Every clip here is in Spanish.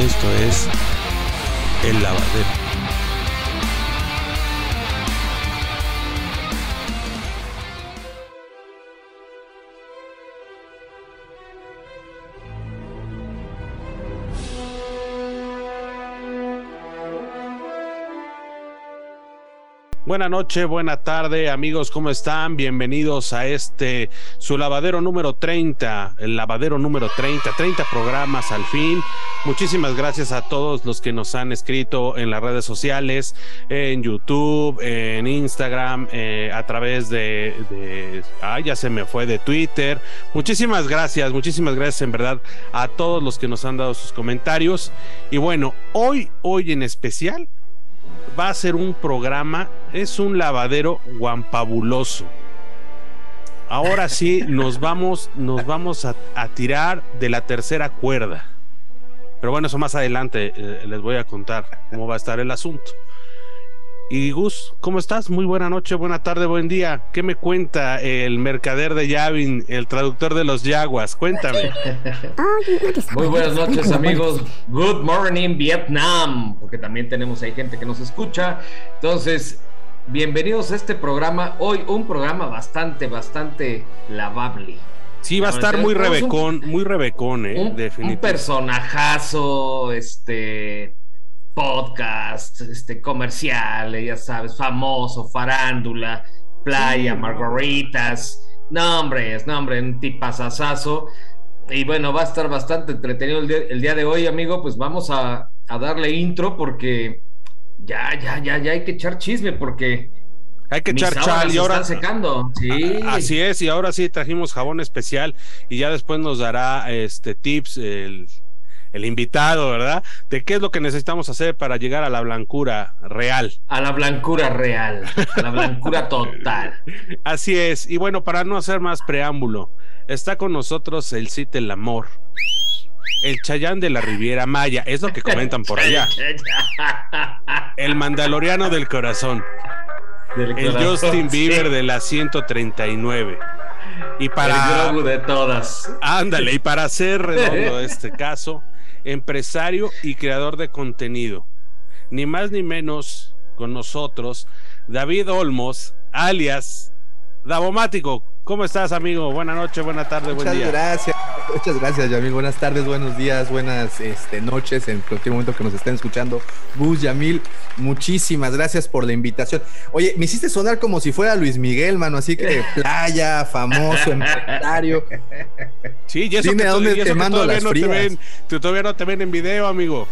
Esto es El Lavadero. Buena noche, buena tarde, amigos, ¿cómo están? Bienvenidos a este su lavadero número 30, el lavadero número 30, 30 programas al fin. Muchísimas gracias a todos los que nos han escrito en las redes sociales, en YouTube, en Instagram, eh, a través de, ah, ya se me fue de Twitter. Muchísimas gracias, muchísimas gracias en verdad a todos los que nos han dado sus comentarios. Y bueno, hoy, hoy en especial va a ser un programa, es un lavadero guampabuloso. Ahora sí, nos vamos, nos vamos a, tirar de la tercera cuerda. Pero bueno, eso más adelante eh, les voy a contar cómo va a estar el asunto. Y Gus, ¿cómo estás? Muy buena noche, buena tarde, buen día. ¿Qué me cuenta el mercader de Yavin, el traductor de los Yaguas? Cuéntame. Muy buenas noches, amigos. Good morning, Vietnam, porque también tenemos ahí gente que nos escucha. Entonces, bienvenidos a este programa. Hoy un programa bastante, bastante lavable. Sí, va a estar muy rebecón, muy rebecón, eh, un, definitivamente. Un personajazo, este podcast, este, comercial, ya sabes, famoso, farándula, playa, margaritas, nombres, nombre, un tipazazazo. Y bueno, va a estar bastante entretenido el día, el día de hoy, amigo. Pues vamos a, a, darle intro porque ya, ya, ya, ya hay que echar chisme porque hay que echar chal y ahora están secando. Sí. Así es, y ahora sí trajimos jabón especial y ya después nos dará este tips el el invitado, ¿verdad? De qué es lo que necesitamos hacer para llegar a la blancura real. A la blancura real, a la blancura total. Así es. Y bueno, para no hacer más preámbulo, está con nosotros el Cid el Amor. El Chayán de la Riviera Maya, es lo que comentan por allá. El Mandaloriano del Corazón. Del el corazón, Justin Bieber sí. de la 139. Y para. El de todas. Ándale, y para hacer redondo este caso, empresario y creador de contenido. Ni más ni menos con nosotros, David Olmos, alias Davomático. ¿Cómo estás, amigo? Buenas noches, buena tarde, muchas buen día. Gracias, muchas gracias, Yamil. Buenas tardes, buenos días, buenas este, noches en cualquier momento que nos estén escuchando. Bus, Yamil, muchísimas gracias por la invitación. Oye, me hiciste sonar como si fuera Luis Miguel, mano, así que playa, famoso, empresario. Sí, y eso Dime que, a dónde y eso te que mando todavía las no te ven, tú todavía no te ven en video, amigo.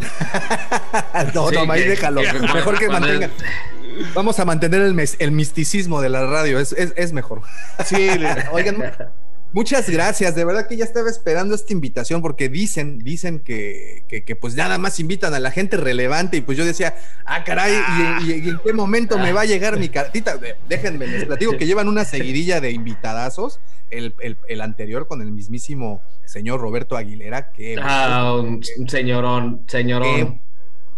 no, Sí, no, ahí déjalo. Mejor que mantenga. Vamos a mantener el, mes- el misticismo de la radio, es, es, es mejor. Sí, Oigan, mu- muchas gracias. De verdad que ya estaba esperando esta invitación porque dicen, dicen que, que, que, pues nada más invitan a la gente relevante y pues yo decía, ah, caray, ¿y, y- y en qué momento me va a llegar mi cartita? Déjenme, les platico que llevan una seguidilla de invitadazos. El, el, el anterior con el mismísimo señor Roberto Aguilera, que Ah, un, un señorón, señorón.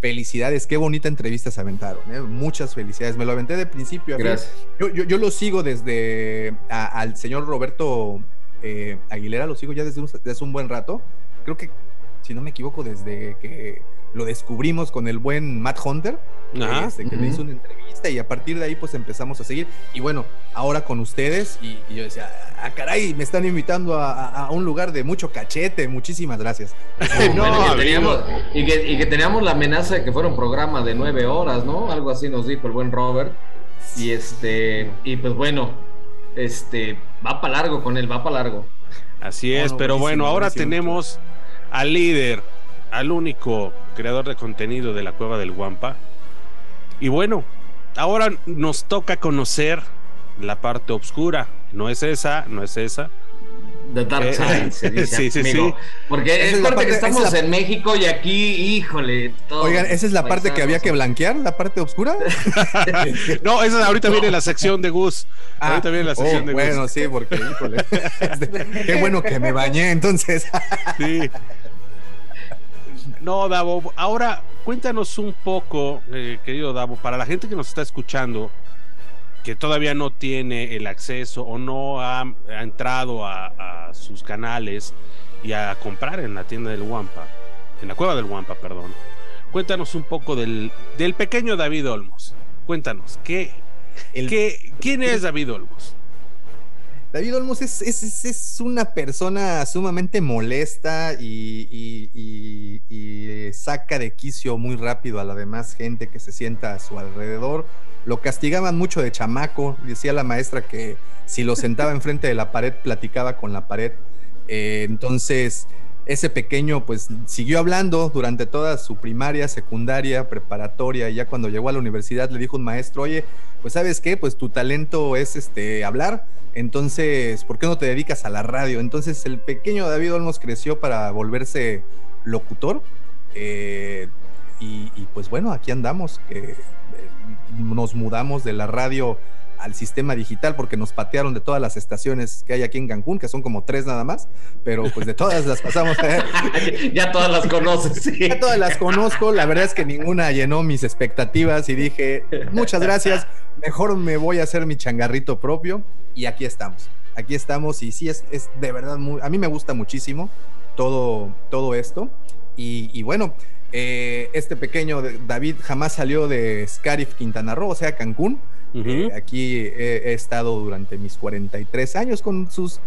Felicidades, qué bonita entrevista se aventaron. ¿eh? Muchas felicidades. Me lo aventé de principio. a. Gracias. Yo, yo, yo lo sigo desde a- al señor Roberto eh, Aguilera, lo sigo ya desde un, desde un buen rato. Creo que, si no me equivoco, desde que lo descubrimos con el buen Matt Hunter, Ajá. este, que le Ujú. hizo una entrevista y a partir de ahí pues empezamos a seguir. Y bueno, ahora con ustedes y, y yo decía, ah, caray, me están invitando a, a- a un lugar de mucho cachete, muchísimas gracias. No, Bueno, que teníamos, y, que, y que teníamos la amenaza de que fuera un programa de nueve horas, ¿no? Algo así nos dijo el buen Robert. Y este, y pues bueno, este, va para largo con él, va para largo. Así es, Bueno, pero bueno, ahora buenísimo. tenemos al líder, al único creador de contenido de la Cueva del Guampa. Y bueno, ahora nos toca conocer la parte oscura. No es esa, no es esa. The Dark Eh, Side, se dice, sí, sí, amigo. sí. Porque Esa es es la parte que estamos es la- en México y aquí, híjole. todos Oigan, ¿esa es la parte que había que blanquear, la parte oscura? No, esa ahorita No. viene la sección de Gus. Ah, ahorita viene la oh, sección de bueno, Gus. sí, porque, híjole, qué bueno que me bañé entonces. Sí. No, Davo, ahora cuéntanos un poco, eh, querido Davo, para la gente que nos está escuchando, que todavía no tiene el acceso o no ha, ha entrado a, a sus canales y a comprar en la tienda del Wampa. en la cueva del Guampa, perdón. Cuéntanos un poco del, del pequeño David Olmos. Cuéntanos, ¿qué, qué, ¿quién es David Olmos? David Olmos es, es, es, una persona sumamente molesta y, y, saca de quicio muy rápido a la demás gente que se sienta a su alrededor. Lo castigaban mucho de chamaco. Decía la maestra que si lo sentaba enfrente de la pared, platicaba con la pared. Eh, entonces, ese pequeño pues siguió hablando durante toda su primaria, secundaria, preparatoria y ya cuando llegó a la universidad le dijo un maestro, oye, pues sabes qué, pues tu talento es este hablar, entonces, ¿por qué no te dedicas a la radio? Entonces el pequeño David Olmos creció para volverse locutor eh, y, pues bueno, aquí andamos, que eh, nos mudamos de la radio al sistema digital porque nos patearon de todas las estaciones que hay aquí en Cancún, que son como tres nada más, pero pues de todas las pasamos ya todas las conoces, sí. Ya todas las conozco, la verdad es que ninguna llenó mis expectativas y dije, muchas gracias, mejor me voy a hacer mi changarrito propio y aquí estamos. Aquí estamos y sí, es, es de verdad, muy, a mí me gusta muchísimo todo, todo esto. Y, bueno, eh, este pequeño David jamás salió de Scarif, Quintana Roo, o sea, Cancún. Eh, aquí he, estado durante mis 43 años con sus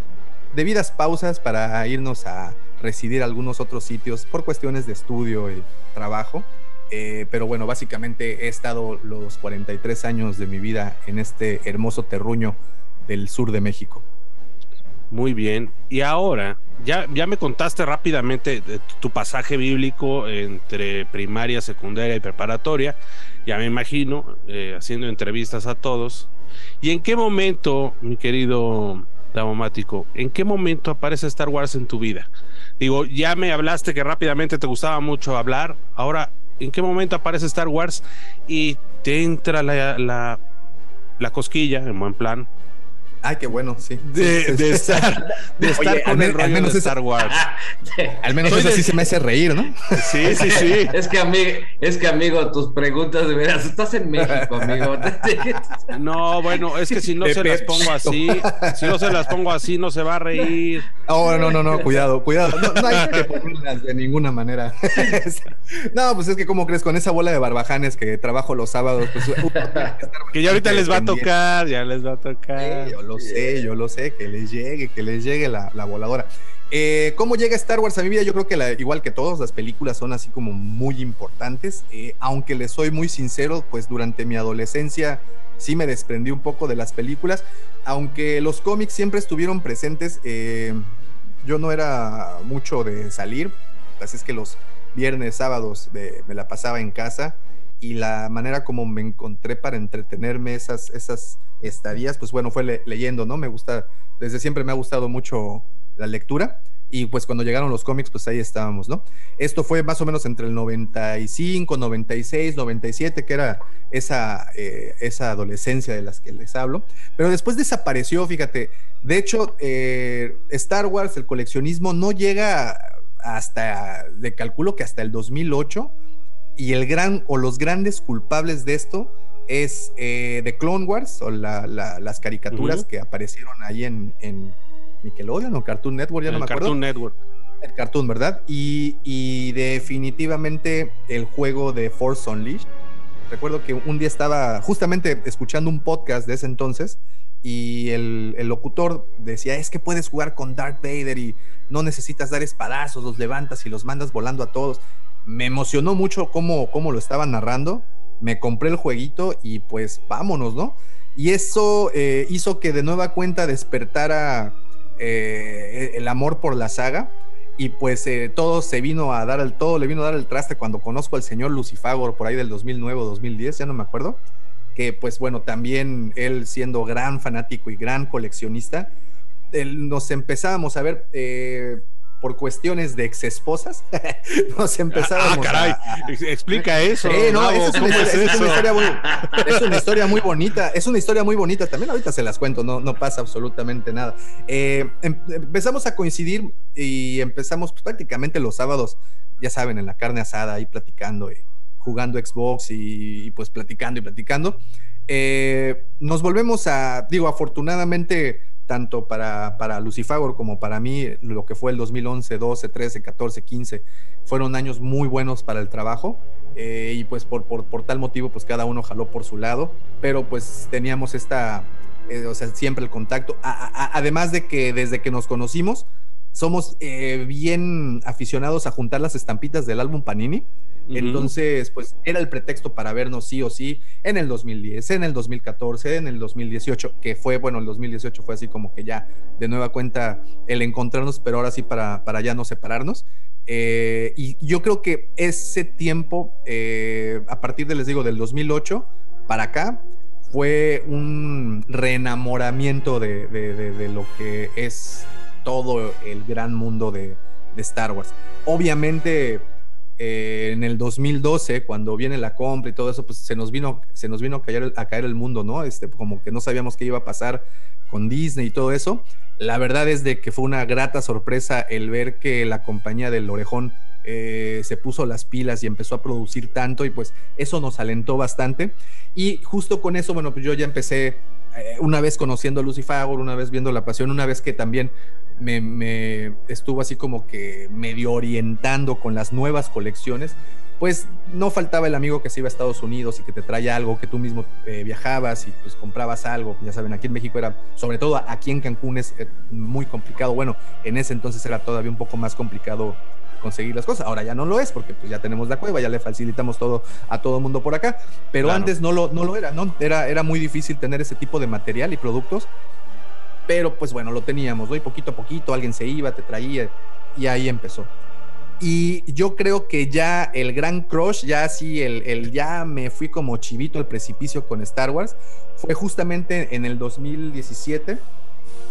debidas pausas para irnos a residir a algunos otros sitios por cuestiones de estudio y trabajo. Eh, pero bueno, básicamente he estado los 43 años de mi vida en este hermoso terruño del sur de México. Muy bien. Y ahora, ya, ya me contaste rápidamente de tu pasaje bíblico entre primaria, secundaria y preparatoria. Ya me imagino, eh, haciendo entrevistas a todos. ¿Y en qué momento, mi querido Damomático, en qué momento aparece Star Wars en tu vida? Digo, ya me hablaste que rápidamente te gustaba mucho hablar. Ahora, ¿en qué momento aparece Star Wars y te entra la, la, la cosquilla, en buen plan, Ay, qué bueno, sí. De, estar, de estar con el rollo de Star Wars. al menos eso sí se me hace reír, ¿no? Sí, sí, sí. Es que, amigo, es que, amigo, tus preguntas de veras, estás en México, amigo. No, bueno, es que si no se las pongo así, si no se las pongo así, no se va a reír. Oh, no, no, no, cuidado, cuidado. No, hay que ponerlas de ninguna manera. No, pues es que, como crees? Con esa bola de barbajanes que trabajo los sábados, pues. que ya ahorita les va a tocar, ya les va a tocar lo sé, yo lo sé, que les llegue, que les llegue la, voladora. Eh, ¿Cómo llega Star Wars a mi vida? Yo creo que igual que todos, las películas son así como muy importantes. Eh, aunque les soy muy sincero, pues durante mi adolescencia sí me desprendí un poco de las películas. Aunque los cómics siempre estuvieron presentes, eh, yo no era mucho de salir. Así es que los viernes, sábados me la pasaba en casa y la manera como me encontré para entretenerme esas, esas estadías, pues bueno, fue leyendo, ¿no? Me gusta, desde siempre me ha gustado mucho la lectura y pues cuando llegaron los cómics, pues ahí estábamos, ¿no? Esto fue más o menos entre el 95, 96, 97, que era esa, eh, esa adolescencia de las que les hablo, pero después desapareció, fíjate, de hecho, eh, Star Wars, el coleccionismo, no llega hasta, le calculo que hasta el 2008, y el gran o los grandes culpables de esto es eh, The Clone Wars o las caricaturas que aparecieron ahí en, Nickelodeon o Cartoon Network, ya no me acuerdo. Cartoon Network. El Cartoon, ¿verdad? Y, definitivamente el juego de Force Unleashed. Recuerdo que un día estaba justamente escuchando un podcast de ese entonces y el, el, locutor decía, es que puedes jugar con Darth Vader y no necesitas dar espadazos, los levantas y los mandas volando a todos me emocionó mucho cómo, cómo lo estaban narrando. Me compré el jueguito y pues vámonos, ¿no? Y eso eh, hizo que de nueva cuenta despertara eh, el amor por la saga. Y pues eh, todo se vino a dar el todo, le vino a dar el traste cuando conozco al señor Lucifagor por ahí del 2009 o 2010, ya no me acuerdo. Que pues bueno, también él siendo gran fanático y gran coleccionista, nos empezábamos a ver por cuestiones de ex esposas, nos empezábamos. Ah, caray, explica eso. no, es, una, historia muy, es una historia muy bonita, es una historia muy bonita. También ahorita se las cuento, no, no pasa absolutamente nada. Eh, em, empezamos a coincidir y empezamos pues, prácticamente los sábados, ya saben, en la carne asada, ahí platicando, y jugando Xbox y, pues platicando y platicando. Eh, nos volvemos a, digo, afortunadamente tanto para, para Lucifagor como para mí, lo que fue el 2011, 12, 13, 14, 15, fueron años muy buenos para el trabajo. Eh, y pues por, por, por, tal motivo, pues cada uno jaló por su lado, pero pues teníamos esta, eh, o sea, siempre el contacto. además de que desde que nos conocimos, somos eh, bien aficionados a juntar las estampitas del álbum Panini. Entonces, pues era el pretexto para vernos sí o sí en el 2010, en el 2014, en el 2018, que fue, bueno, el 2018 fue así como que ya de nueva cuenta el encontrarnos, pero ahora sí para, para ya no separarnos. Eh, y yo creo que ese tiempo, eh, a partir de, les digo, del 2008 para acá, fue un reenamoramiento de, de, lo que es todo el gran mundo de, Star Wars. Obviamente eh, en el 2012, cuando viene la compra y todo eso, pues se nos vino, se nos vino a, caer, el mundo, ¿no? Este, como que no sabíamos qué iba a pasar con Disney y todo eso. La verdad es de que fue una grata sorpresa el ver que la compañía del Orejón eh, se puso las pilas y empezó a producir tanto y pues eso nos alentó bastante. Y justo con eso, bueno, pues yo ya empecé, eh, una vez conociendo a Lucy Fagor, una vez viendo La Pasión, una vez que también me, estuvo así como que medio orientando con las nuevas colecciones, pues no faltaba el amigo que se iba a Estados Unidos y que te traía algo, que tú mismo eh, viajabas y pues comprabas algo. Ya saben, aquí en México era, sobre todo aquí en Cancún es eh, muy complicado. Bueno, en ese entonces era todavía un poco más complicado conseguir las cosas. Ahora ya no lo es porque pues ya tenemos la cueva, ya le facilitamos todo a todo el mundo por acá. Pero antes no lo, no lo era, ¿no? Era, era muy difícil tener ese tipo de material y productos pero pues bueno, lo teníamos, ¿no? Y poquito a poquito alguien se iba, te traía y ahí empezó. Y yo creo que ya el gran crush, ya así, el, el, ya me fui como chivito al precipicio con Star Wars, fue justamente en el 2017.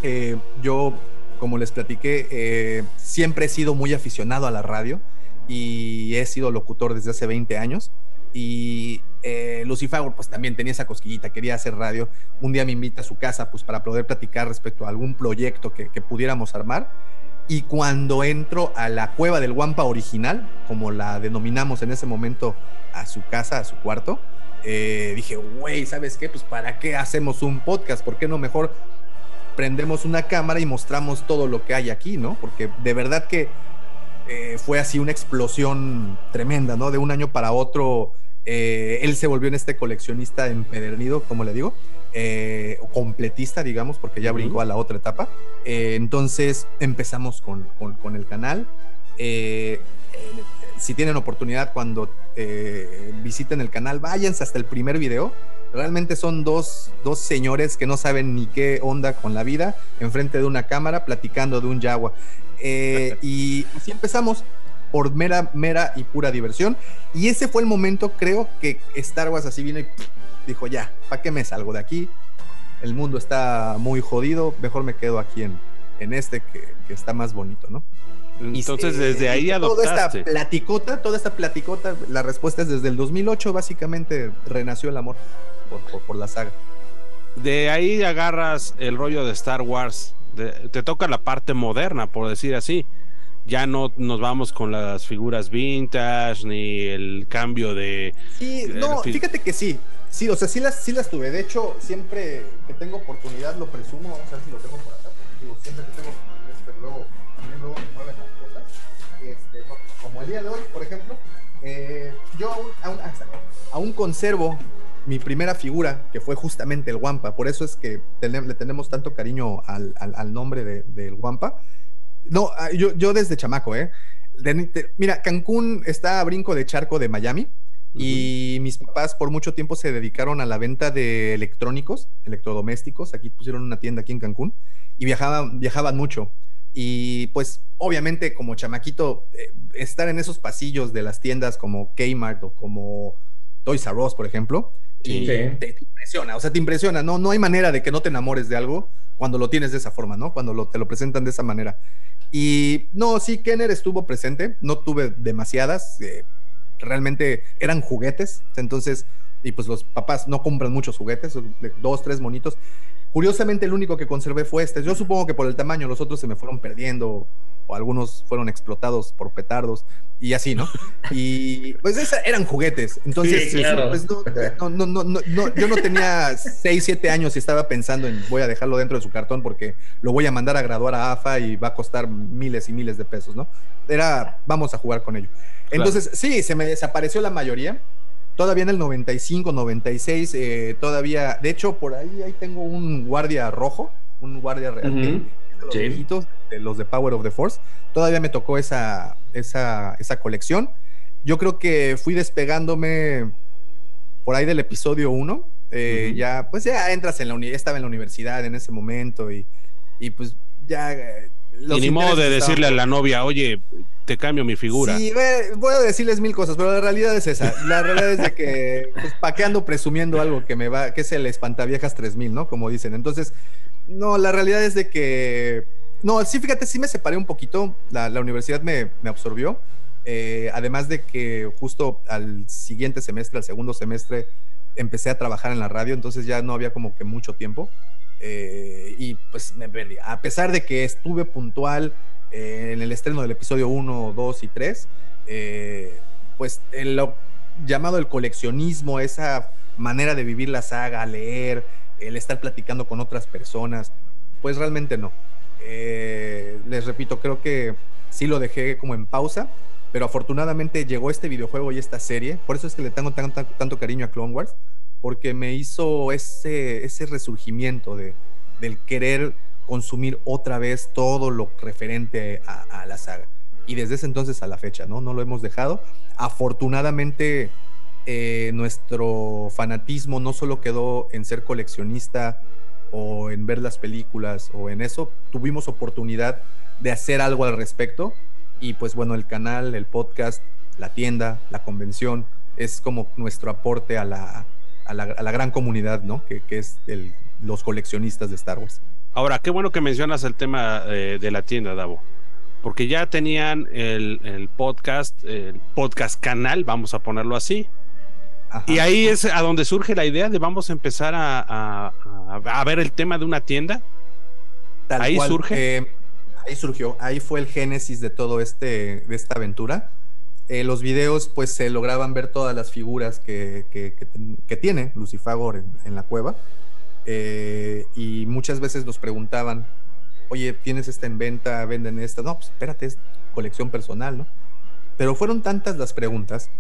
Eh, yo, como les platiqué, eh, siempre he sido muy aficionado a la radio y he sido locutor desde hace 20 años. Y eh, Lucifer pues también tenía esa cosquillita, quería hacer radio. Un día me invita a su casa pues para poder platicar respecto a algún proyecto que, pudiéramos armar. Y cuando entro a la cueva del Wampa original, como la denominamos en ese momento a su casa, a su cuarto, eh, dije, güey, ¿sabes qué? Pues para qué hacemos un podcast, ¿por qué no mejor prendemos una cámara y mostramos todo lo que hay aquí, ¿no? Porque de verdad que eh, fue así una explosión tremenda, ¿no? De un año para otro eh, él se volvió en este coleccionista empedernido, como le digo, eh, completista, digamos, porque ya brincó a la otra etapa. Eh, entonces empezamos con, el canal. si tienen oportunidad cuando visiten el canal, váyanse hasta el primer video. Realmente son dos, dos, señores que no saben ni qué onda con la vida, enfrente de una cámara, platicando de un Yagua. y así empezamos por mera, mera y pura diversión. Y ese fue el momento, creo, que Star Wars así vino y dijo, ya, ¿para qué me salgo de aquí? El mundo está muy jodido, mejor me quedo aquí en, en este que, está más bonito, ¿no? Entonces, desde ahí adoptaste. Toda esta platicota, toda esta platicota, la respuesta es desde el 2008, básicamente renació el amor por, por, la saga. De ahí agarras el rollo de Star Wars, te toca la parte moderna, por decir así ya no nos vamos con las figuras vintage ni el cambio de. Sí, no, fíjate que sí. Sí, o sea, sí las, sí las tuve. De hecho, siempre que tengo oportunidad lo presumo. Vamos a ver si lo tengo por acá. Digo, siempre que tengo oportunidad, pero luego, también luego me mueven las cosas. Este, como el día de hoy, por ejemplo, eh, yo aún, aún, aún conservo mi primera figura, que fue justamente el Wampa. Por eso es que le tenemos tanto cariño al, al, al nombre de, del Wampa. No, ah, yo, yo desde chamaco, ¿eh? mira, Cancún está a brinco de charco de Miami y mis papás por mucho tiempo se dedicaron a la venta de electrónicos, electrodomésticos. Aquí pusieron una tienda aquí en Cancún y viajaban, viajaban mucho. Y pues obviamente como chamaquito, eh, estar en esos pasillos de las tiendas como Kmart o como Toys R Us, por ejemplo, te, impresiona, o sea, te impresiona, no, no hay manera de que no te enamores de algo cuando lo tienes de esa forma, ¿no? Cuando te lo presentan de esa manera. Y no, sí, Kenner estuvo presente, no tuve demasiadas, eh, realmente eran juguetes, entonces, y pues los papás no compran muchos juguetes, dos, tres monitos. Curiosamente, el único que conservé fue este. Yo supongo que por el tamaño, los otros se me fueron perdiendo o algunos fueron explotados por petardos y así, ¿no? Y pues eran juguetes. Entonces, pues, no, no, no, yo no tenía 6, 7 años y estaba pensando en voy a dejarlo dentro de su cartón porque lo voy a mandar a graduar a AFA y va a costar miles y miles de pesos, ¿no? Era, vamos a jugar con ello. Entonces, sí, se me desapareció la mayoría. Todavía en el 95, 96, eh, todavía, de hecho, por ahí, ahí tengo un guardia rojo, un guardia real, de los de Power of the Force. Todavía me tocó esa, esa, esa colección. Yo creo que fui despegándome por ahí del episodio 1. Eh, ya, pues ya entras en la universidad, estaba en la universidad en ese momento y, y pues ya... Eh, y ni modo de decirle a la novia, oye, te cambio mi figura. Sí, voy a decirles mil cosas, pero la realidad es esa. La realidad es de que, pues, ¿para qué ando presumiendo algo que me va, que es el espantaviejas 3000, ¿no? Como dicen. Entonces, no, la realidad es de que no, sí, fíjate, sí me separé un poquito. La, universidad me, absorbió. Eh, además de que justo al siguiente semestre, al segundo semestre, empecé a trabajar en la radio, entonces ya no había como que mucho tiempo. Eh, y pues me perdí. A pesar de que estuve puntual eh, en el estreno del episodio 1, 2 y 3, pues el, lo llamado el coleccionismo, esa manera de vivir la saga, leer, el estar platicando con otras personas, pues realmente no. Eh, les repito, creo que sí lo dejé como en pausa, pero afortunadamente llegó este videojuego y esta serie. Por eso es que le tengo tanto cariño a Clone Wars, porque me hizo ese, ese resurgimiento de, del querer consumir otra vez todo lo referente a, la saga. Y desde ese entonces a la fecha, ¿no? No lo hemos dejado. Afortunadamente, eh, nuestro fanatismo no solo quedó en ser coleccionista o en ver las películas o en eso, tuvimos oportunidad de hacer algo al respecto. Y pues bueno, el canal, el podcast, la tienda, la convención, es como nuestro aporte a la, a la, gran comunidad, ¿no? Que, es el, los coleccionistas de Star Wars. Ahora, qué bueno que mencionas el tema eh, de la tienda, Davo, porque ya tenían el, el, podcast, el podcast canal, vamos a ponerlo así, y ahí es a donde surge la idea de vamos a empezar a, ver el tema de una tienda. ahí surge. Eh, ahí surgió, ahí fue el génesis de todo este, de esta aventura. Eh, los videos, pues se lograban ver todas las figuras que, tiene Lucifagor en, la cueva. Eh, y muchas veces nos preguntaban, oye, ¿tienes esta en venta? ¿Venden esta? No, pues espérate, es colección personal, ¿no? Pero fueron tantas las preguntas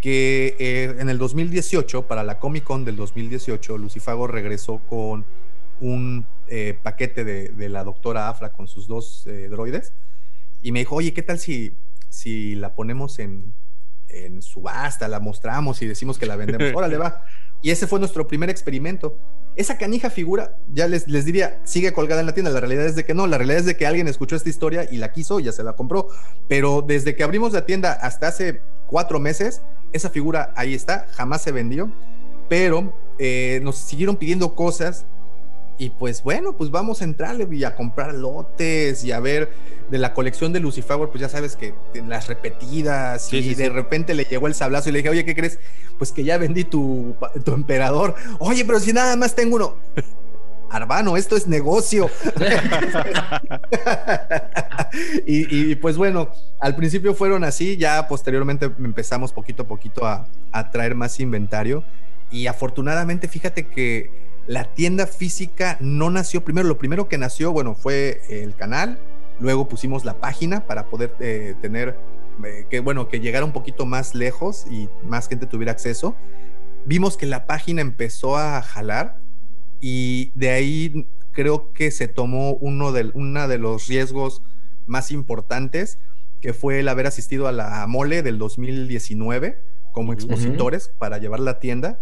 que eh, en el 2018, para la Comic Con del 2018, Lucifago regresó con un eh, paquete de, la doctora Afra con sus dos eh, droides y me dijo, oye, ¿qué tal si, si la ponemos en, en subasta, la mostramos y decimos que la vendemos? Órale, va. Y ese fue nuestro primer experimento. Esa canija figura, ya les, les diría, sigue colgada en la tienda. La realidad es de que no, la realidad es de que alguien escuchó esta historia y la quiso y ya se la compró. Pero desde que abrimos la tienda hasta hace cuatro meses, esa figura ahí está, jamás se vendió, pero eh, nos siguieron pidiendo cosas y pues bueno, pues vamos a entrarle y a comprar lotes y a ver de la colección de Lucifer, pues ya sabes que las repetidas y de repente le llegó el sablazo y le dije, oye, ¿qué crees? Pues que ya vendí tu, tu emperador. Oye, pero si nada más tengo uno. Arbano, esto es negocio. y, pues bueno, al principio fueron así, ya posteriormente empezamos poquito a poquito a, traer más inventario y afortunadamente fíjate que la tienda física no nació. Primero, lo primero que nació, bueno, fue el canal, luego pusimos la página para poder eh, tener, eh, que bueno, que llegara un poquito más lejos y más gente tuviera acceso. Vimos que la página empezó a jalar y de ahí creo que se tomó uno de, una de los riesgos más importantes, que fue el haber asistido a la mole del 2019 como expositores para llevar la tienda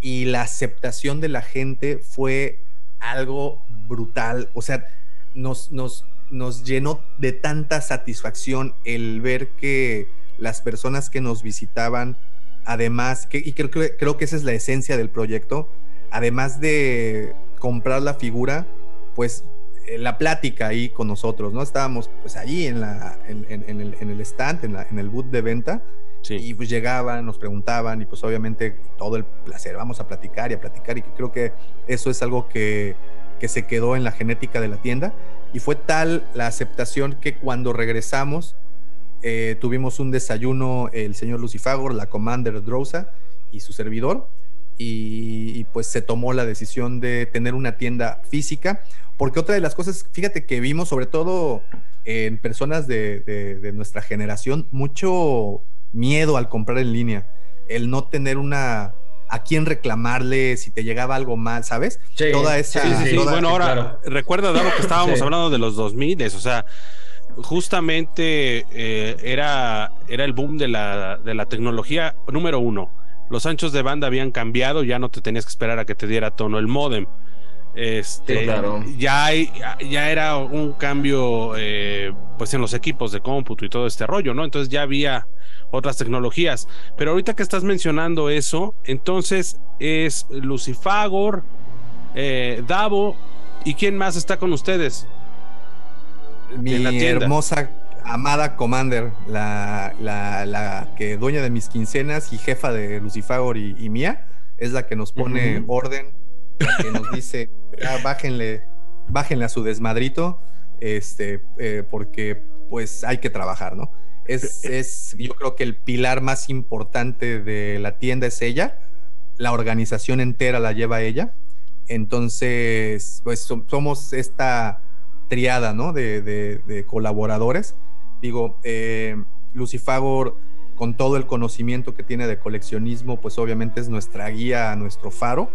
y la aceptación de la gente fue algo brutal, o sea, nos, nos, nos llenó de tanta satisfacción el ver que las personas que nos visitaban, además, que, y creo, creo que esa es la esencia del proyecto, además de comprar la figura, pues eh, la plática ahí con nosotros, ¿no? Estábamos pues ahí en, la, en, el, en el, stand, en, la, en el boot de venta, y pues llegaban, nos preguntaban y pues obviamente todo el placer, vamos a platicar y a platicar y creo que eso es algo que que se quedó en la genética de la tienda. Y fue tal la aceptación que cuando regresamos eh, tuvimos un desayuno el señor Lucifagor, la Commander Drosa y su servidor. Y, pues se tomó la decisión de tener una tienda física. Porque otra de las cosas, fíjate que vimos sobre todo en personas de, de nuestra generación, mucho miedo al comprar en línea. El no tener una, a quién reclamarle si te llegaba algo mal, ¿sabes? toda esa. Sí, sí, bueno, ahora recuerda, Dado, que estábamos hablando de los 2000, o sea, justamente eh, era, era el boom de la, de la tecnología número uno. Los anchos de banda habían cambiado, ya no te tenías que esperar a que te diera tono el modem. Este, ya, hay, ya era un cambio eh, pues en los equipos de cómputo y todo este rollo, ¿no? Entonces ya había otras tecnologías. Pero ahorita que estás mencionando eso, entonces es Lucifagor, eh, Davo, ¿y quién más está con ustedes? Mi hermosa, amada Commander, la, la, que dueña de mis quincenas y jefa de Lucifagor y, mía, es la que nos pone orden, la que nos dice, bájenle, bájenle a su desmadrito, este, eh, porque pues hay que trabajar, ¿no? Es, yo creo que el pilar más importante de la tienda es ella, la organización entera la lleva ella, entonces pues somos esta triada, ¿no? De, colaboradores. Digo, eh, Lucifagor, con todo el conocimiento que tiene de coleccionismo, pues obviamente es nuestra guía, nuestro faro.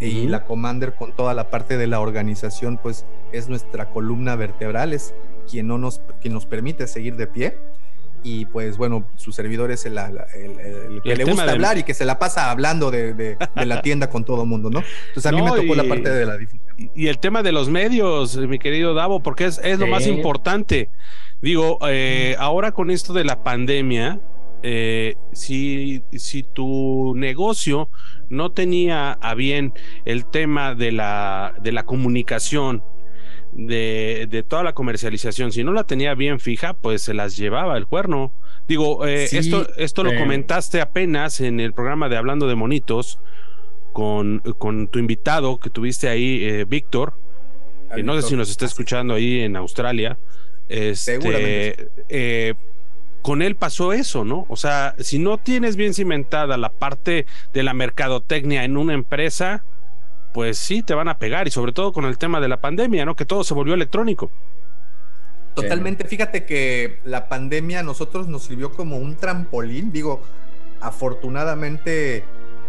Y la Commander, con toda la parte de la organización, pues es nuestra columna vertebral, es quien, no nos, quien nos permite seguir de pie y pues bueno, su servidor es el, que le gusta hablar y que se la pasa hablando de, la tienda con todo el mundo, ¿no? Entonces a mí me tocó la parte de la difusión. Y el tema de los medios, mi querido Davo, porque es, lo más importante. Digo, eh, ahora con esto de la pandemia, eh, si, si tu negocio no tenía a bien el tema de la, de la comunicación, de, toda la comercialización, si no la tenía bien fija, pues se las llevaba el cuerno. Digo, eh, esto, esto lo comentaste apenas en el programa de Hablando de Monitos con, con tu invitado que tuviste ahí, eh, Víctor. No sé si nos está escuchando ahí en Australia. Este, Seguramente. Con él pasó eso, ¿no? O sea, si no tienes bien cimentada la parte de la mercadotecnia en una empresa, pues sí te van a pegar y sobre todo con el tema de la pandemia, ¿no? Que todo se volvió electrónico. Totalmente, fíjate que la pandemia a nosotros nos sirvió como un trampolín, digo, afortunadamente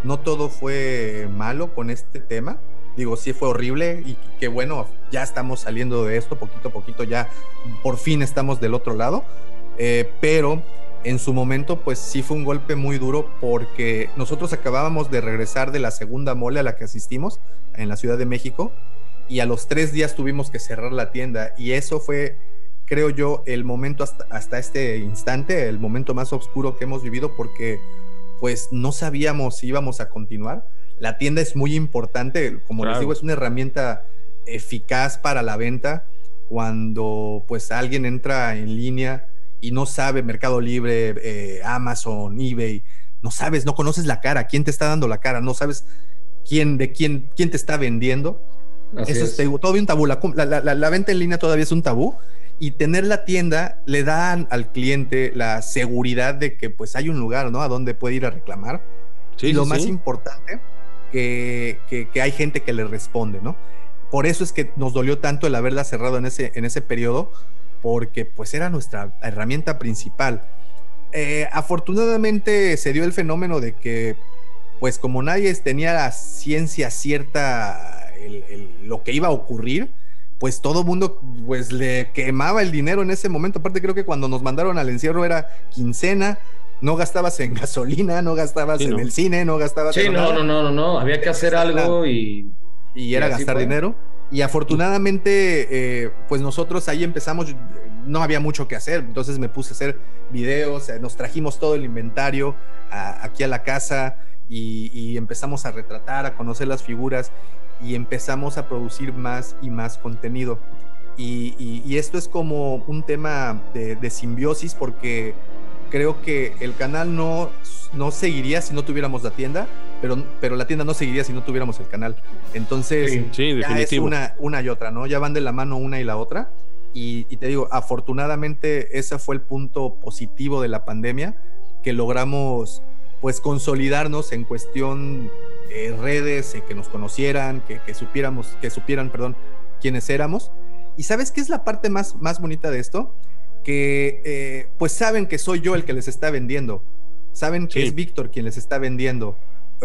no todo fue malo con este tema, digo, sí fue horrible y que bueno, ya estamos saliendo de esto poquito a poquito, ya por fin estamos del otro lado, eh, pero en su momento, pues sí fue un golpe muy duro porque nosotros acabábamos de regresar de la segunda mole a la que asistimos en la Ciudad de México y a los tres días tuvimos que cerrar la tienda. Y eso fue, creo yo, el momento hasta, este instante, el momento más oscuro que hemos vivido porque pues no sabíamos si íbamos a continuar. La tienda es muy importante, como les digo, es una herramienta eficaz para la venta. Cuando pues alguien entra en línea y no sabe Mercado Libre, eh, Amazon, eBay, no sabes, no conoces la cara, quién te está dando la cara, no sabes quién, de quién, quién te está vendiendo. Eso es, todavía un tabú. La, venta en línea todavía es un tabú. Y tener la tienda le da al cliente la seguridad de que pues hay un lugar, ¿no? A donde puede ir a reclamar. y lo más importante, que, que, hay gente que le responde, ¿no? Por eso es que nos dolió tanto el haberla cerrado en ese, en ese periodo, porque pues era nuestra herramienta principal. Eh, afortunadamente se dio el fenómeno de que pues como nadie tenía la ciencia cierta lo que iba a ocurrir, pues todo mundo pues le quemaba el dinero en ese momento. Aparte creo que cuando nos mandaron al encierro era quincena, no gastabas en gasolina, no gastabas en el cine, no gastabas sí, no, no, no, no, no, había que hacer algo y... Y era gastar dinero. Y afortunadamente, eh, pues nosotros ahí empezamos, no había mucho que hacer, entonces me puse a hacer videos, eh, nos trajimos todo el inventario aquí a la casa y, empezamos a retratar, a conocer las figuras y empezamos a producir más y más contenido. Y, esto es como un tema de, simbiosis porque creo que el canal no, no seguiría si no tuviéramos la tienda, pero, pero la tienda no seguiría si no tuviéramos el canal. Entonces, sí, ya es una, una y otra, ¿no? Ya van de la mano una y la otra. Y, y, te digo, afortunadamente ese fue el punto positivo de la pandemia, que logramos pues consolidarnos en cuestión eh, redes, que nos conocieran, que, que, supiéramos, que supieran, perdón, quiénes éramos. Y sabes qué es la parte más, más bonita de esto? Que eh, pues saben que soy yo el que les está vendiendo, saben que Sí. es Víctor quien les está vendiendo,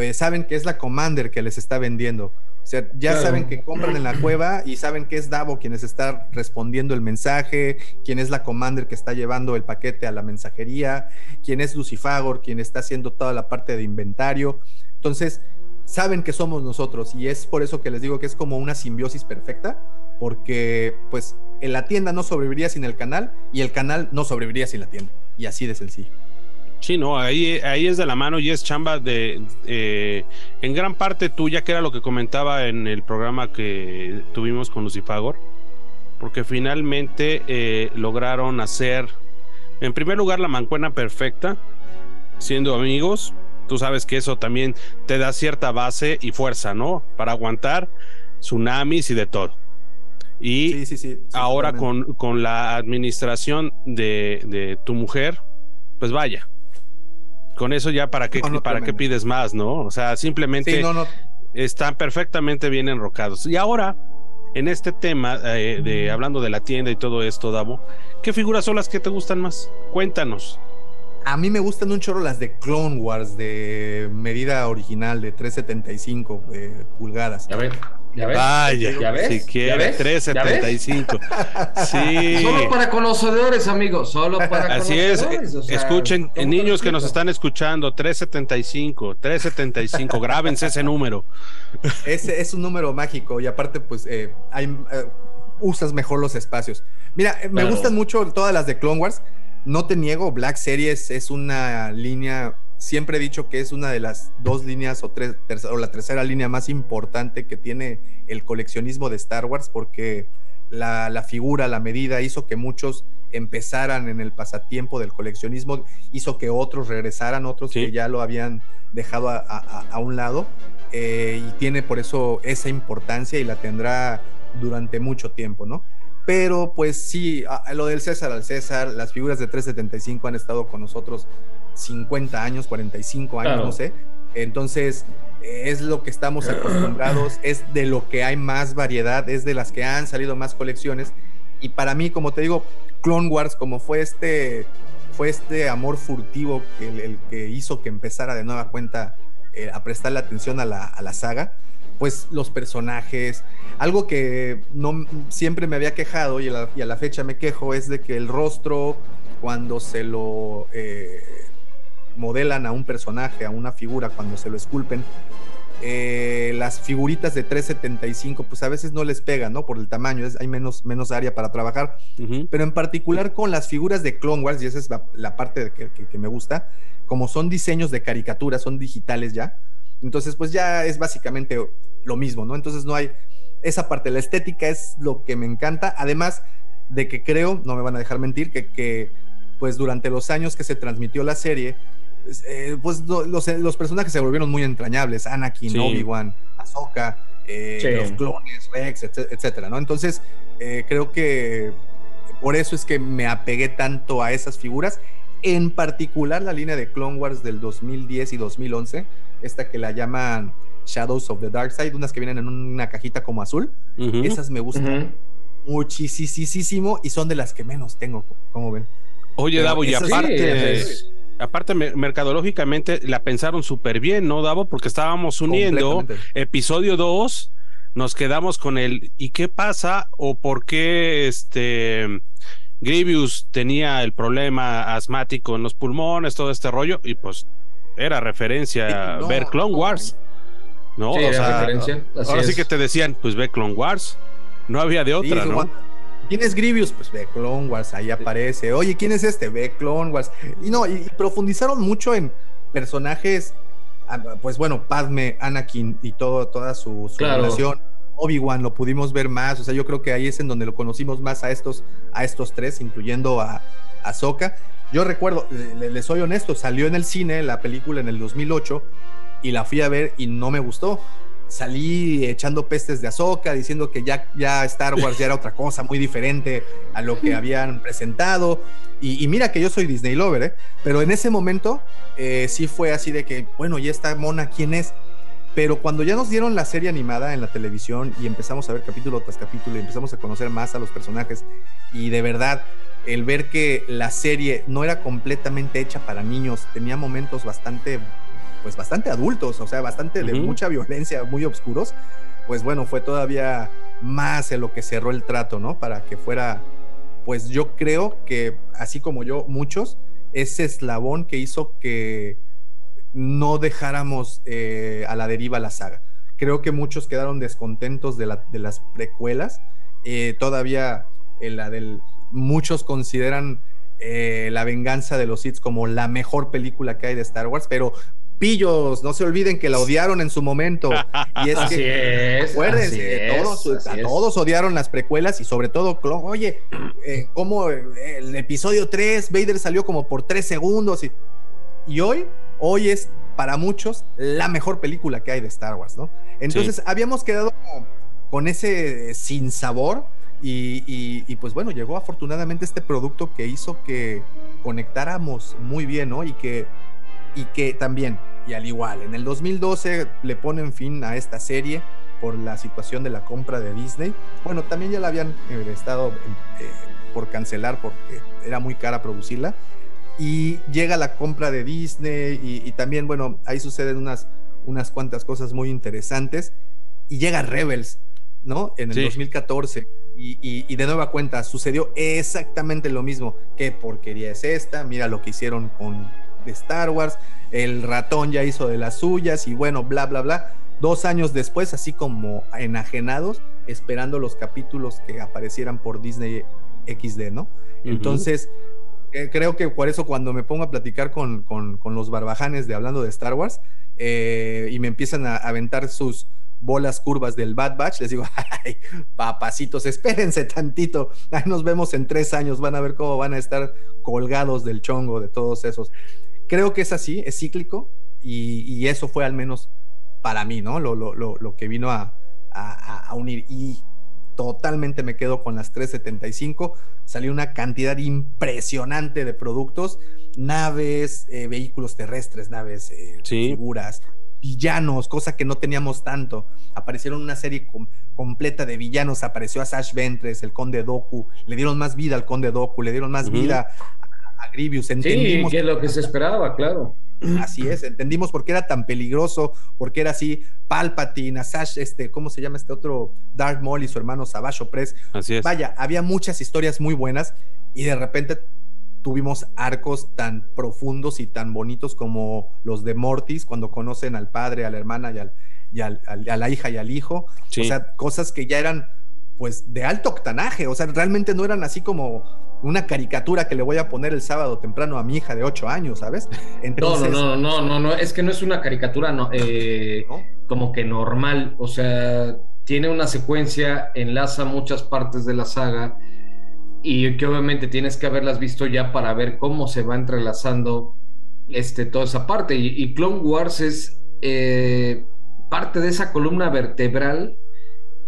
eh, saben que es la Commander que les está vendiendo. O sea, ya Claro. saben que compran en la cueva y saben que es Davo quien les está respondiendo el mensaje, quién es la Commander que está llevando el paquete a la mensajería, quién es Lucifagor, quien está haciendo toda la parte de inventario. Entonces, saben que somos nosotros y es por eso que les digo que es como una simbiosis perfecta, porque pues en la tienda no sobreviviría sin el canal y el canal no sobreviviría sin la tienda. Y así de sencillo. Sí, no, ahí, ahí es de la mano y es chamba de, eh, en gran parte tuya, que era lo que comentaba en el programa que tuvimos con Lucifagor, porque finalmente eh, lograron hacer, en primer lugar, la mancuena perfecta, siendo amigos. Tú sabes que eso también te da cierta base y fuerza, ¿no? Para aguantar tsunamis y de todo. Y Sí, sí, sí. ahora con, con la administración de, de tu mujer, pues vaya. Con eso ya para qué, No, no, para qué pides más, ¿no? O sea, simplemente Sí, no, no. están perfectamente bien enrocados. Y ahora, en este tema eh, de hablando de la tienda y todo esto, Davo, ¿qué figuras son las que te gustan más? Cuéntanos. A mí me gustan un chorro las de Clone Wars de medida original de 375 eh, pulgadas. Ya ves, ya ves. Vaya, ¿Ya ves? si ¿Ya quiere, ves? 375. Sí. Solo para conocedores, amigos, solo para Así es, o sea, escuchen, ¿cómo niños que nos están escuchando, 375, 375, grábense ese número. Ese es un número mágico y aparte, pues, eh, hay, eh, usas mejor los espacios. Mira, eh, me Claro. gustan mucho todas las de Clone Wars. No te niego, Black Series es una línea, siempre he dicho que es una de las dos líneas o, tres, terce- o la tercera línea más importante que tiene el coleccionismo de Star Wars porque la, la figura, la medida hizo que muchos empezaran en el pasatiempo del coleccionismo, hizo que otros regresaran, otros Sí. que ya lo habían dejado a, a- a un lado eh, y tiene por eso esa importancia y la tendrá durante mucho tiempo, ¿no? Pero pues sí, a- lo del César al César, las figuras de 375 han estado con nosotros 50 años, 45 años, Claro. no sé. Entonces, es lo que estamos acostumbrados, es de lo que hay más variedad, es de las que han salido más colecciones. Y para mí, como te digo, Clone Wars, como fue este, fue este amor furtivo el, el que hizo que empezara de nueva cuenta eh, a prestarle atención a la, a la saga, pues los personajes, algo que no siempre me había quejado y a la, y a la fecha me quejo es de que el rostro cuando se lo eh, modelan a un personaje, a una figura, cuando se lo esculpen, eh, las figuritas de 375 pues a veces no les pegan, ¿no? Por el tamaño, es- hay menos, menos área para trabajar pero en particular con las figuras de Clone Wars, y esa es la, la parte que, que- que me gusta, como son diseños de caricatura, son digitales ya, entonces pues ya es básicamente lo mismo, ¿no? Entonces no hay, esa parte, la estética es lo que me encanta, además de que creo, no me van a dejar mentir, que, que pues durante los años que se transmitió la serie, eh, pues lo- los, los personajes se volvieron muy entrañables, Anakin, Sí. Obi-Wan, Ahsoka, eh, Sí. los clones, Rex, etc- etcétera, ¿no? Entonces eh, creo que por eso es que me apegué tanto a esas figuras, en particular la línea de Clone Wars del 2010 y 2011, esta que la llaman Shadows of the Dark Side, unas que vienen en una cajita como azul, esas me gustan Ujú. muchísimo y son de las que menos tengo, como ven. Oye, Davo, y aparte, Sí, aparte me- mercadológicamente la pensaron súper bien, ¿no, Davo? Porque estábamos uniendo episodio 2, nos quedamos con el ¿y qué pasa? o por qué este Grievous tenía el problema asmático en los pulmones, todo este rollo, y pues era referencia no, ver Clone no. Wars, ¿no? Sí, O era sea, referencia. Así ahora sí que te decían, pues ve Clone Wars, no había de otra, Sí, ¿no? ¿Quién es Grievous? Pues ve Clone Wars, ahí aparece. Oye, ¿quién es este? Ve Clone Wars. Y no, y, y profundizaron mucho en personajes, ah, pues bueno, Padme, Anakin y todo, toda su, su Claro. relación. Obi-Wan lo pudimos ver más, o sea, yo creo que ahí es en donde lo conocimos más a estos, a estos tres, incluyendo a Ahsoka. Yo recuerdo, le, le soy honesto, salió en el cine la película en el 2008 y la fui a ver y no me gustó. Salí echando pestes de Azoka, diciendo que ya, ya Star Wars ya era otra cosa muy diferente a lo que habían presentado. Y, mira que yo soy Disney Lover, ¿eh? pero en ese momento eh, sí fue así de que, bueno, ¿y esta mona quién es? Pero cuando ya nos dieron la serie animada en la televisión y empezamos a ver capítulo tras capítulo y empezamos a conocer más a los personajes y de verdad el ver que la serie no era completamente hecha para niños, tenía momentos bastante, pues bastante adultos, o sea, bastante de mucha violencia, muy oscuros, pues bueno, fue todavía más en lo que cerró el trato, ¿no? Para que fuera, pues yo creo que, así como yo, muchos, ese eslabón que hizo que no dejáramos eh, a la deriva la saga. Creo que muchos quedaron descontentos de, la, de las precuelas. Eh, todavía en la del muchos consideran eh, La venganza de los Sith como la mejor película que hay de Star Wars, pero pillos, no se olviden que la odiaron en su momento. Y es así que, es, acuérdense, todos, todos odiaron las precuelas y sobre todo, oye, eh, como el episodio 3, Vader salió como por 3 segundos y, y hoy, hoy es para muchos la mejor película que hay de Star Wars, ¿no? Entonces habíamos quedado con ese sinsabor y, pues bueno, llegó afortunadamente este producto que hizo que conectáramos muy bien, ¿no? Y que, y que también, y al igual, en el 2012 le ponen fin a esta serie por la situación de la compra de Disney. Bueno, también ya la habían eh, estado eh, por cancelar porque era muy cara producirla. Y llega la compra de Disney y, y también, bueno, ahí suceden unas, unas cuantas cosas muy interesantes. Y llega Rebels ¿no? En el 2014. Y, de nueva cuenta, sucedió exactamente lo mismo. ¿Qué porquería es esta? Mira lo que hicieron con Star Wars. El ratón ya hizo de las suyas y bueno, bla, bla, bla. Dos años después, así como enajenados, esperando los capítulos que aparecieran por Disney XD, ¿no? Entonces, eh, creo que por eso cuando me pongo a platicar con, los barbajanes de hablando de Star Wars eh, y me empiezan a aventar sus, bolas curvas del Bad Batch, les digo, ay, papacitos, espérense tantito, ahí nos vemos en tres años, van a ver cómo van a estar colgados del chongo de todos esos. Creo que es así, es cíclico, y, eso fue al menos para mí, ¿no? Lo, lo, lo, que vino a, a, unir. Y totalmente me quedo con las 375. Salió una cantidad impresionante de productos, naves, eh, vehículos terrestres, naves, eh, figuras, villanos, cosa que no teníamos tanto. Aparecieron una serie completa de villanos, apareció a Sash Ventres, el Conde Doku, le dieron más vida al Conde Doku, le dieron más vida a, Grievous. Entendimos sí, que es lo que se esperaba, claro. Así es, entendimos por qué era tan peligroso, por qué era así Palpatine, Sash, este, ¿cómo se llama este otro? Darth Maul y su hermano Savage Press. Así es. Vaya, había muchas historias muy buenas y de repente tuvimos arcos tan profundos y tan bonitos como los de Mortis, cuando conocen al padre, a la hermana y, al, a la hija y al hijo. O sea, cosas que ya eran pues de alto octanaje, o sea, realmente no eran así como una caricatura que le voy a poner el sábado temprano a mi hija de 8 años, ¿sabes? Entonces, no, no, no, no, no, es que no es una caricatura eh, no, como que normal, o sea, tiene una secuencia, enlaza muchas partes de la saga y que obviamente tienes que haberlas visto ya para ver cómo se va entrelazando este, toda esa parte. Y, Clone Wars es eh, parte de esa columna vertebral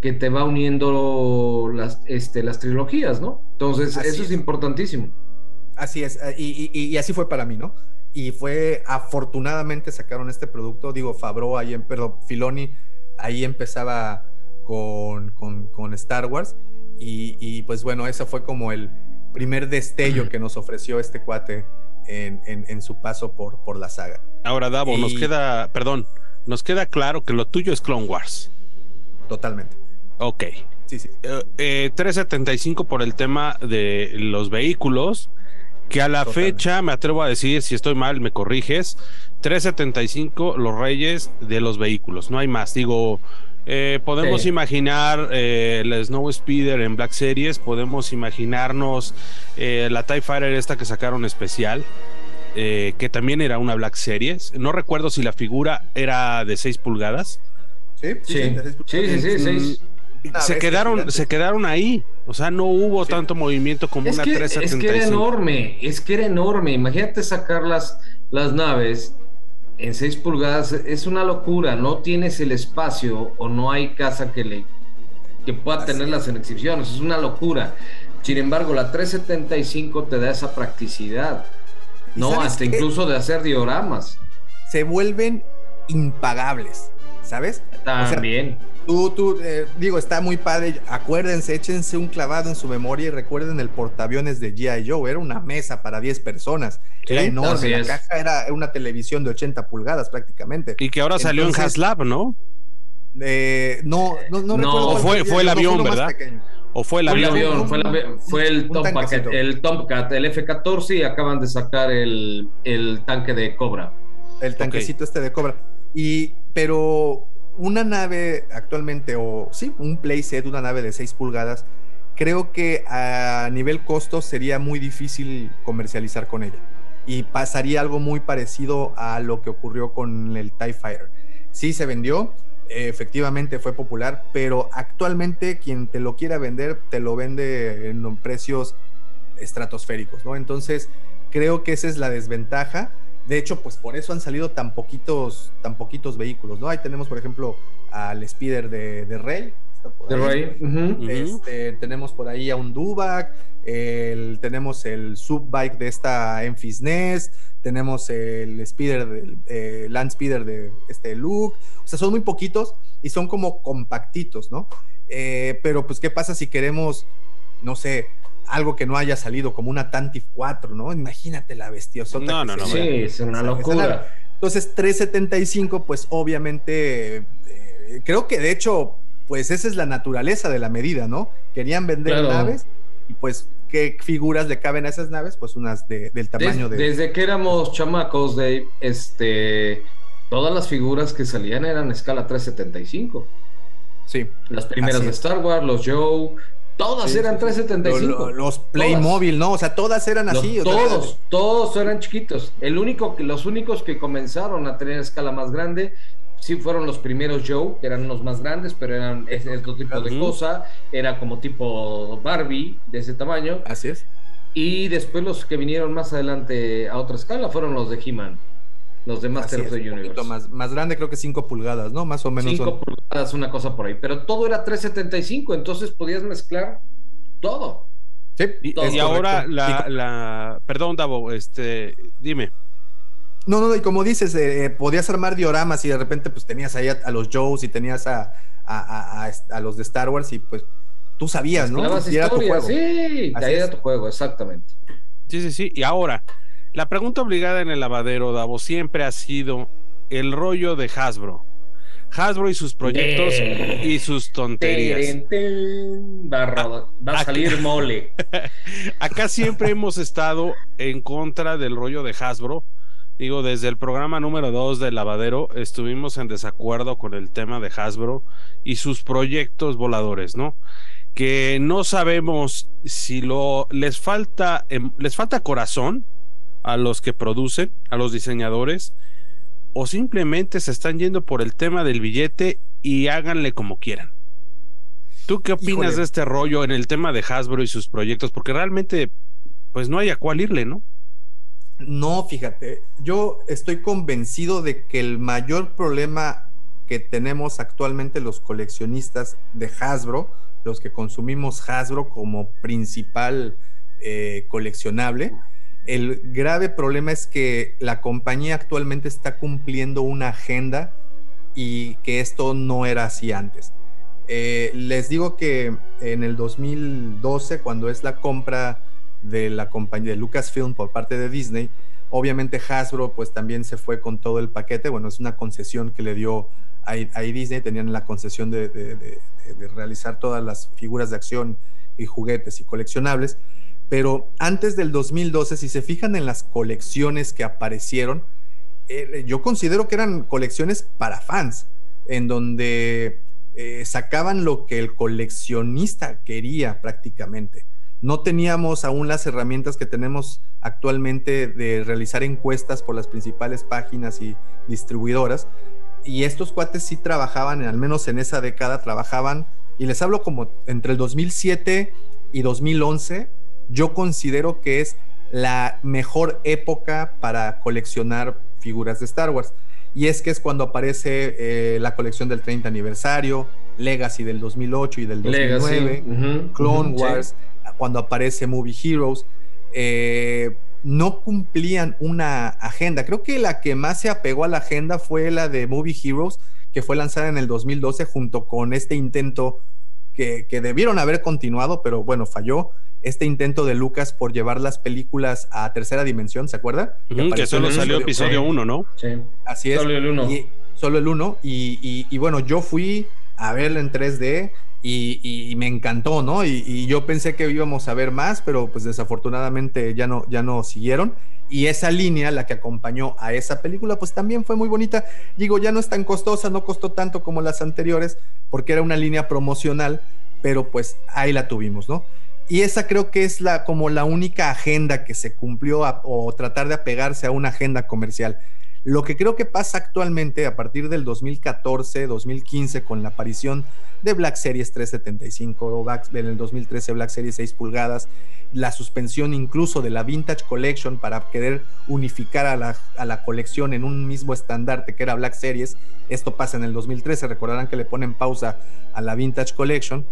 que te va uniendo las, este, las trilogías, ¿no? Entonces, eso es. importantísimo. Así es, eh, y, así fue para mí, ¿no? Y fue, afortunadamente sacaron este producto, digo, Fabro, ahí, en, perdón, Filoni, ahí empezaba con, con, con Star Wars y, pues bueno, eso fue como el primer destello que nos ofreció este cuate en, su paso por, por la saga. Ahora, Davo, nos queda, perdón, nos queda claro que lo tuyo es Clone Wars. Totalmente. Ok. Sí, sí. 375 eh, por el tema de los vehículos, que a la fecha, me atrevo a decir, si estoy mal, me corriges, 375 los reyes de los vehículos, no hay más. Digo, eh, podemos imaginar eh, la Snow Speeder en Black Series, podemos imaginarnos eh, la TIE Fighter esta que sacaron especial, que también era una Black Series. No recuerdo si la figura era de 6 pulgadas. Sí, sí, sí, sí, sí, mm, Se quedaron, se quedaron ahí, o sea, no hubo tanto movimiento como una 375. Es que era enorme, es que era enorme. Imagínate sacar las, las naves en 6 pulgadas es una locura, no tienes el espacio o no hay casa que le que pueda tenerlas en exhibiciones, es una locura. Sin embargo, la 375 te da esa practicidad, no, hasta incluso de hacer dioramas. Se vuelven impagables, ¿sabes? También. Tú, tú, eh, digo, está muy padre. Acuérdense, échense un clavado en su memoria y recuerden el portaaviones de G.I. Joe. Era una mesa para 10 personas. era enorme. La caja era una televisión de 80 pulgadas prácticamente. Y que ahora salió en Haslab, ¿no? Eh, no, no, no, recuerdo. Fue, fue el avión, ¿verdad? ¿O fue el avión? fue, fue, el, Tomcat, el Tomcat, el F-14 y acaban de sacar el, el, tanque de Cobra. El tanquecito este de Cobra. Y, pero una nave actualmente, o sí, un playset, una nave de 6 pulgadas, creo que a nivel costo sería muy difícil comercializar con ella. Y pasaría algo muy parecido a lo que ocurrió con el TIE Fighter. Sí se vendió, efectivamente fue popular, pero actualmente quien te lo quiera vender, te lo vende en precios estratosféricos, ¿no? Entonces, creo que esa es la desventaja. De hecho, pues por eso han salido tan poquitos, tan poquitos vehículos, ¿no? Ahí tenemos, por ejemplo, al Spider de, de Rey. de Rey. Este, tenemos por ahí a un Dubak, el, tenemos el subbike de esta Enfis Nest, tenemos el Speeder, el eh, Land Speeder de este Luke, o sea, son muy poquitos y son como compactitos, ¿no? Eh, pero pues, ¿qué pasa si queremos, no sé, algo que no haya salido, como una Tantif 4, ¿no? Imagínate la bestiosota. No, no, no. Sí, es una locura. Entonces, 375, pues obviamente, eh, creo que de hecho, pues esa es la naturaleza de la medida, ¿no? Querían vender naves y pues qué figuras le caben a esas naves, pues unas del tamaño de... Desde que éramos chamacos, de este, todas las figuras que salían eran escala 375. Sí. Las primeras de Star Wars, los Joe, todas eran 375. Los, Playmobil, ¿no? O sea, todas eran así. todos, todos eran chiquitos. El único que, los únicos que comenzaron a tener escala más grande sí fueron los primeros Joe, que eran los más grandes, pero eran ese otro tipo de cosa, era como tipo Barbie de ese tamaño. Así es. Y después los que vinieron más adelante a otra escala fueron los de He-Man, los de Master of the Universe. Más, más grande, creo que 5 pulgadas, ¿no? Más o menos. 5 pulgadas, una cosa por ahí, pero todo era 375, entonces podías mezclar todo. Sí, y, ahora la, la, perdón, Davo, este, dime. No, no, y como dices, eh, podías armar dioramas y de repente pues tenías ahí a, los Joes y tenías a, a, los de Star Wars y pues tú sabías, ¿no? Y era tu juego. Sí, ahí era tu juego, exactamente. Sí, sí, sí. Y ahora, la pregunta obligada en el lavadero, Davo, siempre ha sido el rollo de Hasbro. Hasbro y sus proyectos y sus tonterías. Va, a salir mole. Acá siempre hemos estado en contra del rollo de Hasbro Digo, desde el programa número 2 del lavadero estuvimos en desacuerdo con el tema de Hasbro y sus proyectos voladores, ¿no? Que no sabemos si lo les falta em, les falta corazón a los que producen, a los diseñadores o simplemente se están yendo por el tema del billete y háganle como quieran. ¿Tú qué opinas de este rollo en el tema de Hasbro y sus proyectos? Porque realmente, pues no hay a cuál irle, ¿no? No, fíjate, yo estoy convencido de que el mayor problema que tenemos actualmente los coleccionistas de Hasbro, los que consumimos Hasbro como principal eh, coleccionable, el grave problema es que la compañía actualmente está cumpliendo una agenda y que esto no era así antes. Eh, les digo que en el 2012, cuando es la compra de la compañía de Lucasfilm por parte de Disney. Obviamente Hasbro pues también se fue con todo el paquete, bueno, es una concesión que le dio a, Disney, tenían la concesión de, realizar todas las figuras de acción y juguetes y coleccionables, pero antes del 2012, si se fijan en las colecciones que aparecieron, eh, yo considero que eran colecciones para fans, en donde eh, sacaban lo que el coleccionista quería prácticamente no teníamos aún las herramientas que tenemos actualmente de realizar encuestas por las principales páginas y distribuidoras. Y estos cuates sí trabajaban, al menos en esa década, trabajaban, y les hablo como entre el 2007 y 2011, yo considero que es la mejor época para coleccionar figuras de Star Wars. y es que es cuando aparece eh, la colección del 30 aniversario, Legacy del 2008 y del 2009, Clone Wars, cuando aparece Movie Heroes. Eh, no cumplían una agenda. Creo que la que más se apegó a la agenda fue la de Movie Heroes, que fue lanzada en el 2012 junto con este intento que, debieron haber continuado, pero bueno, falló. Este intento de Lucas por llevar las películas a tercera dimensión, ¿se acuerda? que, solo salió episodio 1, ¿no? Sí. Así es. Solo el 1. Solo el 1. y, bueno, yo fui a verla en 3D y, me encantó, ¿no? Y, yo pensé que íbamos a ver más, pero pues desafortunadamente ya no, ya no siguieron. Y esa línea, la que acompañó a esa película, pues también fue muy bonita. Digo, ya no es tan costosa, no costó tanto como las anteriores, porque era una línea promocional, pero pues ahí la tuvimos, ¿no? Y esa creo que es la, como la única agenda que se cumplió o tratar de apegarse a una agenda comercial. Lo que creo que pasa actualmente a partir del 2014, 2015, con la aparición de Black Series 375, en el 2013 Black Series 6 pulgadas, la suspensión incluso de la Vintage Collection para querer unificar a la, colección en un mismo estandarte que era Black Series. Esto pasa en el 2013, recordarán que le ponen pausa a la Vintage Collection,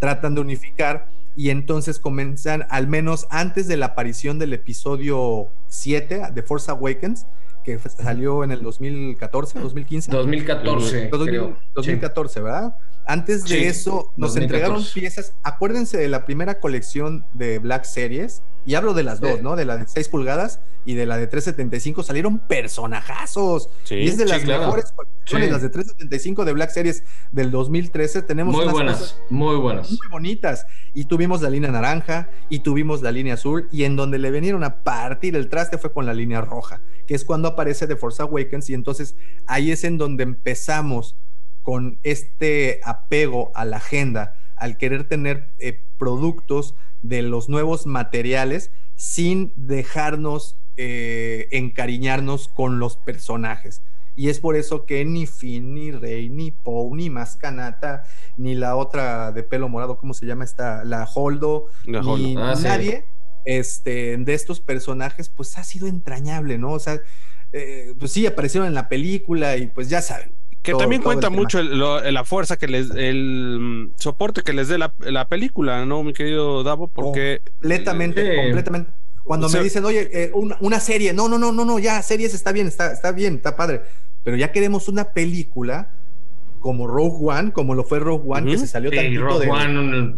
tratan de unificar y entonces comienzan, al menos antes de la aparición del episodio 7 de Force Awakens, que salió en el 2014, 2015. 2014. 2014, ¿verdad? Antes de eso, nos entregaron piezas. Acuérdense de la primera colección de Black Series, y hablo de las dos, ¿no? De la de 6 pulgadas y de la de 375 salieron personajazos. y es de las mejores colecciones, las de 375 de Black Series del 2013. Tenemos muy buenas, muy buenas. Muy bonitas. Y tuvimos la línea naranja y tuvimos la línea azul. Y en donde le vinieron a partir el traste fue con la línea roja, que es cuando aparece The Force Awakens. Y entonces ahí es en donde empezamos con este apego a la agenda, al querer tener eh, productos de los nuevos materiales sin dejarnos eh, encariñarnos con los personajes. Y es por eso que ni Finn, ni Rey, ni Poe, ni Mascanata, ni la otra de pelo morado, ¿cómo se llama esta? La Holdo, ni ah, nadie este, de estos personajes, pues ha sido entrañable, ¿no? O sea, eh, pues sí, aparecieron en la película y pues ya saben, que también cuenta mucho la fuerza que les, el soporte que les dé la, película, ¿no, mi querido Davo? Porque. Completamente, completamente. Cuando me dicen, oye, eh, una, serie, no, no, no, no, no, ya, series está bien, está, está bien, está padre. Pero ya queremos una película como Rogue One, como lo fue Rogue One, que se salió tantito del, One,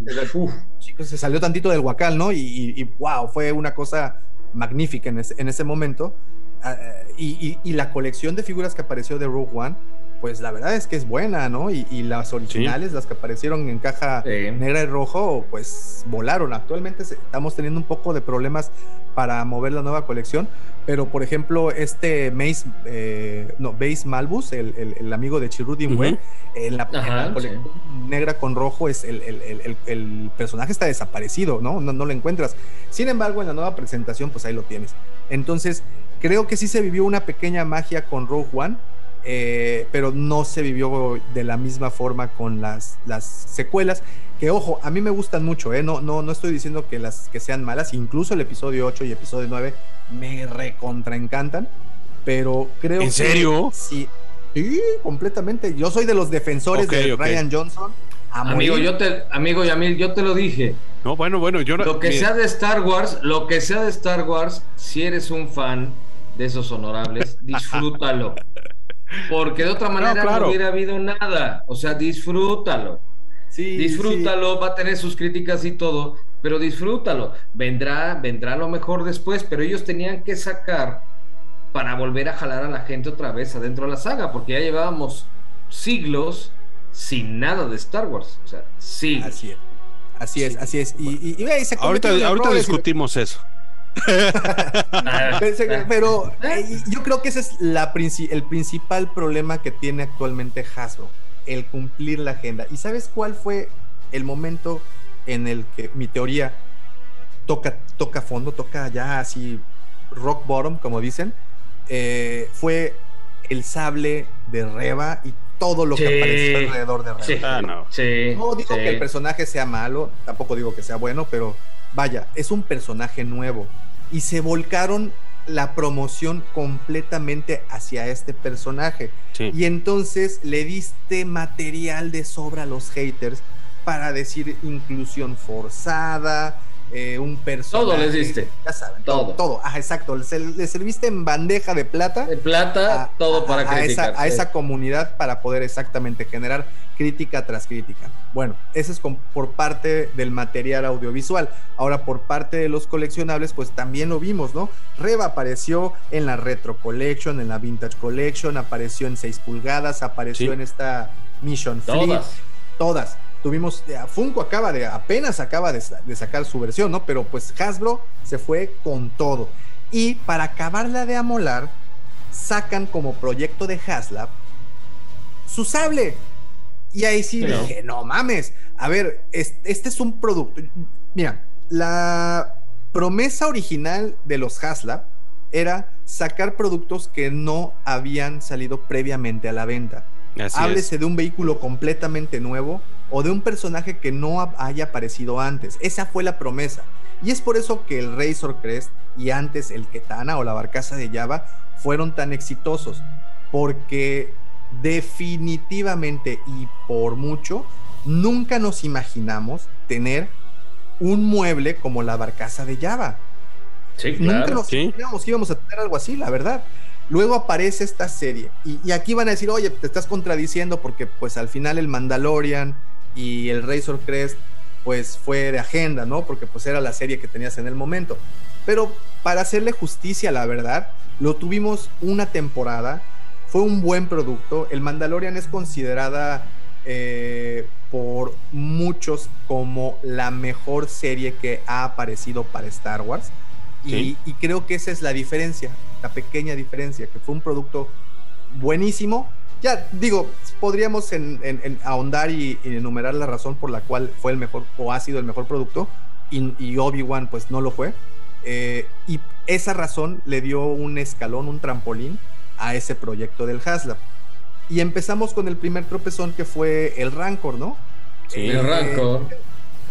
se salió tantito del Huacal, ¿no? Y, wow, fue una cosa magnífica en ese, en ese momento. Ah, eh, y, y, la colección de figuras que apareció de Rogue One pues la verdad es que es buena, ¿no? Y, las originales, las que aparecieron en caja negra y rojo, pues volaron. Actualmente estamos teniendo un poco de problemas para mover la nueva colección, pero por ejemplo, este Mace, eh, no, Base Malbus, el, amigo de Chirudin en la, colección negra con rojo, es el, personaje está desaparecido, ¿no? ¿no? No lo encuentras. Sin embargo, en la nueva presentación, pues ahí lo tienes. Entonces, creo que sí se vivió una pequeña magia con Rogue One eh, pero no se vivió de la misma forma con las, las secuelas, que ojo, a mí me gustan mucho, ¿eh? no, no, no estoy diciendo que, las, que sean malas, incluso el episodio 8 y episodio 9 me recontraencantan, pero creo ¿En serio? Sí, sí, completamente. Yo soy de los defensores de Ryan Johnson. Amigo, yo te, amigo y amigo, yo te lo dije. No, bueno, bueno, yo Lo que sea de Star Wars, lo que sea de Star Wars, si eres un fan de esos honorables, disfrútalo. Porque de otra manera no, hubiera habido nada. O sea, disfrútalo. Sí, disfrútalo, va a tener sus críticas y todo, pero disfrútalo. Vendrá, vendrá lo mejor después, pero ellos tenían que sacar para volver a jalar a la gente otra vez adentro de la saga, porque ya llevábamos siglos sin nada de Star Wars. O sea, sí. Así es. Así es, así es. Y, ahorita, ahorita discutimos eso. Pero eh, yo creo que ese es la el principal problema que tiene actualmente Hasbro, el cumplir la agenda. ¿Y sabes cuál fue el momento en el que mi teoría toca, toca fondo, toca ya así rock bottom, como dicen? Eh, fue el sable de Reba y todo lo que apareció alrededor de Reba. Ah, no. digo que el personaje sea malo, tampoco digo que sea bueno, pero vaya, es un personaje nuevo y se volcaron la promoción completamente hacia este personaje. Y entonces le diste material de sobra a los haters para decir inclusión forzada, eh, un personaje. Todo les diste. Ya saben, todo. Todo, Ah, exacto. Le, serviste en bandeja de plata. De plata, todo para criticar. A esa, comunidad para poder exactamente generar crítica tras crítica. Bueno, eso es por parte del material audiovisual. Ahora, por parte de los coleccionables, pues también lo vimos, ¿no? Reba apareció en la Retro Collection, en la Vintage Collection, apareció en 6 pulgadas, apareció en esta Mission Fleet. Todas tuvimos, Funko acaba de, apenas acaba de, sacar su versión, ¿no? Pero pues Hasbro se fue con todo. Y para acabarla de amolar, sacan como proyecto de Haslab su sable. Y ahí sí dije, no mames, a ver, este, es un producto. Mira, la promesa original de los Haslab era sacar productos que no habían salido previamente a la venta. Háblese de un vehículo completamente nuevo o de un personaje que no haya aparecido antes. Esa fue la promesa. Y es por eso que el Razor Crest y antes el Ketana o la Barcaza de Java fueron tan exitosos. Porque definitivamente y por mucho, nunca nos imaginamos tener un mueble como la Barcaza de Java. nunca nos imaginamos que íbamos a tener algo así, la verdad. Luego aparece esta serie y, y, aquí van a decir, oye, te estás contradiciendo porque pues al final el Mandalorian, y el Razor Crest pues fue de agenda, ¿no? Porque pues era la serie que tenías en el momento. Pero para hacerle justicia, la verdad, lo tuvimos una temporada, fue un buen producto. El Mandalorian es considerada eh, por muchos como la mejor serie que ha aparecido para Star Wars. Y, y, creo que esa es la diferencia, la pequeña diferencia, que fue un producto buenísimo, ya digo, podríamos en, ahondar y, enumerar la razón por la cual fue el mejor o ha sido el mejor producto y, Obi-Wan pues no lo fue. Eh, y esa razón le dio un escalón, un trampolín a ese proyecto del Haslab. Y empezamos con el primer tropezón que fue el Rancor, ¿no? Sí, el Rancor.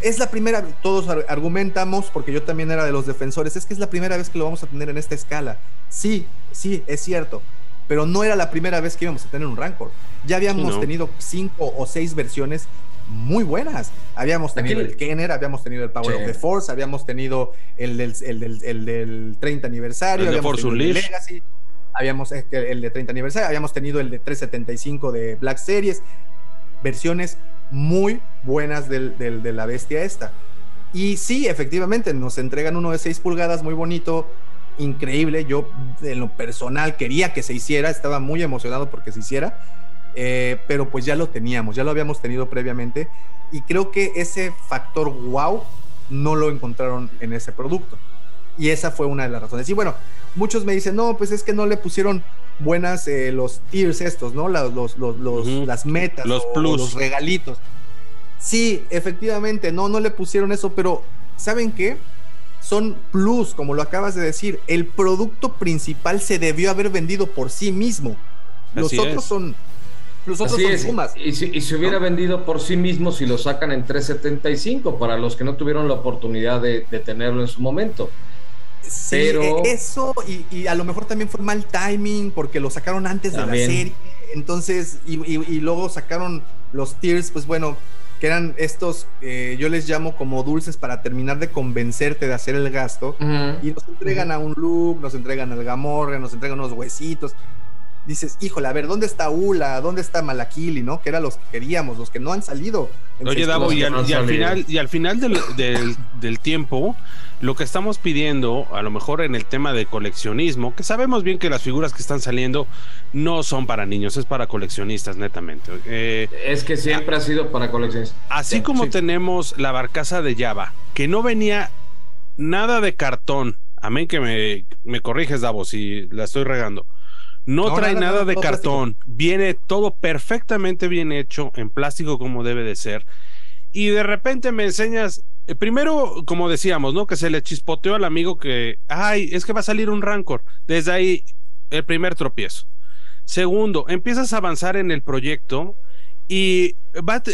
es la primera, todos argumentamos, porque yo también era de los defensores, es que es la primera vez que lo vamos a tener en esta escala. Sí, sí, es cierto pero no era la primera vez que íbamos a tener un Rancor. Ya habíamos tenido cinco o seis versiones muy buenas. Habíamos tenido el Kenner, habíamos tenido el Power of the Force, habíamos tenido el del, el del, 30 aniversario, el habíamos tenido el Legacy, habíamos este, el de 30 aniversario, habíamos tenido el de 375 de Black Series, versiones muy buenas del, de la bestia esta. Y sí, efectivamente, nos entregan uno de 6 pulgadas muy bonito, increíble. Yo, en lo personal, quería que se hiciera, estaba muy emocionado porque se hiciera, eh, pero pues ya lo teníamos, ya lo habíamos tenido previamente. Y creo que ese factor wow no lo encontraron en ese producto. Y esa fue una de las razones. Y bueno, muchos me dicen, no, pues es que no le pusieron buenas eh, los tiers estos, ¿no? Los, los, los, Las metas, los plus. los regalitos. Sí, efectivamente, no, no le pusieron eso, pero ¿saben qué? son plus, como lo acabas de decir. El producto principal se debió haber vendido por sí mismo. Los otros son los otros son sumas. Y si, se hubiera vendido por sí mismo si lo sacan en 375 para los que no tuvieron la oportunidad de, tenerlo en su momento. Sí, Pero... E, eso y, a lo mejor también fue mal timing porque lo sacaron antes de la serie. Entonces, y, y, luego sacaron los tiers, pues bueno, que eran estos, eh, yo les llamo como dulces para terminar de convencerte de hacer el gasto, y nos entregan a un look, nos entregan al gamorre, nos entregan unos huesitos. Dices, híjole, a ver, ¿dónde está Ula? ¿Dónde está Malakili? ¿No? Que eran los que queríamos, los que no han salido. Oye, Davo, y, al, final, y al final del, del tiempo, lo que estamos pidiendo, a lo mejor en el tema de coleccionismo, que sabemos bien que las figuras que están saliendo no son para niños, es para coleccionistas, netamente. Eh, es que siempre ha sido para coleccionistas. Así como tenemos la barcaza de Java, que no venía nada de cartón. A mí que me, me corriges, Davo, si la estoy regando. No, trae nada, de cartón, viene todo perfectamente bien hecho, en plástico como debe de ser. Y de repente me enseñas eh, primero, como decíamos, ¿no? Que se le chispoteó al amigo que, ay, es que va a salir un Rancor. Desde ahí, el primer tropiezo. Segundo, empiezas a avanzar en el proyecto y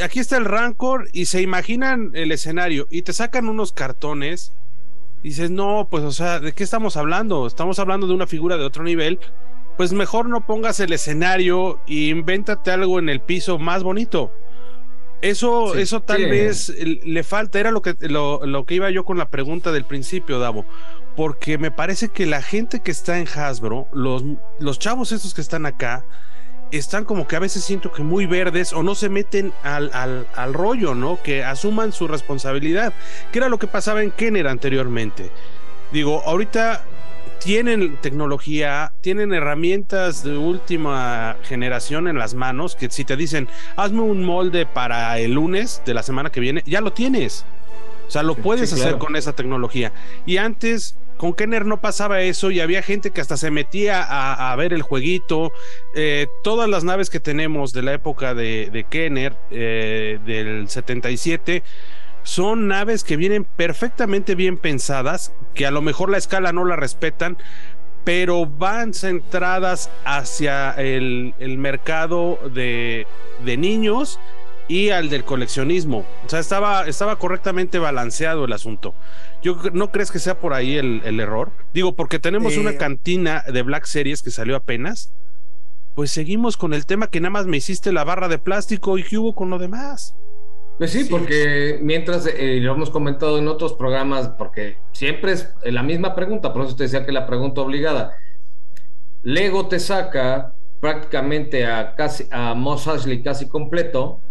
aquí está el Rancor y se imaginan el escenario y te sacan unos cartones dices, no, pues, o sea, ¿de qué estamos hablando? Estamos hablando de una figura de otro nivel. Pues mejor no pongas el escenario y invéntate algo en el piso más bonito. Eso, eso tal vez le falta, era lo que, lo, lo, que iba yo con la pregunta del principio, Davo, porque me parece que la gente que está en Hasbro, los, los chavos estos que están acá, están como que a veces siento que muy verdes o no se meten al, al, al, rollo, ¿no? Que asuman su responsabilidad, que era lo que pasaba en Kenner anteriormente. Digo, ahorita tienen tecnología, tienen herramientas de última generación en las manos, que si te dicen, hazme un molde para el lunes de la semana que viene, ya lo tienes. O sea, lo puedes hacer con esa tecnología. Y antes con Kenner no pasaba eso y había gente que hasta se metía a, ver el jueguito. Eh, todas las naves que tenemos de la época de, Kenner, eh, del 77, son naves que vienen perfectamente bien pensadas, que a lo mejor la escala no la respetan, pero van centradas hacia el, mercado de, de niños y al del coleccionismo. O sea, estaba, estaba correctamente balanceado el asunto. Yo no crees que sea por ahí el, error. Digo, porque tenemos una cantina de Black Series que salió apenas. Pues seguimos con el tema que nada más me hiciste la barra de plástico y que hubo con lo demás. Pues sí, porque mientras eh, lo hemos comentado en otros programas, porque siempre es la misma pregunta, por eso te decía que la pregunta obligada. Lego te saca prácticamente a casi a Moss Ashley casi completo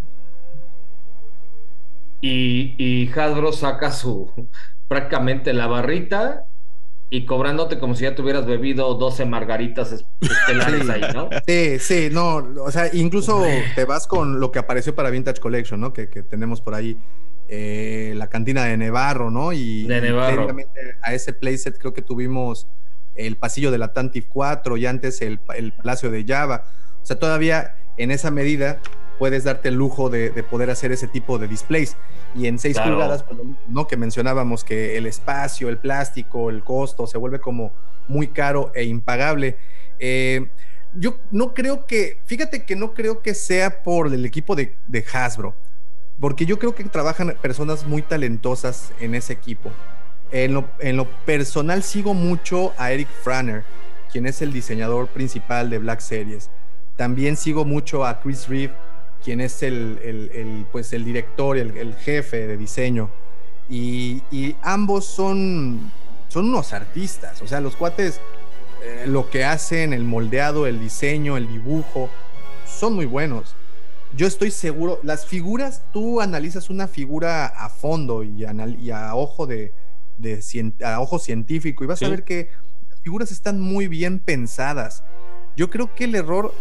y, y Hasbro saca su prácticamente la barrita y cobrándote como si ya tuvieras bebido 12 margaritas estelares ahí, ¿no? Sí, sí, no, o sea, incluso te vas con lo que apareció para Vintage Collection, ¿no? Que, tenemos por ahí eh, la cantina de Nevarro, ¿no? Y, de Nevarro. a ese playset creo que tuvimos el pasillo de la Tantif 4 y antes el, el Palacio de Java. O sea, todavía en esa medida puedes darte el lujo de, poder hacer ese tipo de displays. Y en 6 pulgadas, pues, ¿no? Que mencionábamos que el espacio, el plástico, el costo se vuelve como muy caro e impagable. Eh, yo no creo que, fíjate que no creo que sea por el equipo de, Hasbro, porque yo creo que trabajan personas muy talentosas en ese equipo. En lo, en lo personal sigo mucho a Eric Franner, quien es el diseñador principal de Black Series. También sigo mucho a Chris Reeve, quien es el, pues el director, el, el jefe de diseño. Y, ambos son, son unos artistas, o sea, los cuates, eh, lo que hacen, el moldeado, el diseño, el dibujo, son muy buenos. Yo estoy seguro, las figuras, tú analizas una figura a fondo y, a ojo de, a ojo científico y vas a ver que las figuras están muy bien pensadas. Yo creo que el error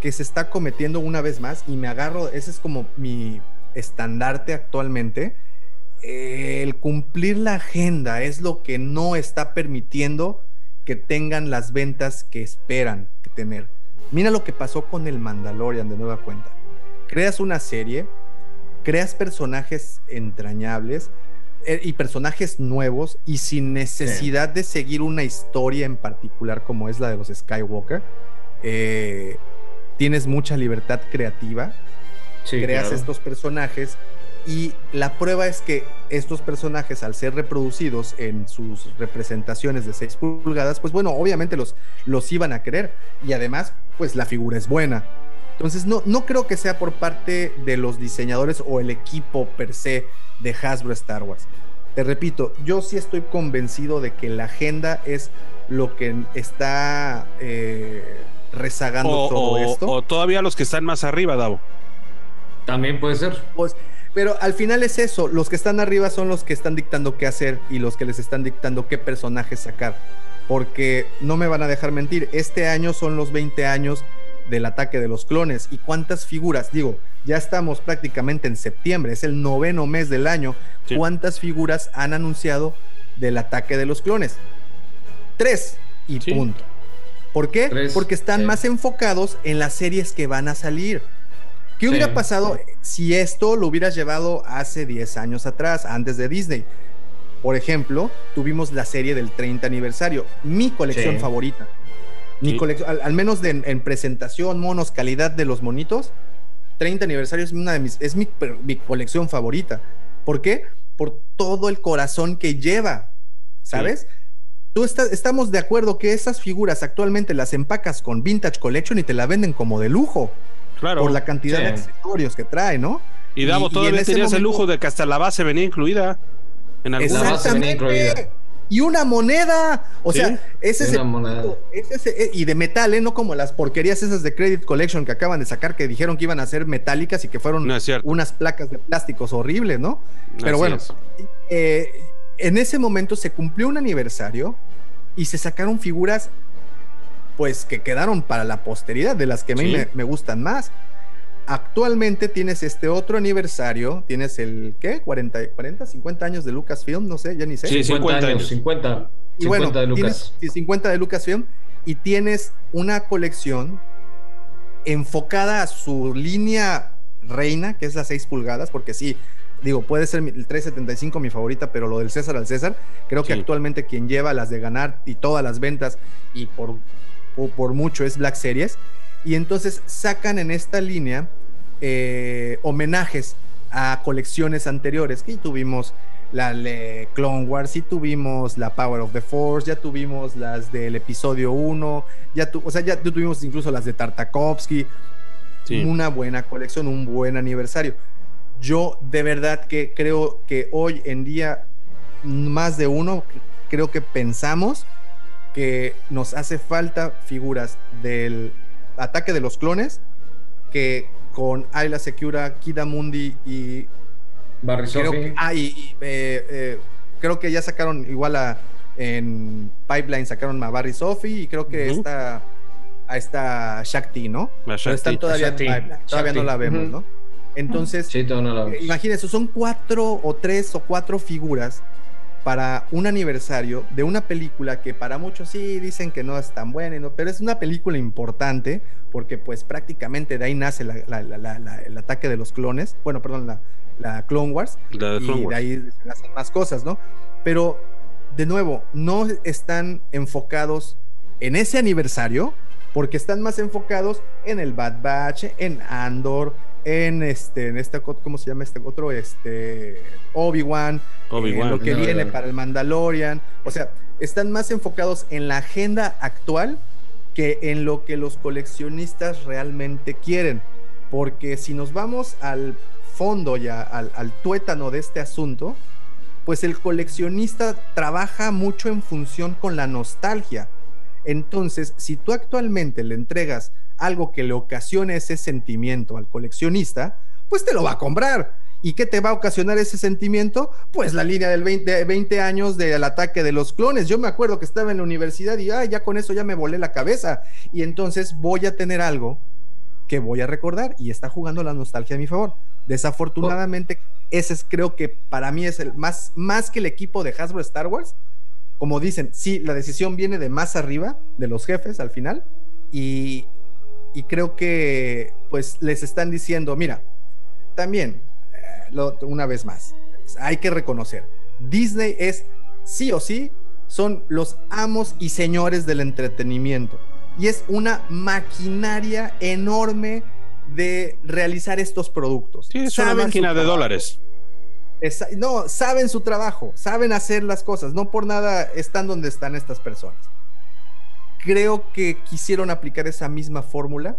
que se está cometiendo una vez más y me agarro, ese es como mi estandarte actualmente. el cumplir la agenda es lo que no está permitiendo que tengan las ventas que esperan tener. Mira lo que pasó con el Mandalorian de nueva cuenta. Creas una serie, creas personajes entrañables eh, y personajes nuevos y sin necesidad de seguir una historia en particular como es la de los Skywalker. Eh, tienes mucha libertad creativa, creas estos personajes y la prueba es que estos personajes al ser reproducidos en sus representaciones de 6 pulgadas, pues bueno, obviamente los, los iban a querer y además pues la figura es buena. Entonces no, no creo que sea por parte de los diseñadores o el equipo per se de Hasbro Star Wars. Te repito, yo sí estoy convencido de que la agenda es lo que está eh, rezagando todo esto. O todavía los que están más arriba, Davo. También puede ser. Pues, pero al final es eso, los que están arriba son los que están dictando qué hacer y los que les están dictando qué personajes sacar. Porque no me van a dejar mentir, este año son los 20 años del ataque de los clones. ¿Y cuántas figuras? Digo, ya estamos prácticamente en septiembre, es el noveno mes del año. ¿Cuántas figuras han anunciado del ataque de los clones? Tres y punto. ¿Por qué? Porque están más enfocados en las series que van a salir. ¿Qué hubiera pasado si esto lo hubieras llevado hace 10 años atrás, antes de Disney? Por ejemplo, tuvimos la serie del 30 aniversario, mi colección favorita. Mi colección, al, menos en presentación, monos, calidad de los monitos, 30 aniversario es, una de mis, es mi, mi colección favorita. ¿Por qué? Por todo el corazón que lleva ¿sabes? Tú estás, estamos de acuerdo que esas figuras actualmente las empacas con Vintage Collection y te la venden como de lujo. Claro. Por la cantidad de accesorios que trae, ¿no? Y Davo, todavía tenías el lujo de que hasta la base venía incluida. En alguna la base venía incluida. Y una moneda. O sea, ese es, eh, y de metal, ¿eh? No como las porquerías esas de Credit Collection que acaban de sacar que dijeron que iban a ser metálicas y que fueron unas placas de plásticos horribles, ¿no? Pero bueno, eh, en ese momento se cumplió un aniversario y se sacaron figuras pues que quedaron para la posteridad, de las que a mí me, gustan más. Actualmente tienes este otro aniversario, tienes el, ¿qué? 40, 40 50 años de Lucasfilm, no sé, ya ni sé. Sí, 50 años, 50. Y bueno, de Lucas. Tienes, 50 de Lucasfilm y tienes una colección enfocada a su línea reina, que es las 6 pulgadas, porque sí, digo, puede ser el 375 mi favorita, pero lo del César al César, creo que actualmente quien lleva las de ganar y todas las ventas y por, por, mucho es Black Series. Y entonces sacan en esta línea eh, homenajes a colecciones anteriores que tuvimos la de Clone Wars, y tuvimos la Power of the Force, ya tuvimos las del episodio 1, ya tu, o sea, ya tuvimos incluso las de Tartakovsky. Una buena colección, un buen aniversario. Yo de verdad que creo que hoy en día más de uno creo que pensamos que nos hace falta figuras del ataque de los clones que con Ayla Secura, Kidamundi y Barry creo que, ah, y, eh, eh, creo que ya sacaron igual a en Pipeline sacaron a Barry Sophie y creo que está a esta Shakti, ¿no? Pero están todavía en Pipeline, todavía no la vemos, ¿no? Entonces, imagínense, son cuatro o tres o cuatro figuras para un aniversario de una película que para muchos sí dicen que no es tan buena, pero es una película importante porque pues prácticamente de ahí nace el ataque de los clones, bueno, perdón, la, Clone Wars, y de ahí se nacen más cosas, ¿no? Pero, de nuevo, no están enfocados en ese aniversario porque están más enfocados en el Bad Batch, en Andor, en este, en este, ¿cómo se llama este otro? Este, Obi-Wan, Obi lo que viene para el Mandalorian. O sea, están más enfocados en la agenda actual que en lo que los coleccionistas realmente quieren. Porque si nos vamos al fondo ya, al, al tuétano de este asunto, pues el coleccionista trabaja mucho en función con la nostalgia. Entonces, si tú actualmente le entregas algo que le ocasione ese sentimiento al coleccionista, pues te lo va a comprar. ¿Y qué te va a ocasionar ese sentimiento? Pues la línea del 20, 20 años del ataque de los clones. Yo me acuerdo que estaba en la universidad y ya con eso ya me volé la cabeza. Y entonces voy a tener algo que voy a recordar y está jugando la nostalgia a mi favor. Desafortunadamente, ese es creo que para mí es el más, más que el equipo de Hasbro Star Wars. Como dicen, sí, la decisión viene de más arriba, de los jefes al final. Y, y creo que pues les están diciendo, mira, también, eh, una vez más, hay que reconocer, Disney es sí o sí, son los amos y señores del entretenimiento. Y es una maquinaria enorme de realizar estos productos. Sí, es una máquina de dólares. no, saben su trabajo, saben hacer las cosas, no por nada están donde están estas personas creo que quisieron aplicar esa misma fórmula,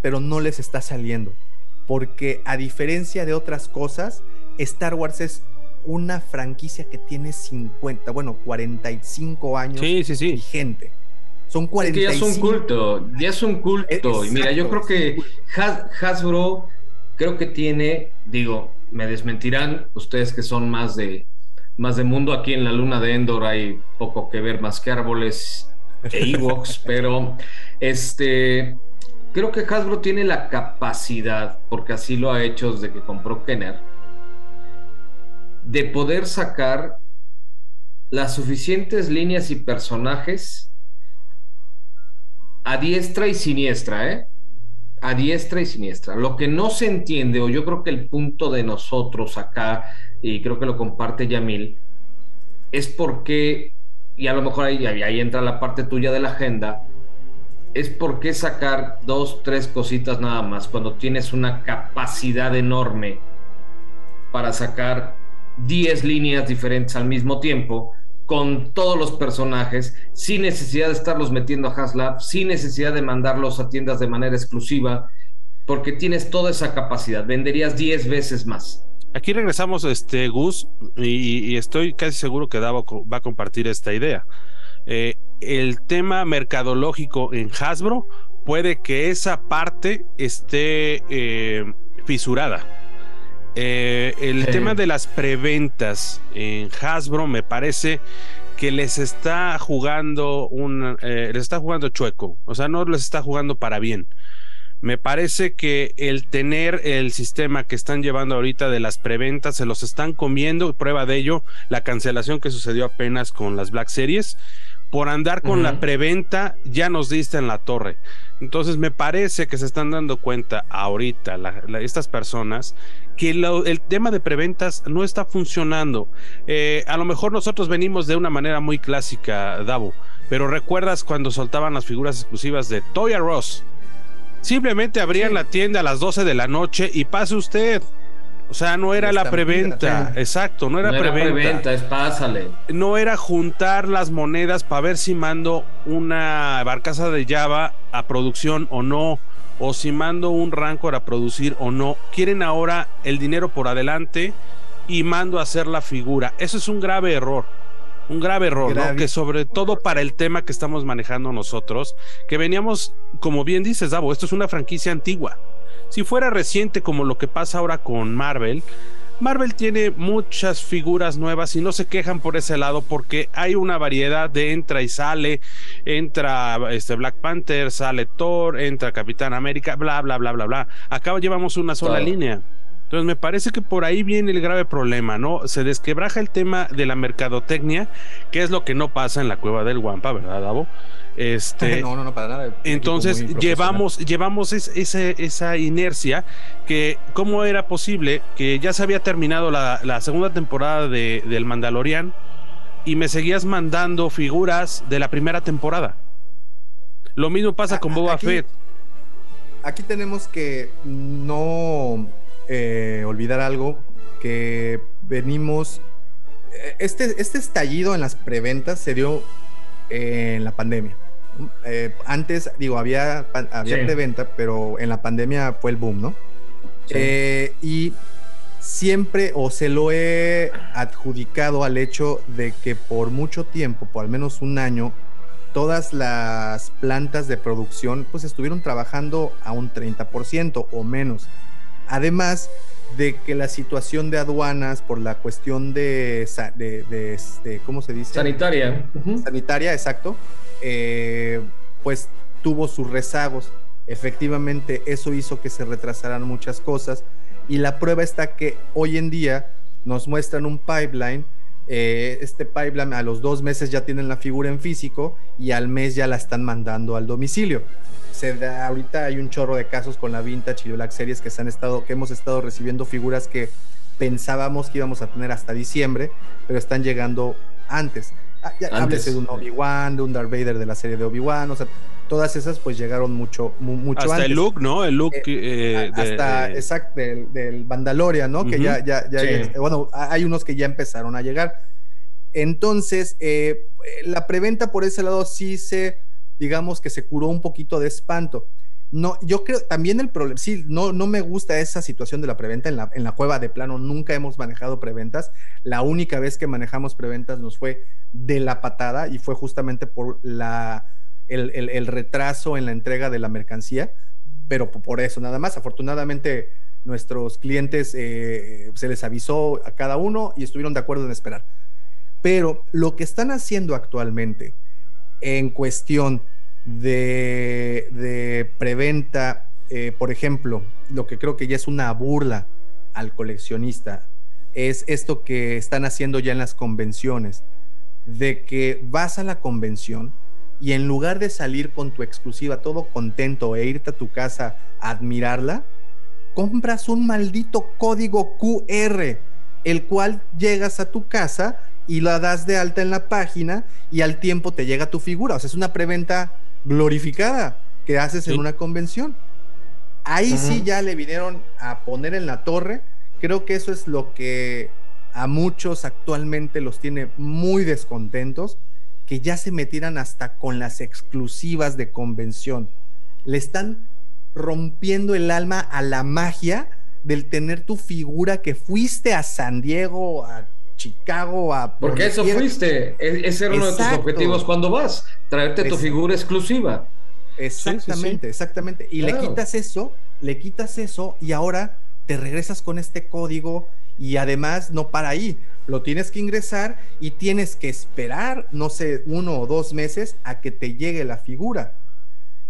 pero no les está saliendo. Porque a diferencia de otras cosas, Star Wars es una franquicia que tiene 50, bueno, 45 años sí, sí, sí. vigente. Son 45. Es ya es un culto, ya es un culto. y mira, yo creo que Hasbro creo que tiene, digo, me desmentirán ustedes que son más de más de mundo aquí en la luna de Endor hay poco que ver más que árboles e pero este, creo que Hasbro tiene la capacidad, porque así lo ha hecho desde que compró Kenner, de poder sacar las suficientes líneas y personajes a diestra y siniestra, ¿eh? A diestra y siniestra. Lo que no se entiende, o yo creo que el punto de nosotros acá, y creo que lo comparte Yamil, es porque y a lo mejor ahí, ahí entra la parte tuya de la agenda, es por qué sacar dos, tres cositas nada más cuando tienes una capacidad enorme para sacar 10 líneas diferentes al mismo tiempo con todos los personajes, sin necesidad de estarlos metiendo a HasLab, sin necesidad de mandarlos a tiendas de manera exclusiva, porque tienes toda esa capacidad, venderías 10 veces más. Aquí regresamos, este, Gus, y, estoy casi seguro que Davo va a compartir esta idea. Eh, el tema mercadológico en Hasbro puede que esa parte esté eh, fisurada. Eh, el tema de las preventas en Hasbro me parece que les está jugando un, les está jugando chueco, o sea, no les está jugando para bien. Me parece que el tener el sistema que están llevando ahorita de las preventas se los están comiendo. Prueba de ello, la cancelación que sucedió apenas con las Black Series. Por andar con la preventa, ya nos diste en la torre. Entonces, me parece que se están dando cuenta ahorita estas personas que el tema de preventas no está funcionando. Eh, a lo mejor nosotros venimos de una manera muy clásica, Davo, pero recuerdas cuando soltaban las figuras exclusivas de Toy R Us Simplemente abrían la tienda a las 12 de la noche y pase usted. O sea, no era la preventa, exacto, no era no preventa. Era preventa, es pásale. No era juntar las monedas para ver si mando una barcaza de Java a producción o no, o si mando un Rancor a producir o no. Quieren ahora el dinero por adelante y mando a hacer la figura. Eso es un grave error un grave error, ¿no? Que sobre todo para el tema que estamos manejando nosotros, que veníamos, como bien dices, Davo, esto es una franquicia antigua. Si fuera reciente como lo que pasa ahora con Marvel, Marvel tiene muchas figuras nuevas y no se quejan por ese lado porque hay una variedad de entra y sale, entra este Black Panther, sale Thor, entra Capitán América, bla, bla, bla, bla, bla. Acá llevamos una sola línea. Entonces me parece que por ahí viene el grave problema, ¿no? Se desquebraja el tema de la mercadotecnia, que es lo que no pasa en la cueva del Guampa, ¿verdad, Davo? Este, no, no, no, para nada. Entonces llevamos, llevamos esa inercia que cómo era posible que ya se había terminado la, segunda temporada de, del Mandalorian y me seguías mandando figuras de la primera temporada. Lo mismo pasa con Boba Fett. Aquí tenemos que no eh, olvidar algo, que venimos... Eh, este, este estallido en las preventas se dio en la pandemia. Eh, antes, digo, había, había preventa, pero en la pandemia fue el boom, ¿no? y siempre o se lo he adjudicado al hecho de que por mucho tiempo, por al menos un año, todas las plantas de producción pues estuvieron trabajando a un 30% o menos. Además de que la situación de aduanas por la cuestión de, de, ¿cómo se dice? Sanitaria. Sanitaria, exacto. Eh, pues tuvo sus rezagos. Efectivamente, eso hizo que se retrasaran muchas cosas. Y la prueba está que hoy en día nos muestran un pipeline. Eh, este pipeline a los dos meses ya tienen la figura en físico y al mes ya la están mandando al domicilio ahorita hay un chorro de casos con la Vintage y Black Series que se han estado, que hemos estado recibiendo figuras que pensábamos que íbamos a tener hasta diciembre, pero están llegando antes. Ah, háblese de un Obi-Wan, de un Darth Vader de la serie de Obi-Wan, o sea, todas esas pues llegaron mucho, mucho hasta el look, ¿no? El look. Eh, eh, hasta, exacto, del, del Mandalorian, ¿no? Que ya, ya, ya, bueno, hay unos que ya empezaron a llegar. Entonces, eh, la preventa por ese lado sí se digamos que se curó un poquito de espanto. No, yo creo también el problema, sí, no, no me gusta esa situación de la preventa en la, en la cueva de plano, nunca hemos manejado preventas. La única vez que manejamos preventas nos fue de la patada y fue justamente por la, el, retraso en la entrega de la mercancía, pero por eso nada más. Afortunadamente nuestros clientes eh, se les avisó a cada uno y estuvieron de acuerdo en esperar. Pero lo que están haciendo actualmente en cuestión de, preventa, eh, por ejemplo, lo que creo que ya es una burla al coleccionista, es esto que están haciendo ya en las convenciones, de que vas a la convención y en lugar de salir con tu exclusiva todo contento e irte a tu casa a admirarla, compras un maldito código QR, el cual llegas a tu casa y la das de alta en la página y al tiempo te llega tu figura. O sea, es una preventa glorificada que haces en una convención. Ahí sí ya le vinieron a poner en la torre. Creo que eso es lo que a muchos actualmente los tiene muy descontentos, que ya se metieran hasta con las exclusivas de convención. Le están rompiendo el alma a la magia del tener tu figura que fuiste a San Diego, a Chicago, a... Porque eso fuiste, e-, ese era uno de tus objetivos cuando vas, traerte tu figura exclusiva. Exactamente, exactamente. Y le quitas eso, le quitas eso y ahora te regresas con este código y además no para ahí, lo tienes que ingresar y tienes que esperar, no sé, uno o dos meses a que te llegue la figura.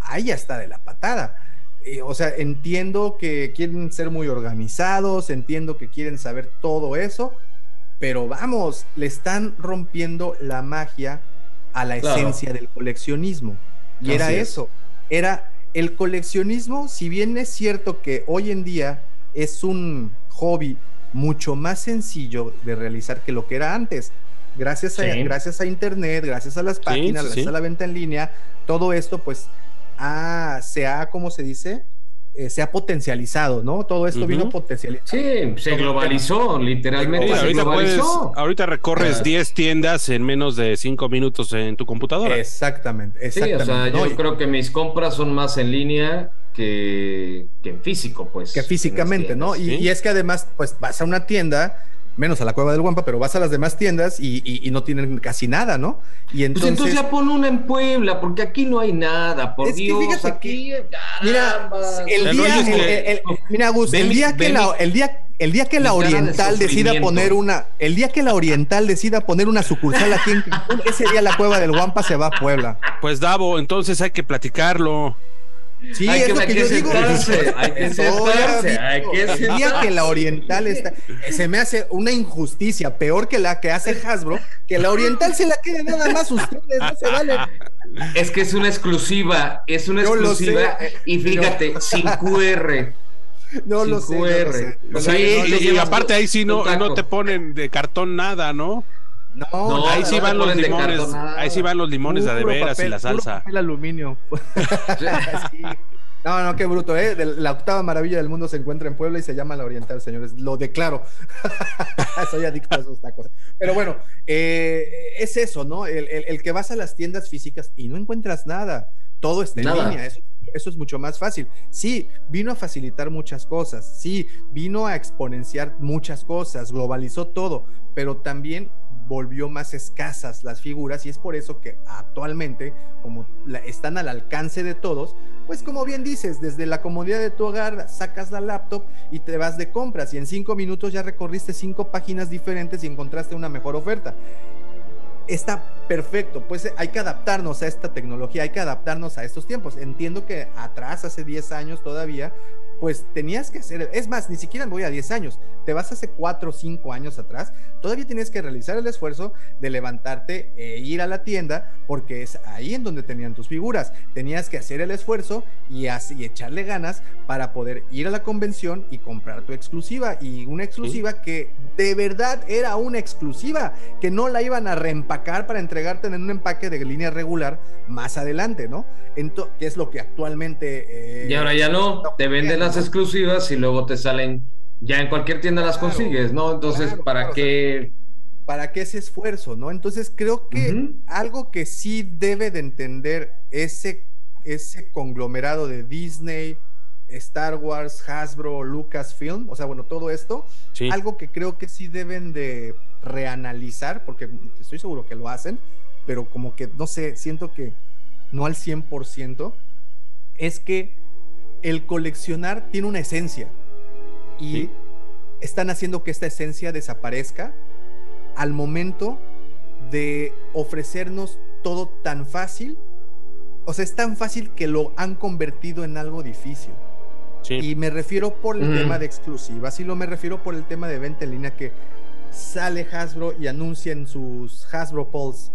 Ahí ya está de la patada. Eh, o sea, entiendo que quieren ser muy organizados, entiendo que quieren saber todo eso, pero vamos, le están rompiendo la magia a la esencia del coleccionismo. Y era eso, era el coleccionismo, si bien es cierto que hoy en día es un hobby mucho más sencillo de realizar que lo que era antes. Gracias a, gracias a Internet, gracias a las páginas, gracias a la venta en línea, todo esto pues se ha, ¿cómo se dice? Eh, se ha potencializado, ¿no? Todo esto vino potencializado. Sí, se globalizó, literalmente. ahorita, recorres 10 ah. tiendas en menos de 5 minutos en tu computadora. Exactamente, exactamente. Sí, o sea, yo creo que mis compras son más en línea que, en físico, pues. Que físicamente, ¿no? Y, es que además, pues vas a una tienda, menos a la cueva del Guampa, pero vas a las demás tiendas y, no tienen casi nada, ¿no? Y entonces. Pues entonces ya pon una en Puebla, porque aquí no hay nada, por Dios. aquí. mira, el día, mira, Gus, el día que la, el día el día que la Oriental decida poner una, el día que la Oriental decida poner una sucursal aquí en Cancún, ese día la cueva del Guampa se va a Puebla. Pues Davo, entonces hay que platicarlo. Sí, hay es que, lo que, yo digo. Hay que sentarse, hay que día que la Oriental está, se me hace una injusticia peor que la que hace Hasbro, que la Oriental se la quede nada más ustedes, no se vale. Es que es una exclusiva, es una exclusiva y fíjate, sin QR. No lo, sé, O sea, y, aparte ahí sí no, no te ponen de cartón nada, ¿no? No, ahí sí van los limones, ahí sí van los limones de veras y la salsa. El aluminio. No, no, qué bruto, ¿eh? La octava maravilla del mundo se encuentra en Puebla y se llama la Oriental, señores. Lo declaro. Soy adicto a esos tacos. Pero bueno, eh, es eso, ¿no? El, que vas a las tiendas físicas y no encuentras nada. Todo está en línea. Eso, eso, es mucho más fácil. Sí, vino a facilitar muchas cosas. Sí, vino a exponenciar muchas cosas. Globalizó todo. Pero también volvió más escasas las figuras y es por eso que actualmente, como están al alcance de todos, pues como bien dices, desde la comodidad de tu hogar sacas la laptop y te vas de compras y en cinco minutos ya recorriste cinco páginas diferentes y encontraste una mejor oferta. Está perfecto, pues hay que adaptarnos a esta tecnología, hay que adaptarnos a estos tiempos. Entiendo que atrás, hace 10 años todavía, pues tenías que hacer, es más, ni siquiera voy a 10 años, te vas hace 4 o 5 años atrás, todavía tienes que realizar el esfuerzo de levantarte e ir a la tienda, porque es ahí en donde tenían tus figuras. Tenías que hacer el esfuerzo y, así, echarle ganas para poder ir a la convención y comprar tu exclusiva. Y una exclusiva que de verdad era una exclusiva, que no la iban a reempacar para entregarte en un empaque de línea regular más adelante, ¿no? Entonces, ¿qué es lo que actualmente... Eh, y ahora ya no, te venden las exclusivas y luego te salen, ya en cualquier tienda las consigues, ¿no? Entonces, ¿para qué? ¿Para qué ese esfuerzo, no? Entonces, creo que algo que sí debe de entender ese, ese conglomerado de Disney, Star Wars, Hasbro, Lucasfilm, o sea, bueno, todo esto, algo que creo que sí deben de reanalizar, porque estoy seguro que lo hacen, pero como que, no sé, siento que no al 100%, es que el coleccionar tiene una esencia y están haciendo que esta esencia desaparezca al momento de ofrecernos todo tan fácil. O sea, es tan fácil que lo han convertido en algo difícil. Y me refiero por el tema de exclusivas y lo me refiero por el tema de venta en línea que sale Hasbro y anuncia en sus Hasbro Pulse.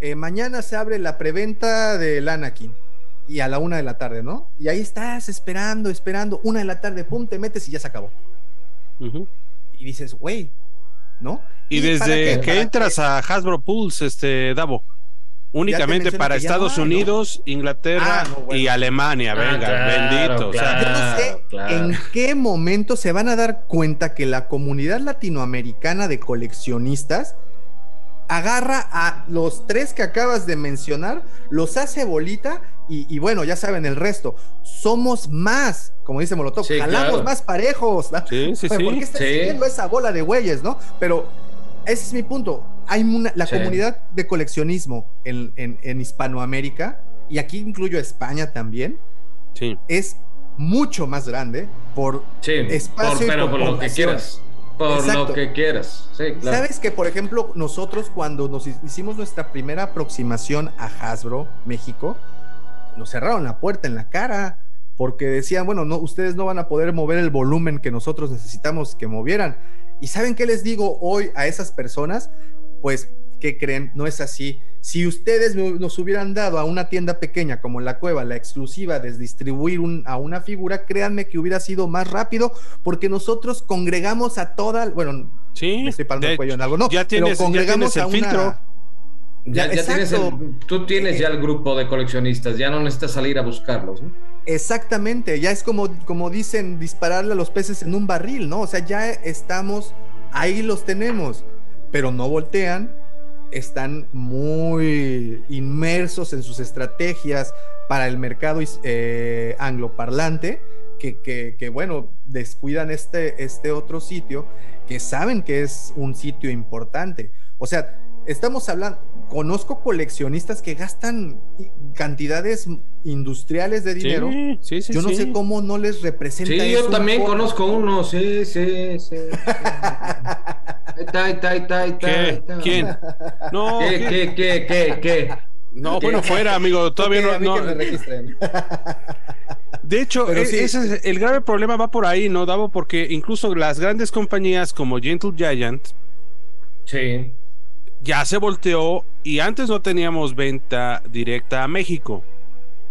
Eh, mañana se abre la preventa del Anakin y a la una de la tarde, ¿no? Y ahí estás esperando, esperando, una de la tarde, pum, te metes y ya se acabó. Y dices, güey, ¿no? Y, desde que entras a Hasbro Pulse, este, Davo, Únicamente para Estados Unidos, Inglaterra ah, y Alemania, ah, venga, bendito. yo no sé en qué momento se van a dar cuenta que la comunidad latinoamericana de coleccionistas agarra a los tres que acabas de mencionar, los hace bolita y, bueno, ya saben el resto. Somos más, como dice Molotov, jalamos más parejos. Sí, sí, sí. ¿Por está siguiendo esa bola de güeyes, no? Pero ese es mi punto. Hay una, la comunidad de coleccionismo en, Hispanoamérica, y aquí incluyo España también, es mucho más grande por espacio por, pero por lo que quieras. Por lo que quieras. Sabes que, por ejemplo, nosotros cuando nos hicimos nuestra primera aproximación a Hasbro, México, nos cerraron la puerta en la cara porque decían, bueno, no, ustedes no van a poder mover el volumen que nosotros necesitamos que movieran. ¿Y saben qué les digo hoy a esas personas? Pues, ¿qué creen? No es así. Si ustedes nos hubieran dado a una tienda pequeña como La Cueva la exclusiva de distribuir a una figura, créanme que hubiera sido más rápido porque nosotros congregamos a toda, bueno, sí, me estoy parando el cuello en algo, no, ya tienes, congregamos ya tienes el filtro. Ya, tienes tú tienes ya el grupo de coleccionistas, ya no necesitas salir a buscarlos, ¿no? Exactamente, ya es como, como dicen, dispararle a los peces en un barril, ¿no? O sea, ya estamos, ahí los tenemos, pero no voltean, están muy inmersos en sus estrategias para el mercado eh, angloparlante, que, que, bueno, descuidan este, este otro sitio, que saben que es un sitio importante. O sea, estamos hablando, conozco coleccionistas que gastan cantidades industriales de dinero. Sí, sí, yo no sé cómo no les representa. Sí, yo también conozco uno, sí, sí, sí. está, está, está, está, ¿Quién? No. ¿Qué, qué, qué, qué, qué? No, bueno, fuera, amigo, todavía no. De hecho, e, ese es el grave problema va por ahí, ¿no, Davo? Porque incluso las grandes compañías como Gentle Giant sí ya se volteó y antes no teníamos venta directa a México.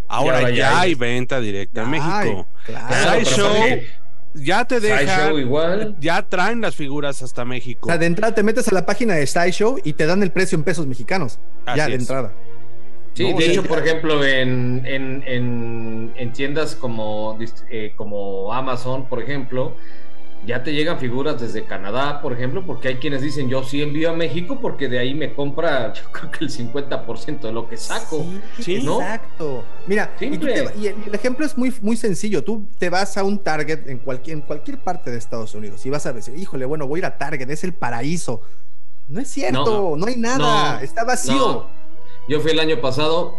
Ahora ya, hay venta directa a México. Claro, ya te deja, ya traen las figuras hasta México. O sea, de entrada te metes a la página de SciShow y te dan el precio en pesos mexicanos. ya de entrada. Sí, de hecho, por ejemplo, en, en, tiendas como, eh, como Amazon, por ejemplo, ya te llegan figuras desde Canadá, por ejemplo, porque hay quienes dicen yo sí envío a México porque de ahí me compra yo creo que el 50% de lo que saco. Sí, exacto. Mira, y, el ejemplo es muy, muy sencillo. Tú te vas a un Target en cualquier, en cualquier parte de Estados Unidos y vas a decir, híjole, bueno, voy a ir a Target, es el paraíso. No es cierto, no, hay nada, está vacío. Yo fui el año pasado,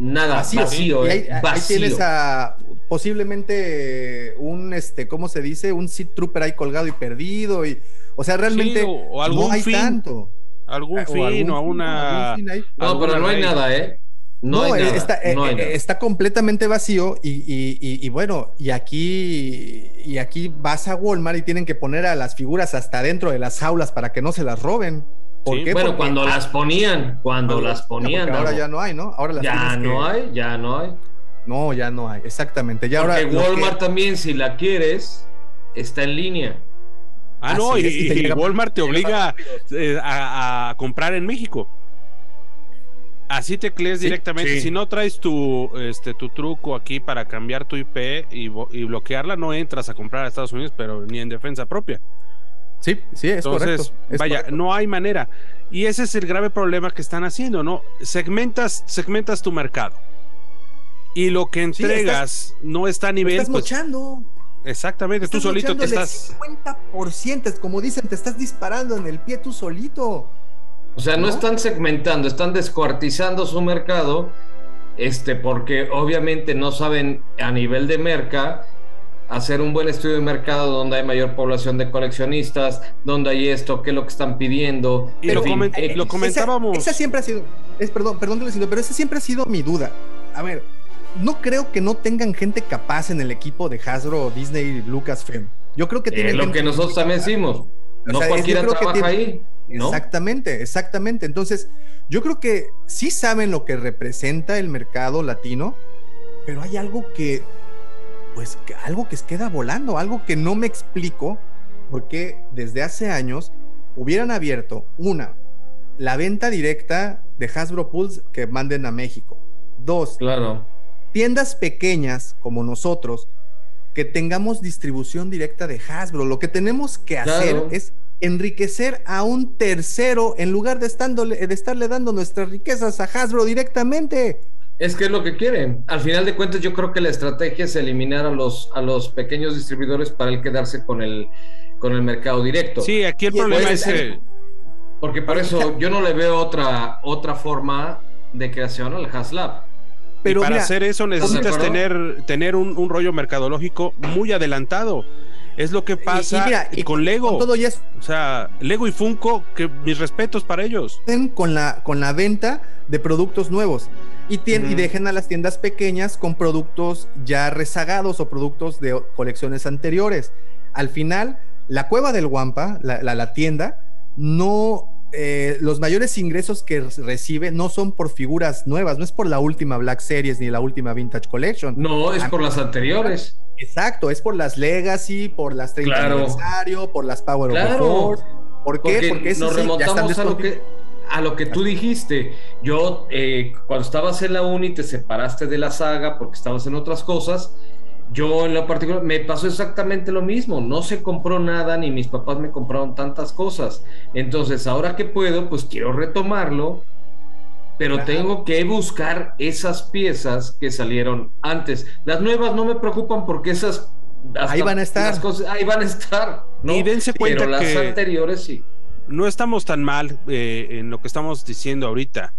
nada, vacío, ahí, eh, ahí, tienes a posiblemente un, este, ¿cómo se dice? Un Seed Trooper ahí colgado y perdido. Y, o sea, realmente o, algún no hay tanto. Algún ah, fin o, una. no, pero no hay nada, ¿eh? No, hay nada, está, eh, eh, está, completamente vacío y, y, bueno, y aquí, y aquí vas a Walmart y tienen que poner a las figuras hasta dentro de las jaulas para que no se las roben. ¿Por qué? Bueno, cuando las ponían, cuando las ponían. Ahora ya no hay, ¿no? Ahora las ya no hay, ya no hay. No, ya no hay, exactamente. Ya Porque Walmart también, si la quieres, está en línea. Ah, no, y, Walmart te obliga eh, a, comprar en México. Así te crees directamente. Si no traes tu, este, tu truco aquí para cambiar tu IP y, bloquearla, no entras a comprar a Estados Unidos, pero ni en defensa propia. Sí, sí, es Entonces, vaya, no hay manera. Y ese es el grave problema que están haciendo, ¿no? Segmentas, segmentas tu mercado y lo que entregas no está a nivel. Estás pues, mochando. Exactamente, tú solito te estás. 50%, como dicen, te estás disparando en el pie tú solito. O sea, no, están segmentando, están descuartizando su mercado, este, porque obviamente no saben a nivel de merca hacer un buen estudio de mercado donde hay mayor población de coleccionistas, donde hay esto, qué es lo que están pidiendo. Y lo, comentábamos. Esa, siempre ha sido, es, perdón, perdón que lo siento, pero esa siempre ha sido mi duda. A ver, no creo que no tengan gente capaz en el equipo de Hasbro, Disney, Lucasfilm. Yo creo que tienen. lo que nosotros también decimos. No cualquiera trabaja ahí. Exactamente, exactamente. Entonces, yo creo que sí saben lo que representa el mercado latino, pero hay algo que, pues, algo que queda volando, algo que no me explico, porque desde hace años hubieran abierto una, la venta directa de Hasbro Pulse que manden a México. Dos, Claro. tiendas pequeñas como nosotros que tengamos distribución directa de Hasbro. Lo que tenemos que hacer es enriquecer a un tercero en lugar de, estándole- de estarle dando nuestras riquezas a Hasbro directamente. Es que es lo que quieren. Al final de cuentas, yo creo que la estrategia es eliminar a los, a los pequeños distribuidores para el quedarse con el, con el mercado directo. Sí, aquí el problema pues, es que Porque por eso yo no le veo otra, otra forma de creación al HasLab. Pero para mira, hacer eso necesitas tener, tener un, un rollo mercadológico muy adelantado. Es lo que pasa y y con Lego. con todo ya es- O sea, Lego y Funko, que mis respetos para ellos. con la, con la venta de productos nuevos y, tien- y Ujú. dejen a las tiendas pequeñas con productos ya rezagados o productos de colecciones anteriores. Al final, la cueva del Wampa, la, la- la tienda, no... eh, los mayores ingresos que recibe no son por figuras nuevas, no es por la última Black Series ni la última Vintage Collection. No, es por las anteriores. Exacto, es por las Legacy, por las 30 Claro. aniversario, por las Power of the Claro. Force. ¿Por qué? Porque, esas nos sí ya están remontamos a lo que a lo que tú dijiste. Yo, eh, cuando estabas en la uni, te separaste de la saga porque estabas en otras cosas. Yo, en lo particular, me pasó exactamente lo mismo. No se compró nada, ni mis papás me compraron tantas cosas. Entonces, ahora que puedo, pues quiero retomarlo. Pero Claro. tengo que buscar esas piezas que salieron antes. Las nuevas no me preocupan porque esas. Ahí van a estar. las cosas- ahí van a estar. ¿no? Y dense cuenta Pero las que- anteriores sí. No estamos tan mal eh, en lo que estamos diciendo ahorita.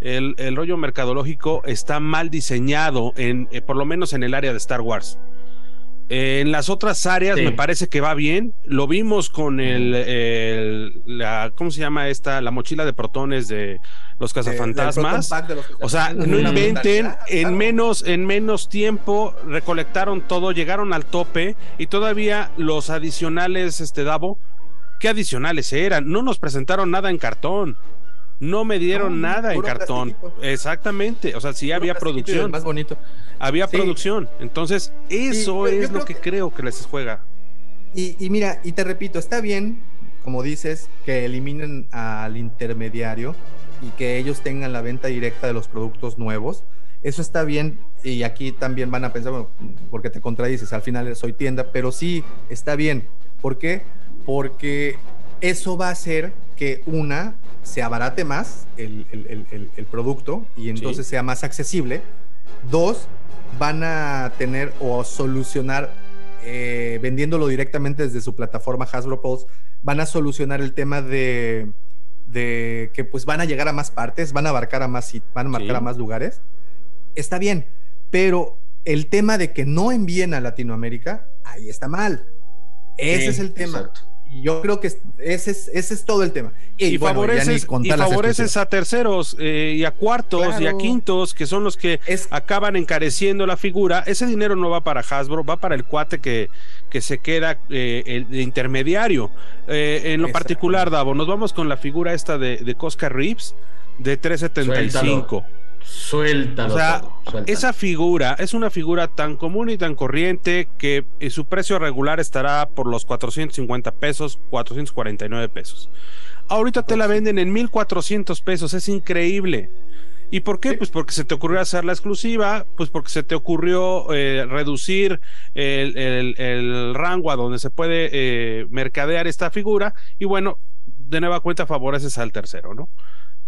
El, el rollo mercadológico está mal diseñado, en, eh, por lo menos en el área de Star Wars. Eh, en las otras áreas Sí. me parece que va bien. Lo vimos con el, el- la, ¿cómo se llama esta? La mochila de protones de los cazafantasmas. De los O sea, no inventen, brutalidad, en menos, en menos tiempo recolectaron todo, llegaron al tope y todavía los adicionales, este Davo, ¿qué adicionales eran? No nos presentaron nada en cartón. No me dieron No, nada en cartón. plastiquito. Exactamente. O sea, sí Puro había producción. Más bonito. Había Sí. producción. Entonces, eso es lo que- creo que les juega. Y, y mira, y te repito, está bien, como dices, que eliminen al intermediario y que ellos tengan la venta directa de los productos nuevos. Eso está bien y aquí también van a pensar, bueno, porque te contradices, al final soy tienda, pero sí, está bien. ¿Por qué? Porque eso va a hacer que una se abarate más el, el- el- el- el producto y entonces sea más accesible. Dos, van a tener o solucionar eh, vendiéndolo directamente desde su plataforma Hasbro Pulse, van a solucionar el tema de, de que pues van a llegar a más partes, van a abarcar a más, van a marcar Sí. a más lugares. Está bien, pero el tema de que no envíen a Latinoamérica, ahí está mal. Ese Sí, es el tema. exacto. Y yo creo que es- ese es, ese es todo el tema. Y, bueno, ya ni favoreces, y a terceros eh, y a cuartos y a quintos, que son los que Es- acaban encareciendo la figura. Ese dinero no va para Hasbro, va para el cuate que, que se queda eh, el de intermediario. Eh, en lo particular, Davo, nos vamos con la figura esta de, de Cosca Reeves de 375. Suéltalo. O sea, todo, suéltalo. Esa figura es una figura tan común y tan corriente que eh, su precio regular estará por los 450 pesos, 449 pesos. Ahorita te la venden en 1400 pesos, es increíble. ¿Y por qué? Pues porque se te ocurrió hacer la exclusiva, pues porque se te ocurrió eh, reducir el, el- el rango a donde se puede eh, mercadear esta figura y bueno, de nueva cuenta favoreces al tercero, ¿no?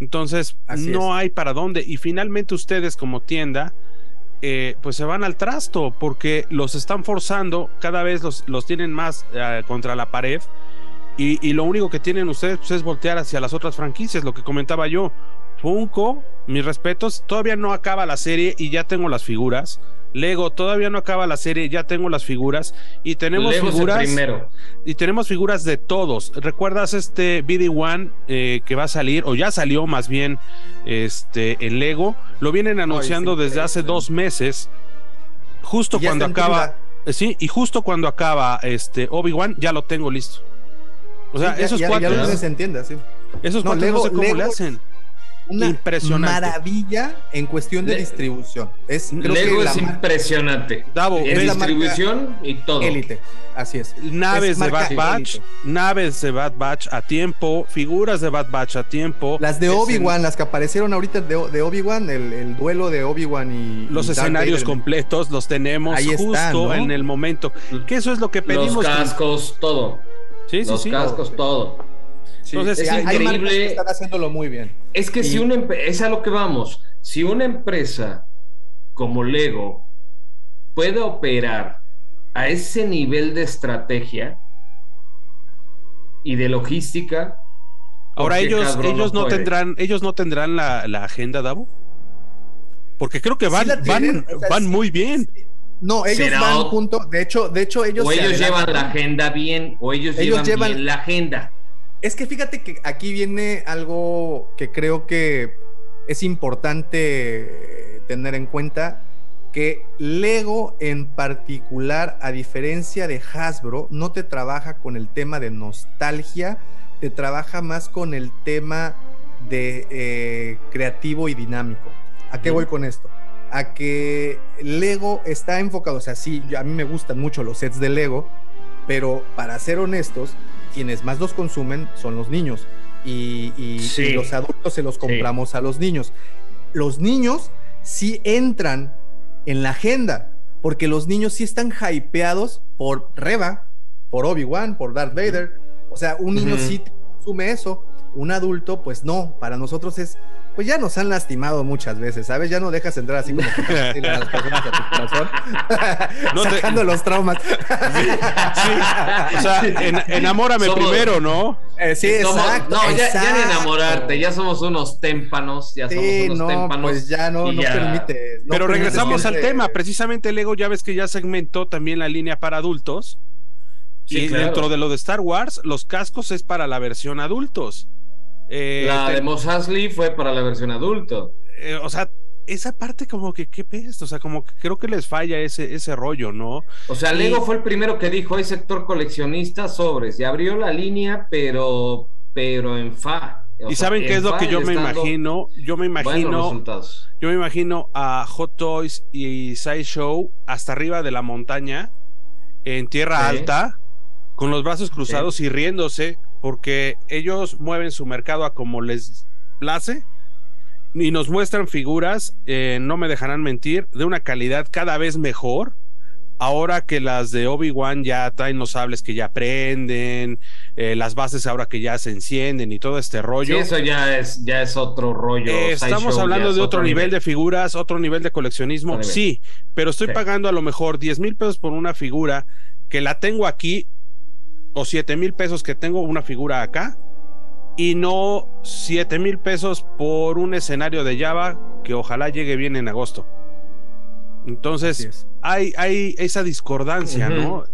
Entonces, Así no es. hay para dónde. Y finalmente ustedes como tienda, eh, pues se van al trasto porque los están forzando, cada vez los, los tienen más eh, contra la pared. Y, y lo único que tienen ustedes pues, es voltear hacia las otras franquicias, lo que comentaba yo. Funko, mis respetos, todavía no acaba la serie y ya tengo las figuras. Lego, todavía no acaba la serie, ya tengo las figuras. Y tenemos Lego figuras primero. y tenemos figuras de todos. ¿Recuerdas este BD1 eh, que va a salir, o ya salió más bien, este, en Lego? Lo vienen anunciando sí, desde hace sí. dos meses. Justo cuando acaba, tienda. eh, sí, y justo cuando acaba este Obi-Wan, ya lo tengo listo. O sea, Sí, ya- esos ya, cuates, ya lo tienes en tienda, sí. esos No, cuates Lego- no sé cómo le hacen. Una maravilla en cuestión de distribución. Es, Lego es impresionante. Davo, es distribución y todo. Élite. Así es. Naves de Bad Batch, naves de Bad Batch a tiempo, figuras de Bad Batch a tiempo. Las de Obi-Wan, las que aparecieron ahorita de, Obi-Wan, el, duelo de Obi-Wan y. Los escenarios completos los tenemos justo en el momento. Que eso es lo que pedimos. Los cascos, todo. Sí, sí, los cascos, todo. Entonces, es increíble. Que están haciéndolo muy bien. Es que si una es a lo que vamos. Si una empresa como Lego puede operar a ese nivel de estrategia y de logística. Ahora ellos, ellos no, tendrán, ellos no tendrán la, agenda, Davo. Porque creo que van, van, muy bien. No, ellos van junto. De hecho, de hecho, ellos. O ellos llevan la agenda bien, o ellos, llevan, bien la agenda. Es que fíjate que aquí viene algo que creo que es importante tener en cuenta que Lego en particular, a diferencia de Hasbro, no te trabaja con el tema de nostalgia, te trabaja más con el tema de eh, creativo y dinámico. ¿A qué voy con esto? A que Lego está enfocado, o sea, sí, a mí me gustan mucho los sets de Lego, pero para ser honestos, quienes más los consumen son los niños. Y, los adultos se los compramos a los niños. Los niños sí entran en la agenda, porque los niños sí están hypeados por Reba, por Obi-Wan, por Darth Vader. O sea, un niño sí consume eso, un adulto, pues no, para nosotros es pues ya nos han lastimado muchas veces, ¿sabes? Ya no dejas entrar así como que a las personas a tu corazón, no sacando los traumas. Sí, O sea, enamórame primero, ¿no? Eh, sí, exacto. No, ya, ya, ni enamorarte, ya somos unos témpanos, ya somos unos no, témpanos. Pues ya no, no permite. Pero regresamos al tema, precisamente Lego ya ves que ya segmentó también la línea para adultos. y dentro de lo de Star Wars, los cascos es para la versión adultos. Eh, la de Moss fue para la versión adulto. Eh, o sea, esa parte como que qué peste, o sea, como que creo que les falla ese, ese rollo, ¿no? O sea, Lego fue el primero que dijo, hay sector coleccionista sobres, y abrió la línea, pero, pero en fa. y saben qué es lo que yo me imagino, yo me imagino, yo me imagino a Hot Toys y Sideshow hasta arriba de la montaña, en tierra alta, con los brazos cruzados y riéndose, porque ellos mueven su mercado a como les place y nos muestran figuras, eh, no me dejarán mentir, de una calidad cada vez mejor. Ahora que las de Obi-Wan ya traen los sables que ya prenden, eh, las bases ahora que ya se encienden y todo este rollo. Sí, eso ya es, ya es otro rollo. Eh, estamos hablando de otro, nivel, de figuras, otro nivel de coleccionismo. Sí, pero estoy pagando a lo mejor 10 mil pesos por una figura que la tengo aquí o 7 mil pesos que tengo una figura acá y no 7 mil pesos por un escenario de Java que ojalá llegue bien en agosto. Entonces, hay, hay esa discordancia, ¿no?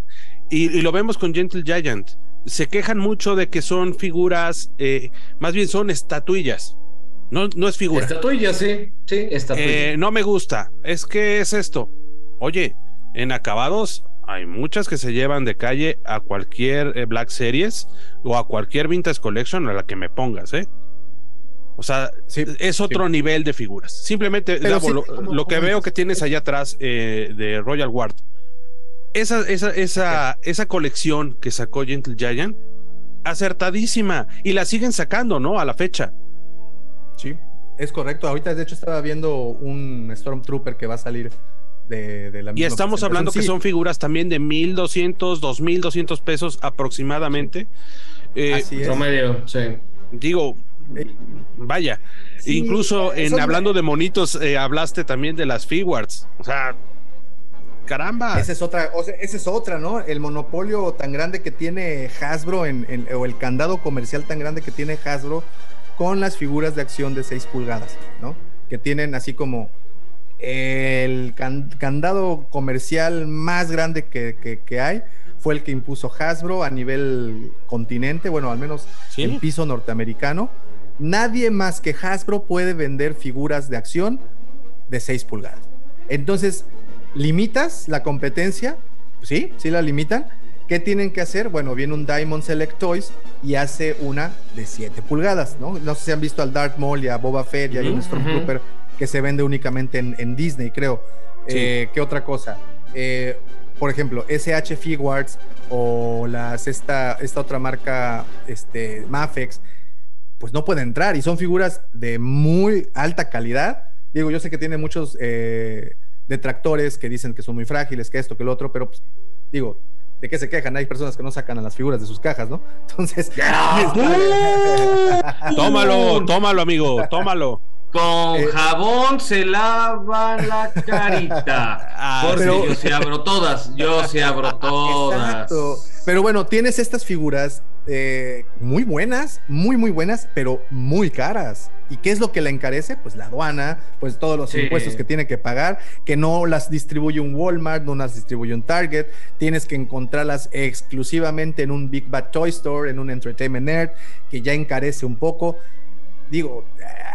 Y, lo vemos con Gentle Giant. Se quejan mucho de que son figuras, eh, más bien son estatuillas. No, no es figura. Estatuillas, sí, sí, estatuillas. Eh, no me gusta. Es que es esto. Oye, en acabados hay muchas que se llevan de calle a cualquier eh, Black Series o a cualquier Vintage Collection a la que me pongas, ¿eh? O sea, es otro nivel de figuras. Simplemente lo, que veo que tienes allá atrás eh, de Royal Ward, esa, esa, esa, esa colección que sacó Gentle Giant, acertadísima. Y la siguen sacando, ¿no? A la fecha. Sí, es correcto. Ahorita, de hecho, estaba viendo un Stormtrooper que va a salir y estamos hablando que son figuras también de 1200, 2200 pesos aproximadamente. Eh, Así es. Promedio, sí. Digo, vaya, incluso en hablando de monitos, eh, hablaste también de las figuarts. O sea, caramba. Esa es otra, esa es otra, ¿no? El monopolio tan grande que tiene Hasbro en, o el candado comercial tan grande que tiene Hasbro con las figuras de acción de 6 pulgadas, ¿no? Que tienen así como el candado comercial más grande que, hay fue el que impuso Hasbro a nivel continente, bueno, al menos el piso norteamericano. Nadie más que Hasbro puede vender figuras de acción de 6 pulgadas. Entonces, limitas la competencia, sí, sí la limitan. ¿Qué tienen que hacer? Bueno, viene un Diamond Select Toys y hace una de 7 pulgadas, ¿no? No sé si han visto al Dark Maul y a Boba Fett y hay un Stormtrooper que se vende únicamente en, Disney, creo. Eh, ¿Qué otra cosa? Eh, por ejemplo, SH Figuarts o las, esta, esta otra marca, este, Mafex, pues no pueden entrar y son figuras de muy alta calidad. Digo, yo sé que tiene muchos eh, detractores que dicen que son muy frágiles, que esto, que lo otro, pero pues, digo, ¿de qué se quejan? Hay personas que no sacan a las figuras de sus cajas, ¿no? Entonces. tómalo, tómalo, amigo, tómalo. Con eh, jabón se lava la carita. Ah, pero... yo se abro todas, yo se abro todas. Exacto. Pero bueno, tienes estas figuras eh, muy buenas, muy, muy buenas, pero muy caras. ¿Y qué es lo que la encarece? Pues la aduana, pues todos los impuestos que tiene que pagar, que no las distribuye un Walmart, no las distribuye un Target, tienes que encontrarlas exclusivamente en un Big Bad Toy Store, en un Entertainment Nerd, que ya encarece un poco. Digo,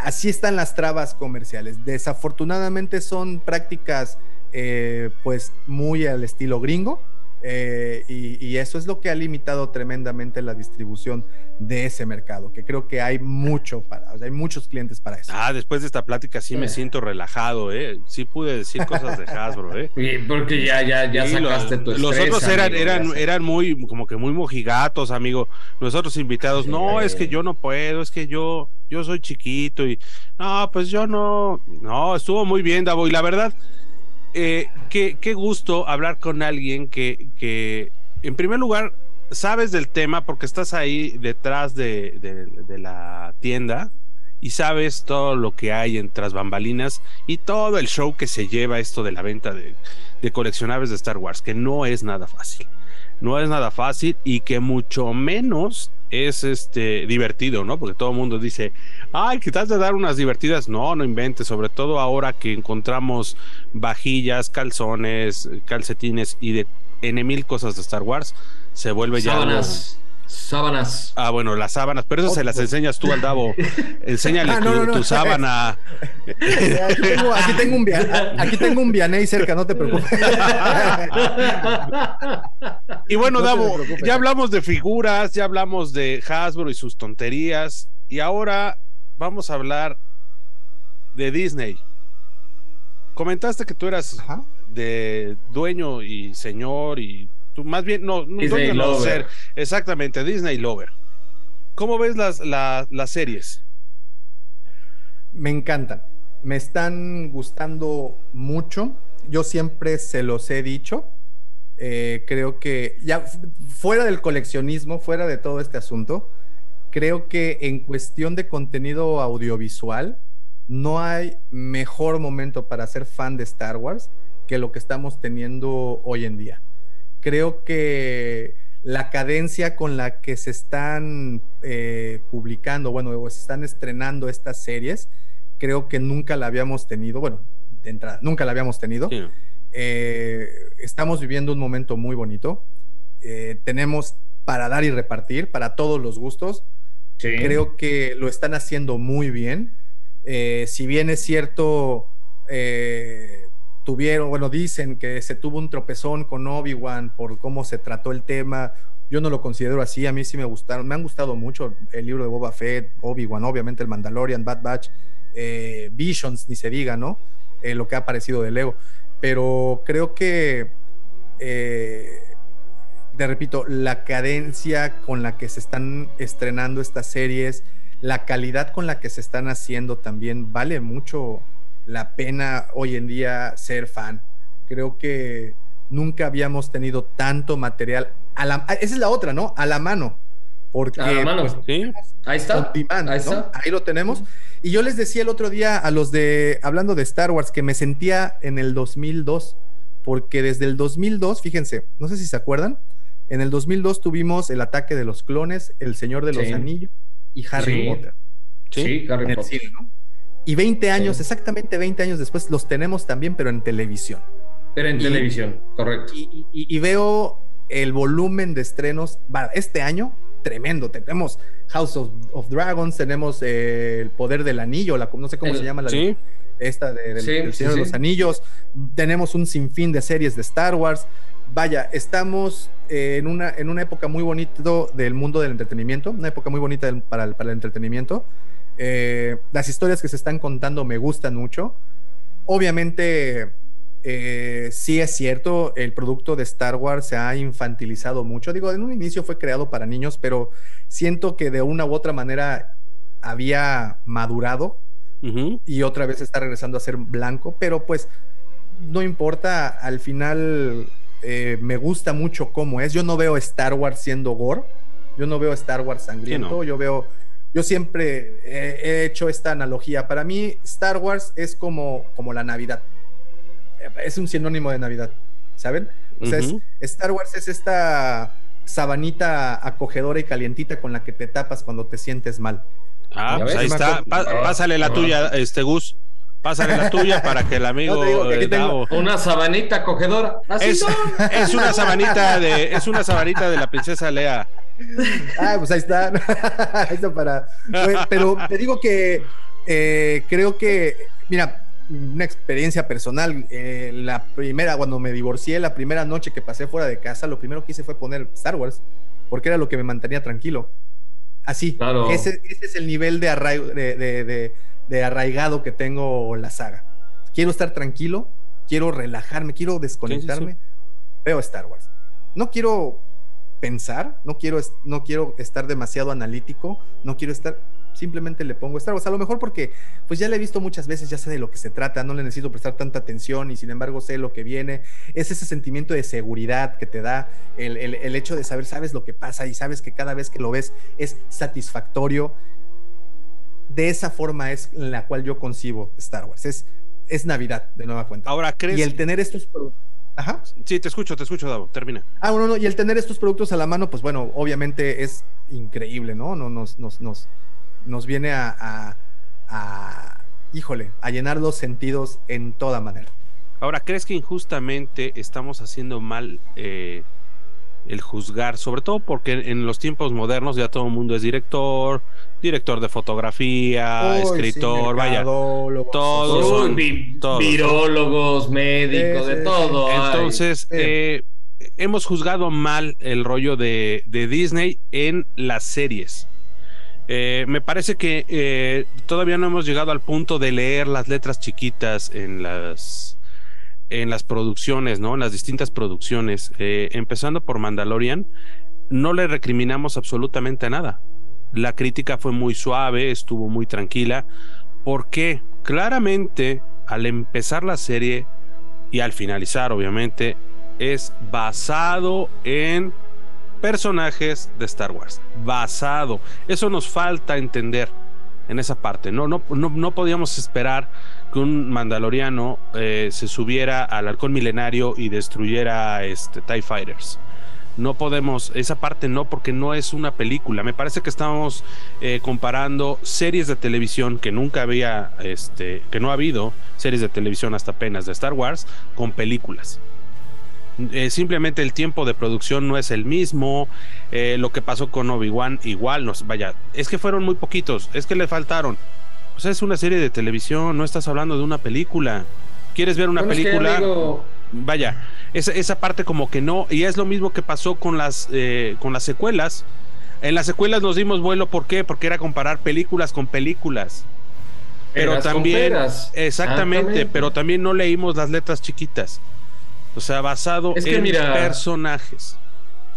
así están las trabas comerciales. Desafortunadamente son prácticas eh, pues muy al estilo gringo eh, y, eso es lo que ha limitado tremendamente la distribución de ese mercado, que creo que hay mucho para, hay muchos clientes para eso. Ah, después de esta plática sí me siento relajado, ¿eh? Sí pude decir cosas de Hasbro, ¿eh? porque ya, ya, ya sacaste los, Los otros eran, eran, eran muy, como que muy mojigatos, amigo. Nosotros invitados, no, es que yo no puedo, es que yo, yo soy chiquito y, no, pues yo no, no, estuvo muy bien, Davo, y la verdad eh, qué, gusto hablar con alguien que, que, en primer lugar, sabes del tema porque estás ahí detrás de, la tienda y sabes todo lo que hay en tras bambalinas y todo el show que se lleva esto de la venta de, de coleccionables de Star Wars, que no es nada fácil. No es nada fácil y que mucho menos es este divertido, ¿no? Porque todo el mundo dice, ay, quizás de dar unas divertidas. No, no inventes, sobre todo ahora que encontramos vajillas, calzones, calcetines y de N mil cosas de Star Wars, se vuelve ya. Sábanas. Ah, bueno, las sábanas, pero eso se las enseñas tú al Davo. Enséñale ah, tu, sábana. aquí, tengo, un aquí tengo un Vianey cerca, no te preocupes. y bueno, Davo, ya hablamos de figuras, ya hablamos de Hasbro y sus tonterías, y ahora vamos a hablar de Disney. Comentaste que tú eras de dueño y señor y más bien, no, Disney no ser, exactamente, Disney Lover. ¿Cómo ves las, las series? Me encantan, me están gustando mucho. Yo siempre se los he dicho. Eh, creo que ya fuera del coleccionismo, fuera de todo este asunto, creo que en cuestión de contenido audiovisual, no hay mejor momento para ser fan de Star Wars que lo que estamos teniendo hoy en día creo que la cadencia con la que se están eh, publicando, bueno, o se están estrenando estas series, creo que nunca la habíamos tenido, bueno, de entrada, nunca la habíamos tenido. Eh, estamos viviendo un momento muy bonito. Eh, tenemos para dar y repartir, para todos los gustos. Creo que lo están haciendo muy bien. si bien es cierto, tuvieron, bueno, dicen que se tuvo un tropezón con Obi-Wan por cómo se trató el tema. Yo no lo considero así, a mí sí me gustaron, me han gustado mucho el libro de Boba Fett, Obi-Wan, obviamente el Mandalorian, Bad Batch, eh, Visions, ni se diga, ¿no? Eh, lo que ha aparecido de Lego. Pero creo que, eh, te repito, la cadencia con la que se están estrenando estas series, la calidad con la que se están haciendo también vale mucho la pena hoy en día ser fan. Creo que nunca habíamos tenido tanto material. A la, esa es la otra, ¿no? A la mano. Porque, a la mano, pues, sí. Ahí está. ahí, lo tenemos. Y yo les decía el otro día a los de, hablando de Star Wars, que me sentía en el 2002, porque desde el 2002, fíjense, no sé si se acuerdan, en el 2002 tuvimos el ataque de los clones, El Señor de los Anillos y Harry Potter. Sí, Harry Potter. ¿no? Y 20 años, exactamente 20 años después, los tenemos también, pero en televisión. Pero en televisión, correcto. Y, veo el volumen de estrenos este año tremendo. Tenemos House of, Dragons, tenemos eh, El Poder del Anillo, la, no sé cómo se llama la ¿sí? esta de, del, Señor de los Anillos. Tenemos un sinfín de series de Star Wars. vaya, estamos en, una, en una época muy bonita del mundo del entretenimiento, una época muy bonita para, el, para el entretenimiento. Eh, las historias que se están contando me gustan mucho. Obviamente, eh, sí es cierto, el producto de Star Wars se ha infantilizado mucho. Digo, en un inicio fue creado para niños, pero siento que de una u otra manera había madurado y otra vez está regresando a ser blanco, pero pues no importa, al final eh, me gusta mucho cómo es. Yo no veo Star Wars siendo gore, yo no veo Star Wars sangriento, yo veo, yo siempre he, hecho esta analogía. Para mí, Star Wars es como, como la Navidad, es un sinónimo de Navidad, ¿saben? O sea, Star Wars es esta sabanita acogedora y calientita con la que te tapas cuando te sientes mal. Ah, pues ahí está. pásale la tuya, este Gus. Pásale la tuya para que el amigo. una sabanita acogedora. es, es, una sabanita de, es una sabanita de la princesa Lea. Ah, pues ahí está. para. Pero te digo que eh, creo que, mira, una experiencia personal. Eh, la primera, cuando me divorcié, la primera noche que pasé fuera de casa, lo primero que hice fue poner Star Wars, porque era lo que me mantenía tranquilo. Así. Ese, es el nivel de, de, arraigado que tengo la saga. Quiero estar tranquilo, quiero relajarme, quiero desconectarme. Veo Star Wars. No quiero pensar, no quiero, no quiero estar demasiado analítico, no quiero estar simplemente le pongo Star Wars. A lo mejor porque pues ya le he visto muchas veces, ya sé de lo que se trata, no le necesito prestar tanta atención y sin embargo sé lo que viene. Es ese sentimiento de seguridad que te da el, el, hecho de saber, sabes lo que pasa y sabes que cada vez que lo ves es satisfactorio. De esa forma es la cual yo concibo Star Wars. Es, es Navidad, de nueva cuenta. Ahora, ¿crees? Y el tener estos Ajá. Sí, te escucho, te escucho, Davo. Termina. Ah, bueno, no, y el tener estos productos a la mano, pues bueno, obviamente es increíble, ¿no? no nos, nos, nos, nos viene a, híjole, a llenar los sentidos en toda manera. Ahora, ¿crees que injustamente estamos haciendo mal eh, el juzgar? Sobre todo porque en los tiempos modernos ya todo el mundo es director, director de fotografía, escritor, vaya, todos son virólogos, médicos, de todo. Entonces, eh, hemos juzgado mal el rollo de Disney en las series. Eh, me parece que eh, todavía no hemos llegado al punto de leer las letras chiquitas en las en las producciones, ¿no? En las distintas producciones. Eh, empezando por Mandalorian, no le recriminamos absolutamente nada. La crítica fue muy suave, estuvo muy tranquila, porque claramente al empezar la serie y al finalizar, obviamente, es basado en personajes de Star Wars. Basado. Eso nos falta entender en esa parte. No, no, no, podíamos esperar que un mandaloriano eh, se subiera al halcón milenario y destruyera este, TIE Fighters. No podemos, esa parte no, porque no es una película. Me parece que estamos eh, comparando series de televisión que nunca había, este, que no ha habido series de televisión hasta apenas de Star Wars con películas. Eh, simplemente el tiempo de producción no es el mismo. Eh, lo que pasó con Obi-Wan, igual, nos, vaya, es que fueron muy poquitos, es que le faltaron. Pues es una serie de televisión, no estás hablando de una película. ¿Quieres ver una película? Vaya, esa, esa, parte como que no, y es lo mismo que pasó con las, eh, con las secuelas. En las secuelas nos dimos vuelo, ¿por qué? Porque era comparar películas con películas. Pero también, exactamente, pero también no leímos las letras chiquitas. O sea, basado en personajes.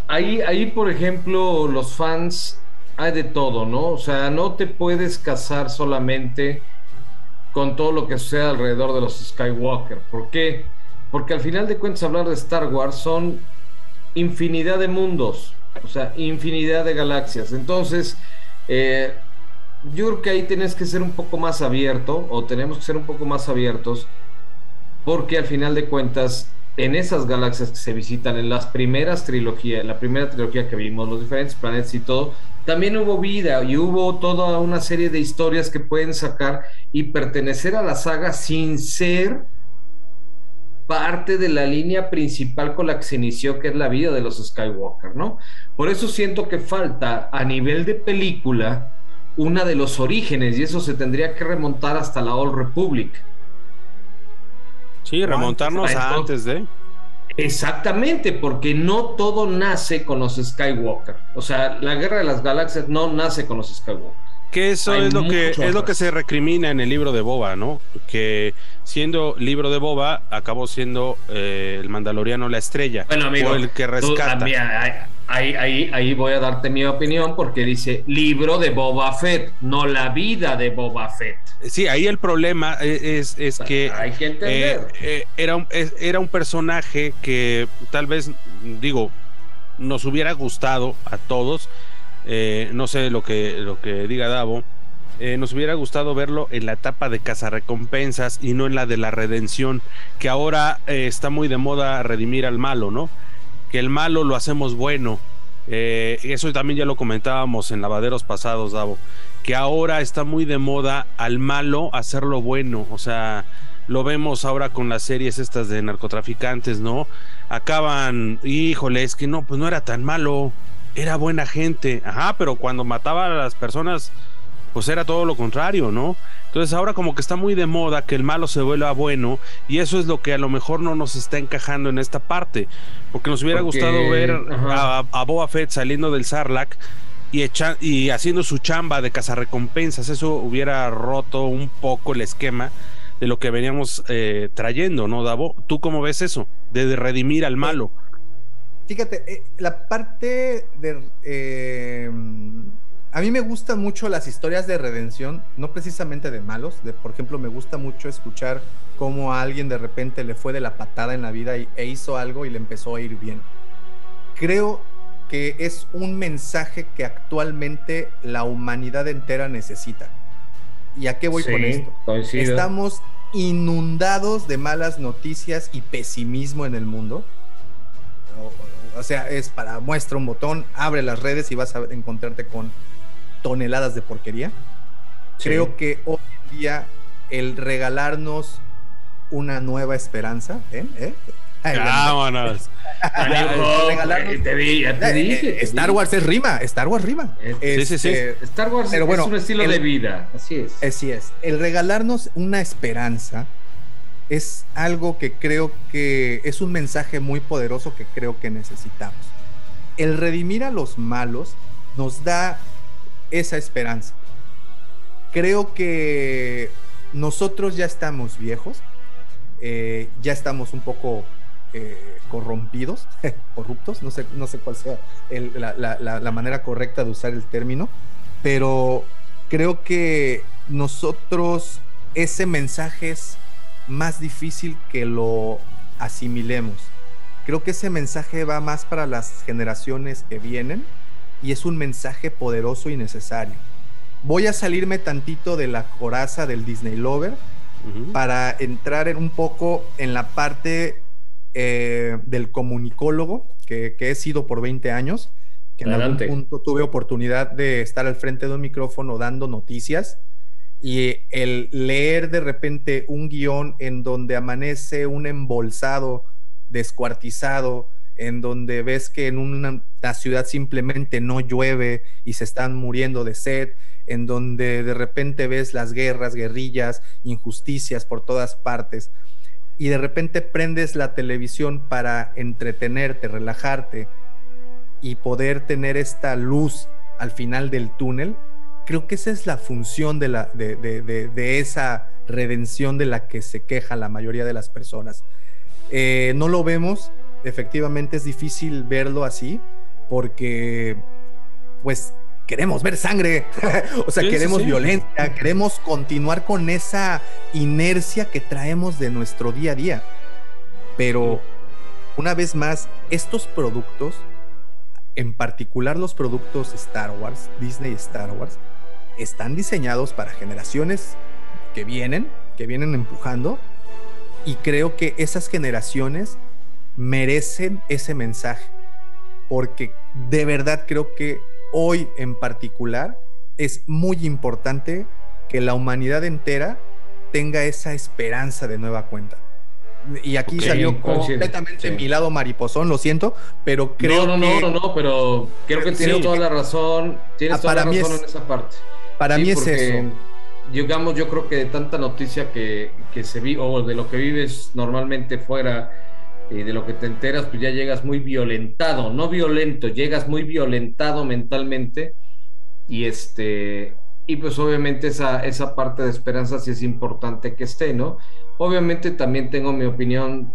Ahí, ahí, por ejemplo, los fans hay de todo, ¿no? O sea, no te puedes casar solamente con todo lo que sucede alrededor de los Skywalker. ¿Por qué? Porque al final de cuentas hablar de Star Wars son infinidad de mundos, o sea, infinidad de galaxias. Entonces, eh, yo creo que ahí tienes que ser un poco más abierto, o tenemos que ser un poco más abiertos, porque al final de cuentas en esas galaxias que se visitan, en las primeras trilogías, la primera trilogía que vimos, los diferentes planetas y todo, también hubo vida y hubo toda una serie de historias que pueden sacar y pertenecer a la saga sin ser parte de la línea principal con la que se inició, que es la vida de los Skywalker, ¿no? Por eso siento que falta a nivel de película una de los orígenes y eso se tendría que remontar hasta la Old Republic Sí, remontarnos a antes de. Exactamente, porque no todo nace con los Skywalker. O sea, la guerra de las galaxias no nace con los Skywalker. Que eso es lo que es lo que se recrimina en el libro de Boba, ¿no? Que siendo libro de Boba acabó siendo eh, el Mandaloriano la estrella bueno, amigo, o el que rescata. Ahí, ahí, ahí voy a darte mi opinión porque dice libro de Boba Fett, no la vida de Boba Fett. Sí, ahí el problema es, es que, hay que entender. Eh, eh, era, un, era un personaje que tal vez, digo, nos hubiera gustado a todos eh, no sé lo que, lo que diga Davo. Eh, nos hubiera gustado verlo en la etapa de cazarrecompensas y no en la de la redención, que ahora eh, está muy de moda redimir al malo, ¿no? Que el malo lo hacemos bueno. eso también ya lo comentábamos en lavaderos pasados, Davo, que ahora está muy de moda al malo hacerlo bueno, o sea, lo vemos ahora con las series estas de narcotraficantes, ¿no? Acaban, híjole, es que no, pues no era tan malo era buena gente, ajá, pero cuando mataba a las personas, pues era todo lo contrario, ¿no? Entonces ahora como que está muy de moda que el malo se vuelva bueno y eso es lo que a lo mejor no nos está encajando en esta parte, porque nos hubiera gustado ver a, a, Boba Fett saliendo del Sarlacc y, y haciendo su chamba de cazarrecompensas, eso hubiera roto un poco el esquema de lo que veníamos eh, trayendo, ¿no, Davo? ¿Tú cómo ves eso? De redimir al malo. Fíjate, eh, la parte de... Eh, a mí me gustan mucho las historias de redención, no precisamente de malos. De, por ejemplo, me gusta mucho escuchar cómo a alguien de repente le fue de la patada en la vida y, e hizo algo y le empezó a ir bien. Creo que es un mensaje que actualmente la humanidad entera necesita. ¿Y a qué voy con esto? Estamos inundados de malas noticias y pesimismo en el mundo o sea, es para muestra un botón, abre las redes y vas a encontrarte con toneladas de porquería. Creo que hoy en día el regalarnos una nueva esperanza, ¿eh? ¿Eh? Vámonos. Star Wars es rima, Star Wars rima. sí, sí, sí. Este, Star Wars es un estilo de vida, así es. Así es. El regalarnos una esperanza es algo que creo que es un mensaje muy poderoso que creo que necesitamos. El redimir a los malos nos da esa esperanza. Creo que nosotros ya estamos viejos, eh, ya estamos un poco eh, corrompidos, corruptos, no sé, no sé cuál sea la manera correcta de usar el término, pero creo que nosotros ese mensaje es más difícil que lo asimilemos. Creo que ese mensaje va más para las generaciones que vienen y es un mensaje poderoso y necesario. Voy a salirme tantito de la coraza del Disney Lover para entrar en un poco en la parte eh, del comunicólogo que, he sido por 20 años, que en algún punto tuve oportunidad de estar al frente de un micrófono dando noticias y el leer de repente un guion en donde amanece un embolsado, descuartizado, en donde ves que en una, ciudad simplemente no llueve y se están muriendo de sed, en donde de repente ves las guerras, guerrillas, injusticias por todas partes, y de repente prendes la televisión para entretenerte, relajarte y poder tener esta luz al final del túnel, creo que esa es la función de, la, de, esa redención de la que se queja la mayoría de las personas. Eh, no lo vemos, efectivamente es difícil verlo así, porque pues queremos ver sangre, o sea, queremos violencia, queremos continuar con esa inercia que traemos de nuestro día a día. Pero, una vez más, estos productos, en particular los productos Star Wars, Disney Star Wars, están diseñados para generaciones que vienen, que vienen empujando, y creo que esas generaciones merecen ese mensaje, porque de verdad creo que hoy en particular es muy importante que la humanidad entera tenga esa esperanza de nueva cuenta. Y aquí salió completamente mi lado mariposón, lo siento, pero creo no, no, que... No, no, no, pero creo que tienes toda la razón, tienes ah, toda la razón en esa parte. Para mí es eso. Digamos, yo creo que de tanta noticia que, se vive, o de lo que vives normalmente fuera, y de lo que te enteras, pues ya llegas muy violentado, no violento, llegas muy violentado mentalmente y este, y pues obviamente esa, esa parte de esperanza sí es importante que esté, ¿no? Obviamente también tengo mi opinión,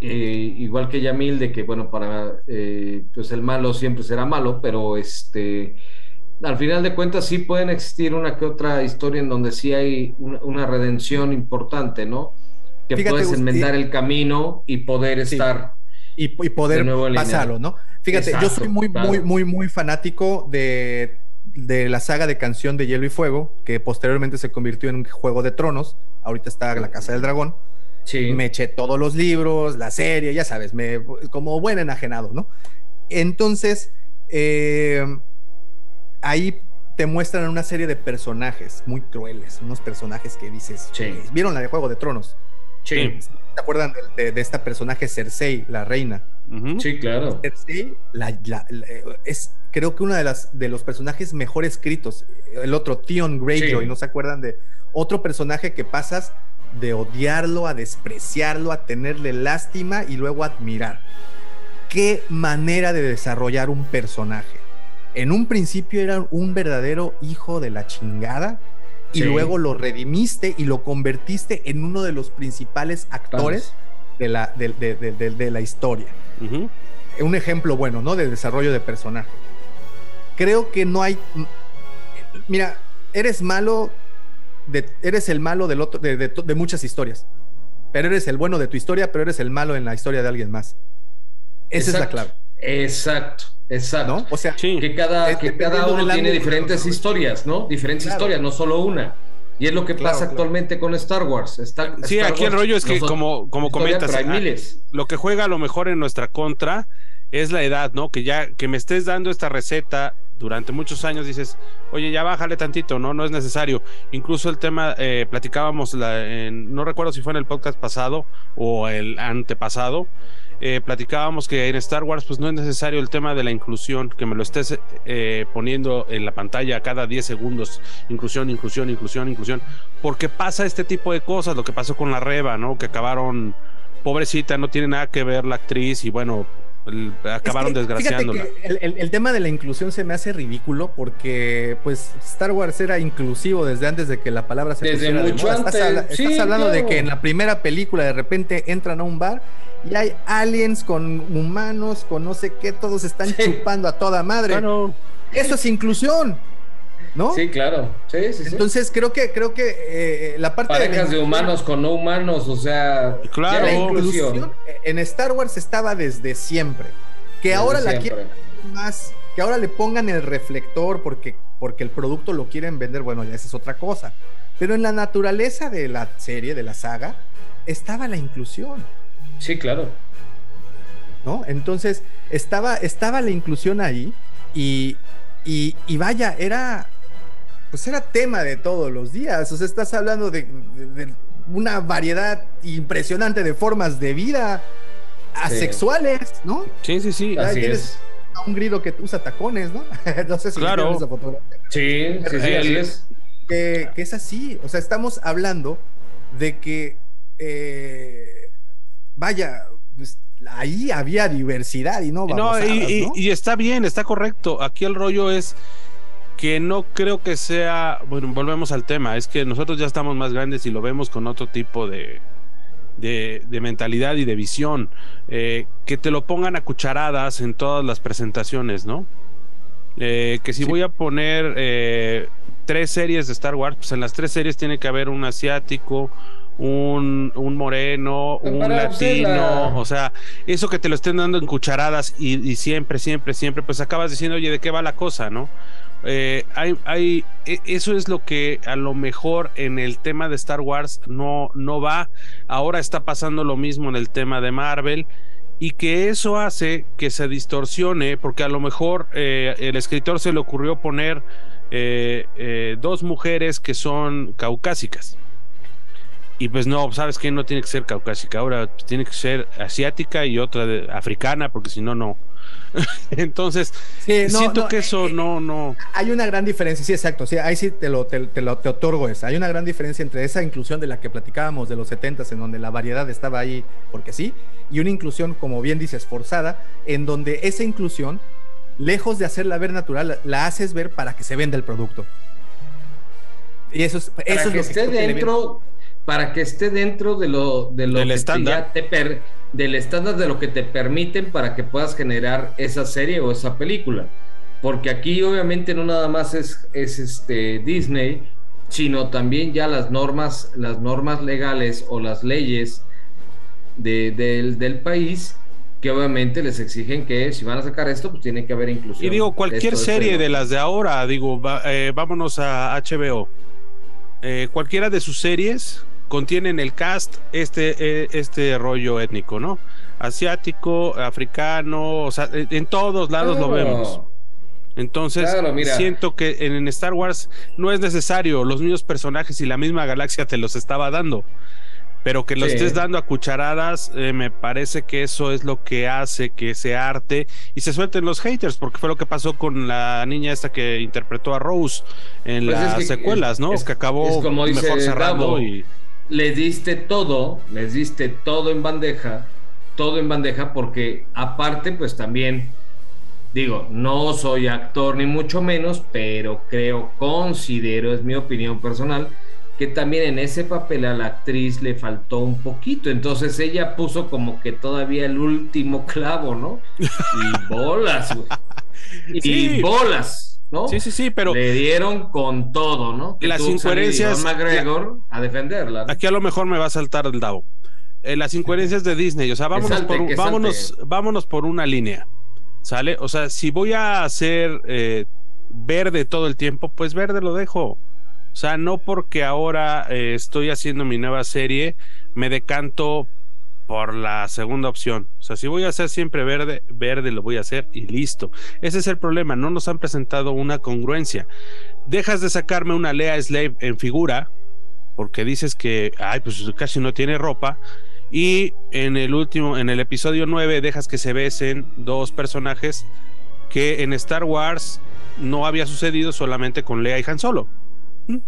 eh, igual que Yamil, de que, bueno, para, eh, pues el malo siempre será malo, pero este, al final de cuentas sí pueden existir una que otra historia en donde sí hay una, redención importante, ¿no? Que puedes enmendar el camino y poder estar... Y, poder pasarlo, ¿no? Fíjate, yo soy muy, muy, muy, muy fanático de, de la saga de canción de Hielo y Fuego, que posteriormente se convirtió en un juego de tronos. Ahorita está La Casa del Dragón. Sí. Me eché todos los libros, la serie, ya sabes, me, como buen enajenado, ¿no? Entonces, eh, ahí te muestran una serie de personajes muy crueles, unos personajes que dices, ¿vieron la de Juego de Tronos? Sí. ¿Te acuerdan de, esta personaje Cersei, la reina? Sí, claro. Cersei es creo que uno de, las, de los personajes mejor escritos. El otro, Theon Greyjoy, ¿no se acuerdan de otro personaje que pasas de odiarlo a despreciarlo, a tenerle lástima y luego admirar? Qué manera de desarrollar un personaje en un principio era un verdadero hijo de la chingada y luego lo redimiste y lo convertiste en uno de los principales actores de la, de, la historia. Un ejemplo bueno, ¿no? De desarrollo de personaje. Creo que no hay... Mira, eres malo, eres el malo del otro, de muchas historias. Pero eres el bueno de tu historia, pero eres el malo en la historia de alguien más. Esa es la clave. Exacto. Exacto. O sea, que cada, que cada uno tiene diferentes historias, ¿no? Diferentes historias, no solo una. Y es lo que pasa actualmente con Star Wars. sí, aquí el rollo es que, como, como comentas, ah, lo que juega a lo mejor en nuestra contra es la edad, ¿no? Que ya que me estés dando esta receta durante muchos años, dices, oye, ya bájale tantito, no, no es necesario. Incluso el tema, eh, platicábamos, la, no recuerdo si fue en el podcast pasado o el antepasado, eh, platicábamos que en Star Wars pues no es necesario el tema de la inclusión, que me lo estés eh, poniendo en la pantalla cada 10 segundos, inclusión, inclusión, inclusión, inclusión, porque pasa este tipo de cosas, lo que pasó con la Reba, ¿no? Que acabaron, pobrecita, no tiene nada que ver la actriz y bueno, acabaron desgraciándola. El, tema de la inclusión se me hace ridículo porque pues Star Wars era inclusivo desde antes de que la palabra se desde mucho antes. Estás, hablando de que en la primera película de repente entran a un bar y hay aliens con humanos, con no sé qué, todos están chupando a toda madre. Eso es inclusión. ¿No? Sí, claro. Sí, sí, Entonces creo que creo que eh, la parte parejas de, humanos con no humanos, o sea, claro. La inclusión en Star Wars estaba desde siempre. Que ahora la quieren más, que ahora le pongan el reflector porque porque el producto lo quieren vender, bueno, ya esa es otra cosa. Pero en la naturaleza de la serie, de la saga, estaba la inclusión. Sí, claro. ¿No? Entonces, estaba, estaba la inclusión ahí y, y, vaya, era, pues era tema de todos los días. O sea, estás hablando de, una variedad impresionante de formas de vida asexuales, ¿no? Sí, sí, sí. Así es. A un grido que usa tacones, ¿no? no sé si claro. esa fotografía. Sí, sí, sí, así es. Que, que, es así. O sea, estamos hablando de que eh, vaya, pues, ahí había diversidad y no, no, y, está bien, está correcto. Aquí el rollo es que no creo que sea, bueno, volvemos al tema, es que nosotros ya estamos más grandes y lo vemos con otro tipo de, de, mentalidad y de visión. Eh, que te lo pongan a cucharadas en todas las presentaciones, ¿no? Eh, que si voy a poner eh, tres series de Star Wars, pues en las tres series tiene que haber un asiático, un, un moreno, un latino, o sea, eso que te lo estén dando en cucharadas y, siempre, siempre, siempre, pues acabas diciendo, oye, ¿de qué va la cosa, no? Eh, hay, hay, e, eso es lo que a lo mejor en el tema de Star Wars no, no va. Ahora está pasando lo mismo en el tema de Marvel y que eso hace que se distorsione, porque a lo mejor eh, el escritor se le ocurrió poner eh, dos mujeres que son caucásicas Y pues no, sabes que no tiene que ser caucásica, ahora tiene que ser asiática y otra de, africana, porque si no, no. Entonces, siento que eso eh, no, no. Hay una gran diferencia, sí, exacto. Sí, ahí sí te lo, te, lo te otorgo esa. Hay una gran diferencia entre esa inclusión de la que platicábamos de los 70 en donde la variedad estaba ahí porque sí, y una inclusión, como bien dices, forzada, en donde esa inclusión, lejos de hacerla ver natural, la haces ver para que se venda el producto. Y eso es, eso es que esté dentro, para que esté dentro de lo, de lo del estándar. del estándar de lo que te permiten para que puedas generar esa serie o esa película. Porque aquí obviamente no nada más es, es este Disney, sino también ya las normas, las normas legales o las leyes del, país que obviamente les exigen que si van a sacar esto, pues tiene que haber inclusión. Y digo, cualquier serie de las de ahora, digo, eh, vámonos a HBO. Eh, cualquiera de sus series contiene en el cast este, eh, este rollo étnico, ¿no? Asiático, africano, o sea, en todos lados lo vemos. Entonces, siento que en, Star Wars no es necesario, los mismos personajes y la misma galaxia te los estaba dando. Pero que lo estés dando a cucharadas, eh, me parece que eso es lo que hace que se arte y se suelten los haters, porque fue lo que pasó con la niña esta que interpretó a Rose en pues las secuelas, ¿no? Es, que acabó mejor cerrando y les diste todo, les diste todo en bandeja, todo en bandeja, porque aparte, pues también, digo, no soy actor ni mucho menos, pero creo, considero, es mi opinión personal, que también en ese papel a la actriz le faltó un poquito, entonces ella puso como que todavía el último clavo, ¿no? Y bolas, güey. Y bolas. Sí, sí, sí, pero. Le dieron con todo, ¿no? las incoherencias. McGregor a defenderla. Aquí a lo mejor me va a saltar el dado. Eh, las incoherencias de Disney, o sea, vámonos, por, vámonos, vámonos por una línea. ¿Sale? O sea, si voy a hacer eh, verde todo el tiempo, pues verde lo dejo. O sea, no porque ahora eh, estoy haciendo mi nueva serie, me decanto por la segunda opción. O sea, si voy a hacer siempre verde, verde lo voy a hacer y listo. Ese es el problema, no nos han presentado una congruencia. Dejas de sacarme una Lea Slave en figura, porque dices que, ay, pues casi no tiene ropa. Y en el último, en el episodio 9, dejas que se besen dos personajes que en Star Wars no había sucedido solamente con Lea y Han Solo. ¿Mm?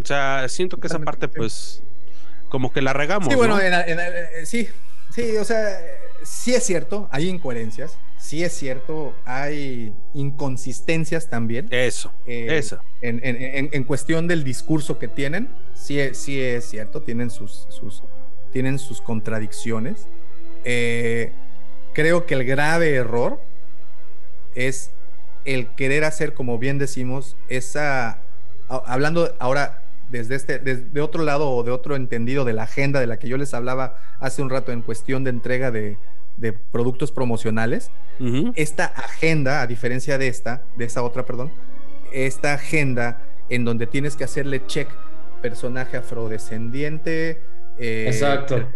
O sea, siento que esa parte, pues, como que la regamos. Sí, bueno, eh, sí, sí, o sea, sí es cierto, hay incoherencias, sí es cierto, hay inconsistencias también. Eso, eh, eso. En, cuestión del discurso que tienen, sí, sí es cierto, tienen sus, sus, tienen sus contradicciones. Eh, creo que el grave error es el querer hacer, como bien decimos, esa, hablando ahora desde este, desde otro lado o de otro entendido de la agenda de la que yo les hablaba hace un rato en cuestión de entrega de, productos promocionales, esta agenda, a diferencia de esta, de esa otra, perdón, esta agenda en donde tienes que hacerle check personaje afrodescendiente, eh, exacto,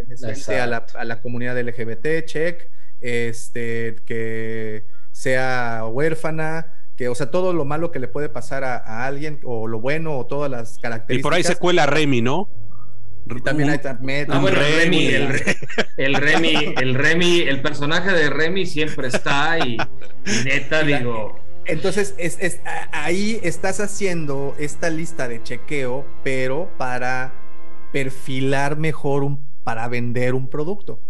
A, la, a la comunidad LGBT, check, este, que sea huérfana, o sea, todo lo malo que le puede pasar a, alguien, o lo bueno, o todas las características. Y por ahí se cuela Remy, ¿no? Y también hay ah, Remy, el, Remy, el Remy, el personaje de Remy siempre está y, neta digo. Entonces, es, ahí estás haciendo esta lista de chequeo, pero para perfilar mejor un, para vender un producto.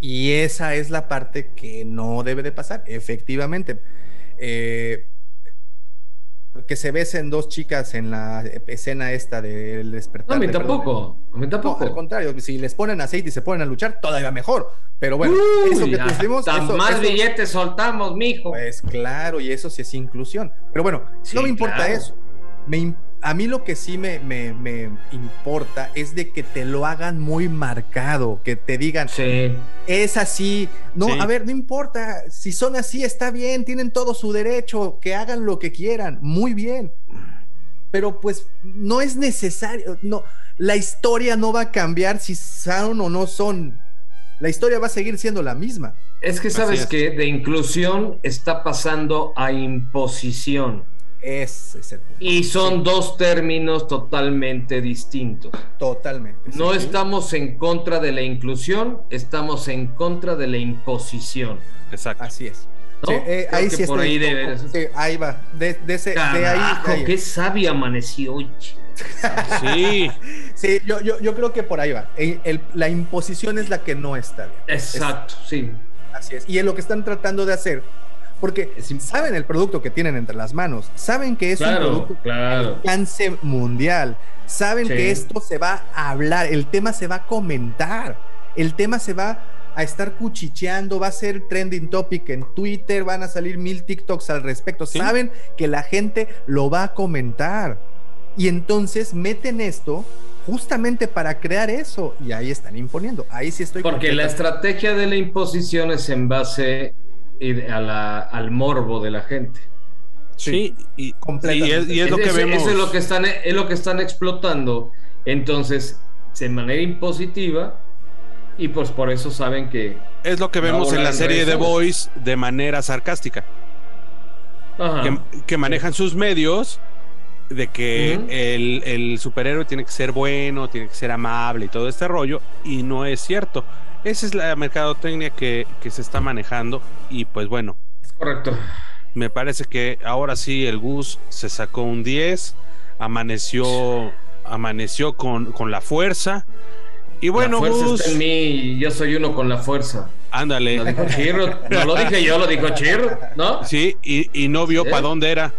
Y esa es la parte que no debe de pasar, efectivamente. Eh, que se besen dos chicas en la escena esta del despertar. No, a mí tampoco, a mí tampoco. al contrario, si les ponen aceite y se ponen a luchar, todavía mejor. Pero bueno, eso que tuvimos. más billetes soltamos, mijo. Pues claro, y eso sí es inclusión. Pero bueno, no me importa eso. Me, a mí lo que sí me, me, importa es de que te lo hagan muy marcado, que te digan, es así. No, a ver, no importa, si son así, está bien, tienen todo su derecho, que hagan lo que quieran, muy bien. Pero pues no es necesario, no, la historia no va a cambiar si son o no son. La historia va a seguir siendo la misma. Es que sabes que de inclusión está pasando a imposición. Ese es el punto. Y son dos términos totalmente distintos. Totalmente. No sí. estamos en contra de la inclusión, estamos en contra de la imposición. Exacto. Así es. ¿no? Sí, eh, ahí sí por estoy- ahí debe ahí va. De, de ese, de ahí. Carajo, de ahí. qué sabio amaneció hoy. Sí, Sí, yo, yo, yo creo que por ahí va. El- el- la imposición es la que no está bien. Exacto, sí. Así es. Y es lo que están tratando de hacer. Porque saben el producto que tienen entre las manos. Saben que es un producto claro. de alcance mundial. Saben Sí. que esto se va a hablar. El tema se va a comentar. El tema se va a estar cuchicheando. Va a ser trending topic en Twitter. Van a salir mil TikToks al respecto. Sí. Saben que la gente lo va a comentar. Y entonces meten esto justamente para crear eso. Y ahí están imponiendo. Ahí sí estoy Porque la estrategia de la imposición es en base a la- al morbo de la gente. sí, y, Completamente. y es, y es lo que vemos. Eso es lo que están, es lo que están explotando. Entonces, de manera impositiva, y pues por eso saben que. Es lo que vemos en la serie de. Boys de manera sarcástica. Ajá. que, que manejan sus medios de que el, el superhéroe tiene que ser bueno, tiene que ser amable y todo este rollo, y no es cierto. Esa es la mercadotecnia que, que se está manejando, y pues bueno, Es correcto. me parece que ahora sí el Gus se sacó un 10, amaneció, amaneció con, con la fuerza, y bueno, la fuerza Gus, está en mí y yo soy uno con la fuerza. Lo ándale, dijo Chirro. No lo dije yo, lo dijo Chirro, ¿no? sí, y, y no vio ¿Eh? para dónde era,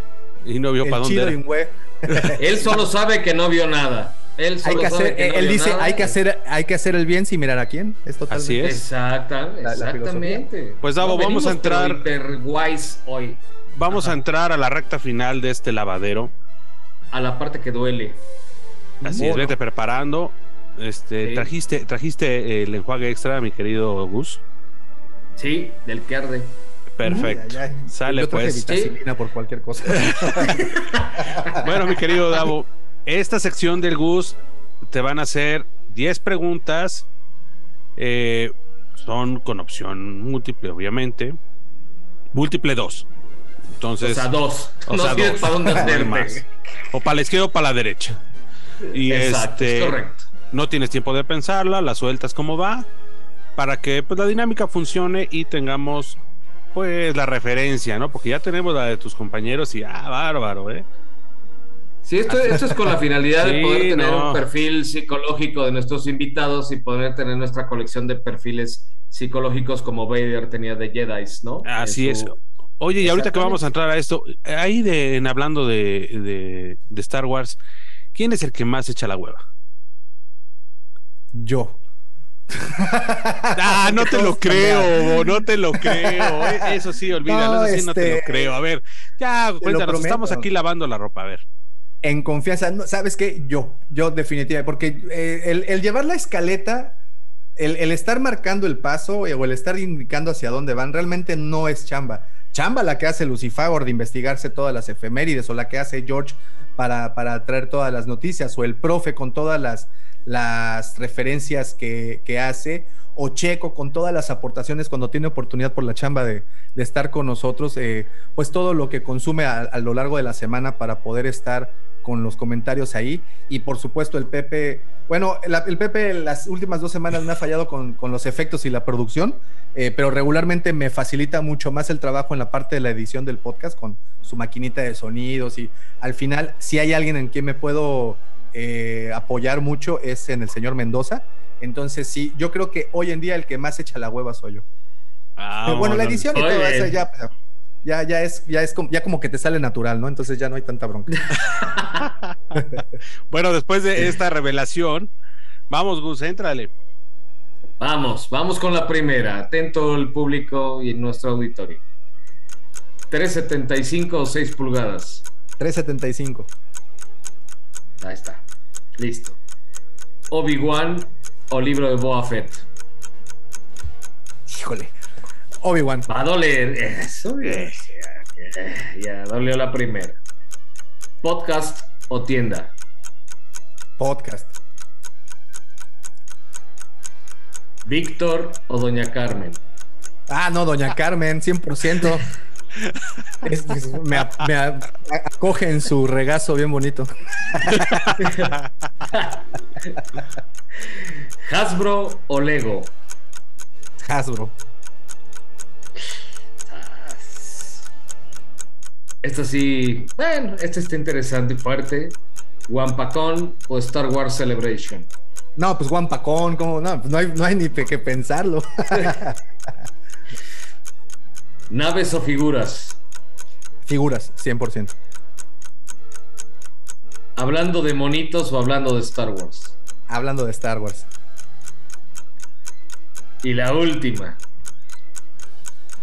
y no vio para dónde era. Él solo sabe que no vio nada. Él Hay que hacer, que no él dice, nada. hay que hacer, hay que hacer el bien sin mirar a quién. Es totalmente. Así es. Exacta, la exactamente. Pues, Davo, vamos a entrar- hoy. Vamos Ajá. a entrar a la recta final de este lavadero. A la parte que duele. Así es, vete preparando. Este, Sí. trajiste, trajiste el enjuague extra, mi querido Gus. Sí, del que arde. Perfecto. Ya, ya. Sale, Yo traje pues. vitacilina por cualquier cosa. Bueno, mi querido Davo, esta sección del Gus te van a hacer 10 preguntas. eh, son con opción múltiple, obviamente. Múltiple 2. O Entonces, sea, dos. o no sea, dos. para dónde hacerte. más. o para la izquierda o para la derecha. Y Exacto, este, es correcto. no tienes tiempo de pensarla, la sueltas como va, para que pues, la dinámica funcione y tengamos pues la referencia, ¿no? Porque ya tenemos la de tus compañeros y ah, bárbaro, ¿eh? Sí, esto, esto es con la finalidad Sí, de poder tener no. un perfil psicológico de nuestros invitados y poder tener nuestra colección de perfiles psicológicos como Vader tenía de Jedi, ¿no? Así es. Oye, y ahorita que vamos a entrar a esto, ahí de, en hablando de, de, de Star Wars, ¿quién es el que más echa la hueva? Yo. Ah, no te lo creo, no te lo creo. eh, Eso sí, olvídalo, No, eso sí no te lo este, creo. A ver, ya, cuéntanos, estamos aquí lavando la ropa, a ver. En confianza, no, ¿sabes qué? Yo, yo definitivamente, porque eh, el, llevar la escaleta, el, estar marcando el paso o el estar indicando hacia dónde van, realmente no es chamba. Chamba la que hace Lucifer de investigarse todas las efemérides o la que hace George para, traer todas las noticias o el profe con todas las, referencias que, hace o Checo con todas las aportaciones cuando tiene oportunidad por la chamba de, estar con nosotros, eh, pues todo lo que consume a lo largo de la semana para poder estar con los comentarios ahí. Y por supuesto el Pepe, bueno, la- el Pepe las últimas dos semanas me ha fallado con, con los efectos y la producción, eh, pero regularmente me facilita mucho más el trabajo en la parte de la edición del podcast con su maquinita de sonidos y al final si hay alguien en quien me puedo eh, apoyar mucho es en el señor Mendoza. Entonces sí, yo creo que hoy en día el que más echa la hueva soy yo. Ah, Pero bueno, la edición y todo eso ya, pues, ya, ya es, ya es como, ya como que te sale natural, ¿no? Entonces ya no hay tanta bronca. Bueno, después de esta revelación, vamos, Gus, éntrale. Vamos, vamos con la primera. Atento el público y nuestro auditorio. 3.75 o 6 pulgadas. 375. Ahí está. Listo. Obi-Wan o libro de Boa Fett. Híjole. Obi-Wan. Va a doler. Eso. Ya, ya, ya dolió la primera. Podcast o tienda. Podcast. Víctor o Doña Carmen. Ah, no, Doña Carmen, 100%. me, acoge en su regazo bien bonito. ¿Hasbro o Lego? Hasbro. Esta sí, bueno, esta está interesante y fuerte. ¿Wampacón o Star Wars Celebration? No, pues Wampacón, ¿cómo? No, pues no hay, no hay ni que pensarlo. ¿Naves o figuras? Figuras, 100%. ¿Hablando de monitos o hablando de Star Wars? Hablando de Star Wars. Y la última.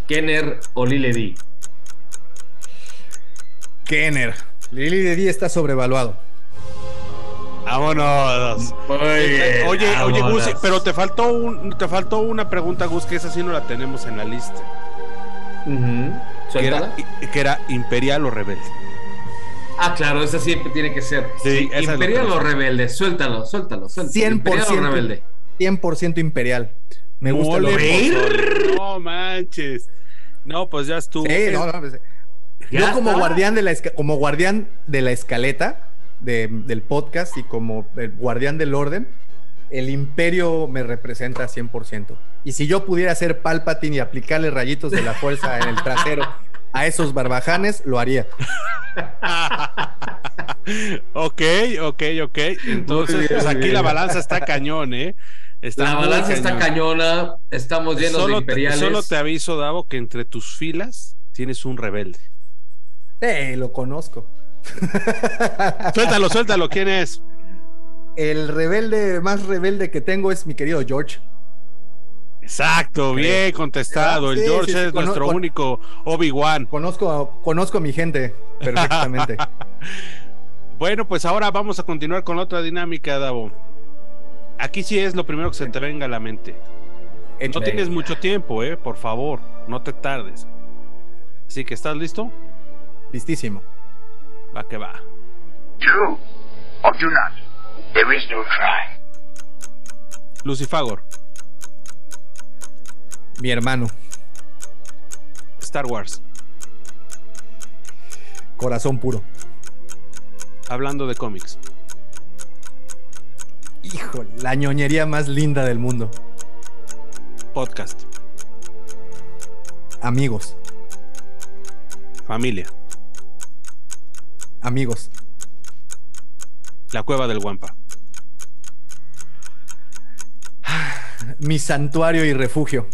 ¿Kenner o Lile D? Kenner. Lily de está sobrevaluado. Vámonos. Oye, oye, Gus, pero te faltó un, te faltó una pregunta, Gus, que esa sí no la tenemos en la lista. que, era, Imperial o Rebelde. Ah, claro, esa siempre tiene que ser. Imperial o Rebelde, suéltalo, suéltalo, suéltalo. 100% Imperial o Rebelde. 100% Imperial. Me gusta lo No manches. No, pues ya estuvo. Sí, no, no, pues, yo como guardián, de la, como guardián de la escaleta del podcast y como el guardián del orden, el imperio me representa 100%. Y si yo pudiera ser Palpatine y aplicarle rayitos de la fuerza en el trasero a esos barbajanes, lo haría. ok, ok, ok. Entonces, pues aquí la balanza está cañón, ¿eh? la balanza está cañona, estamos llenos de imperiales. solo te aviso, Davo, que entre tus filas tienes un rebelde. Eh, lo conozco. suéltalo, suéltalo, ¿quién es? El rebelde más rebelde que tengo es mi querido George. Exacto, bien contestado. el George es nuestro único Obi-Wan. Conozco, conozco a mi gente perfectamente. bueno, pues ahora vamos a continuar con otra dinámica, Davo. Aquí sí es lo primero que se te venga a la mente. No tienes mucho tiempo, eh, por favor, no te tardes. Así que, ¿estás listo? Listísimo. Va que va. Do or do not. There is no try. Lucifagor. Mi hermano. Star Wars. Corazón puro. Hablando de cómics. Hijo, la ñoñería más linda del mundo. Podcast. Amigos. Familia. Amigos. La cueva del Guampa. Mi santuario y refugio.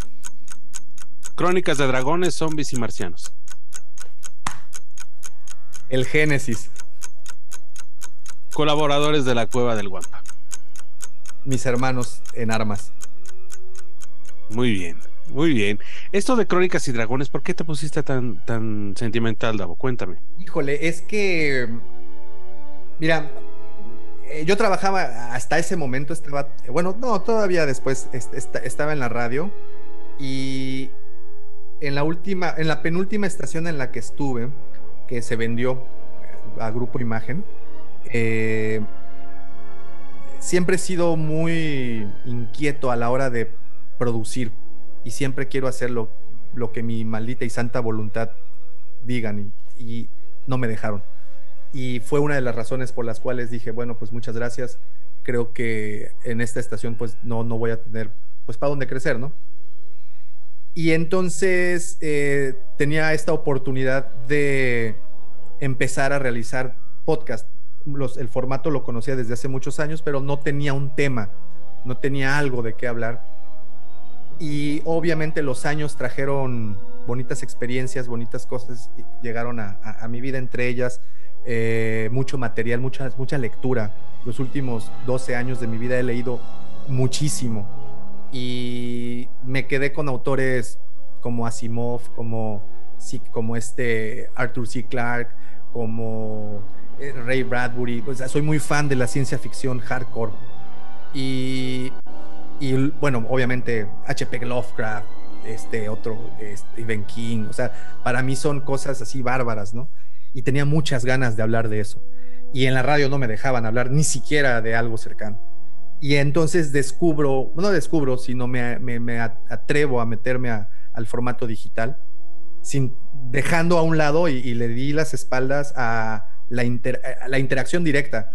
Crónicas de dragones, zombies y marcianos. El Génesis. Colaboradores de la cueva del Guampa. Mis hermanos en armas. Muy bien, muy bien. Esto de Crónicas y Dragones, ¿por qué te pusiste tan, tan sentimental, Davo? Cuéntame. Híjole, es que. Mira, eh, yo trabajaba hasta ese momento, estaba. Bueno, no, todavía después estaba en la radio. Y en la última, en la penúltima estación en la que estuve, que se vendió a Grupo Imagen, eh, siempre he sido muy inquieto a la hora de producir y siempre quiero hacer lo, que mi maldita y santa voluntad digan y, no me dejaron. Y fue una de las razones por las cuales dije, bueno, pues muchas gracias. Creo que en esta estación pues no, no voy a tener pues para dónde crecer, ¿no? Y entonces eh, tenía esta oportunidad de empezar a realizar podcast. El formato lo conocía desde hace muchos años, pero no tenía un tema, no tenía algo de qué hablar. Y obviamente los años trajeron bonitas experiencias, bonitas cosas, llegaron a, mi vida, entre ellas eh, mucho material, mucha, mucha lectura. Los últimos 12 años de mi vida he leído muchísimo y me quedé con autores como Asimov, como, como este Arthur C. Clarke, como eh, Ray Bradbury. O sea, soy muy fan de la ciencia ficción hardcore. Y, y bueno, obviamente H.P. Lovecraft, este otro, Stephen King. O sea, para mí son cosas así bárbaras, ¿no? Y tenía muchas ganas de hablar de eso. Y en la radio no me dejaban hablar ni siquiera de algo cercano. Y entonces descubro, no descubro, sino me, me, atrevo a meterme al formato digital, sin, dejando a un lado y, le di las espaldas a la, la interacción directa.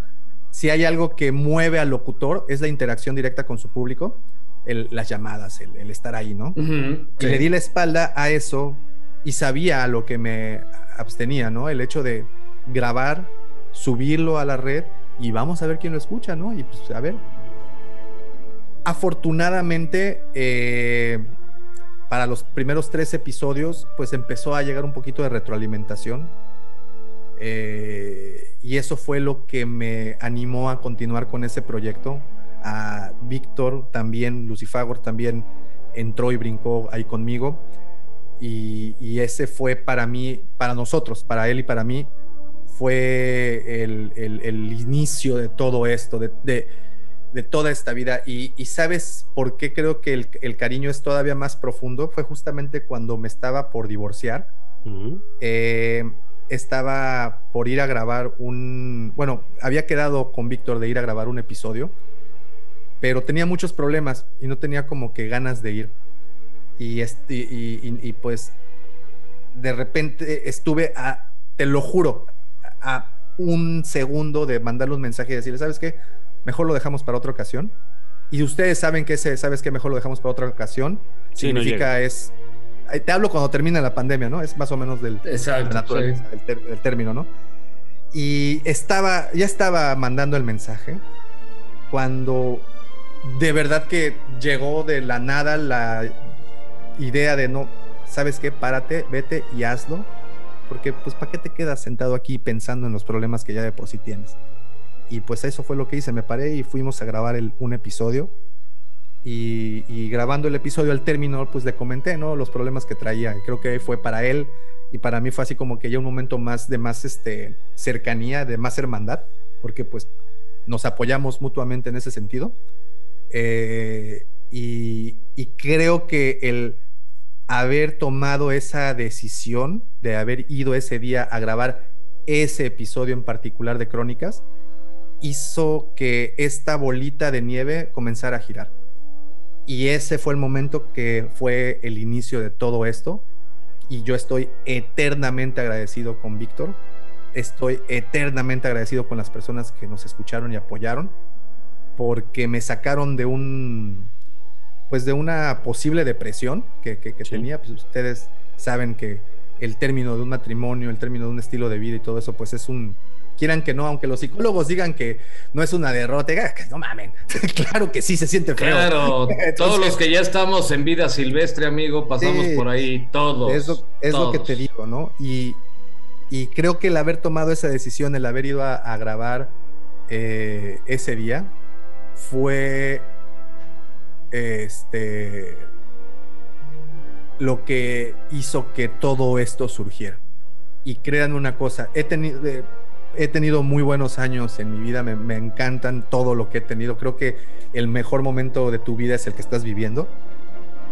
Si hay algo que mueve al locutor es la interacción directa con su público, las llamadas, el, estar ahí, ¿no? y le di la espalda a eso y sabía a lo que me abstenía, ¿no? El hecho de grabar, subirlo a la red y vamos a ver quién lo escucha, ¿no? Y pues a ver. Afortunadamente, eh, para los primeros tres episodios, pues empezó a llegar un poquito de retroalimentación. Eh, y eso fue lo que me animó a continuar con ese proyecto. A Víctor también, Lucifagor también entró y brincó ahí conmigo. Y, ese fue para mí, para nosotros, para él y para mí, fue el, inicio de todo esto, de, toda esta vida. Y, sabes por qué creo que el, cariño es todavía más profundo? Fue justamente cuando me estaba por divorciar. Eh, estaba por ir a grabar un, bueno, había quedado con Víctor de ir a grabar un episodio, pero tenía muchos problemas y no tenía como que ganas de ir. Y, este, y, pues de repente estuve a, te lo juro, a un segundo de mandarle un mensaje y decirle, ¿sabes qué? Mejor lo dejamos para otra ocasión. Y ustedes saben que ese, ¿sabes qué? Mejor lo dejamos para otra ocasión. significa es, te hablo cuando termina la pandemia, ¿no? Es más o menos del, Exacto, del, término, ¿no? Y estaba, ya estaba mandando el mensaje cuando de verdad que llegó de la nada la idea de no, ¿sabes qué? Párate, vete y hazlo. Porque pues ¿para qué te quedas sentado aquí pensando en los problemas que ya de por sí tienes? Y pues eso fue lo que hice, me paré y fuimos a grabar el, un episodio. Y, grabando el episodio al término, pues le comenté, ¿no? Los problemas que traía. Creo que fue para él y para mí fue así como que ya un momento más de más este, cercanía, de más hermandad, porque pues nos apoyamos mutuamente en ese sentido. Eh, y, creo que el haber tomado esa decisión de haber ido ese día a grabar ese episodio en particular de Crónicas hizo que esta bolita de nieve comenzara a girar. Y ese fue el momento que fue el inicio de todo esto. Y yo estoy eternamente agradecido con Víctor. Estoy eternamente agradecido con las personas que nos escucharon y apoyaron. Porque me sacaron de un pues de una posible depresión que, tenía, pues ustedes saben que el término de un matrimonio, el término de un estilo de vida y todo eso, pues es un, quieran que no, aunque los psicólogos digan que no es una derrota, que no mamen, claro que sí se siente feo. Claro, todos los que ya estamos en vida silvestre, amigo, pasamos por ahí, todos. Es, lo, que te digo, ¿no? Y, creo que el haber tomado esa decisión, el haber ido a, grabar eh, ese día, fue este, lo que hizo que todo esto surgiera. Y crean una cosa, he tenido, eh, he tenido muy buenos años en mi vida, me, encantan todo lo que he tenido, creo que el mejor momento de tu vida es el que estás viviendo.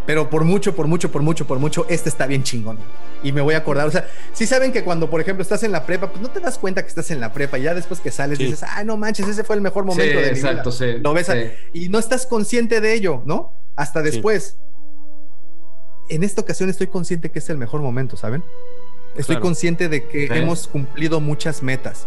Pero por mucho, por mucho, por mucho, por mucho, este está bien chingón. Y me voy a acordar, o sea, si saben que cuando, por ejemplo, estás en la prepa, pues no te das cuenta que estás en la prepa y ya después que sales dices, ay, no manches, ese fue el mejor momento de mi exacto, vida. Sí, Lo ves y no estás consciente de ello, ¿no? Hasta después. En esta ocasión estoy consciente que es el mejor momento, ¿saben? Estoy consciente de que hemos cumplido muchas metas.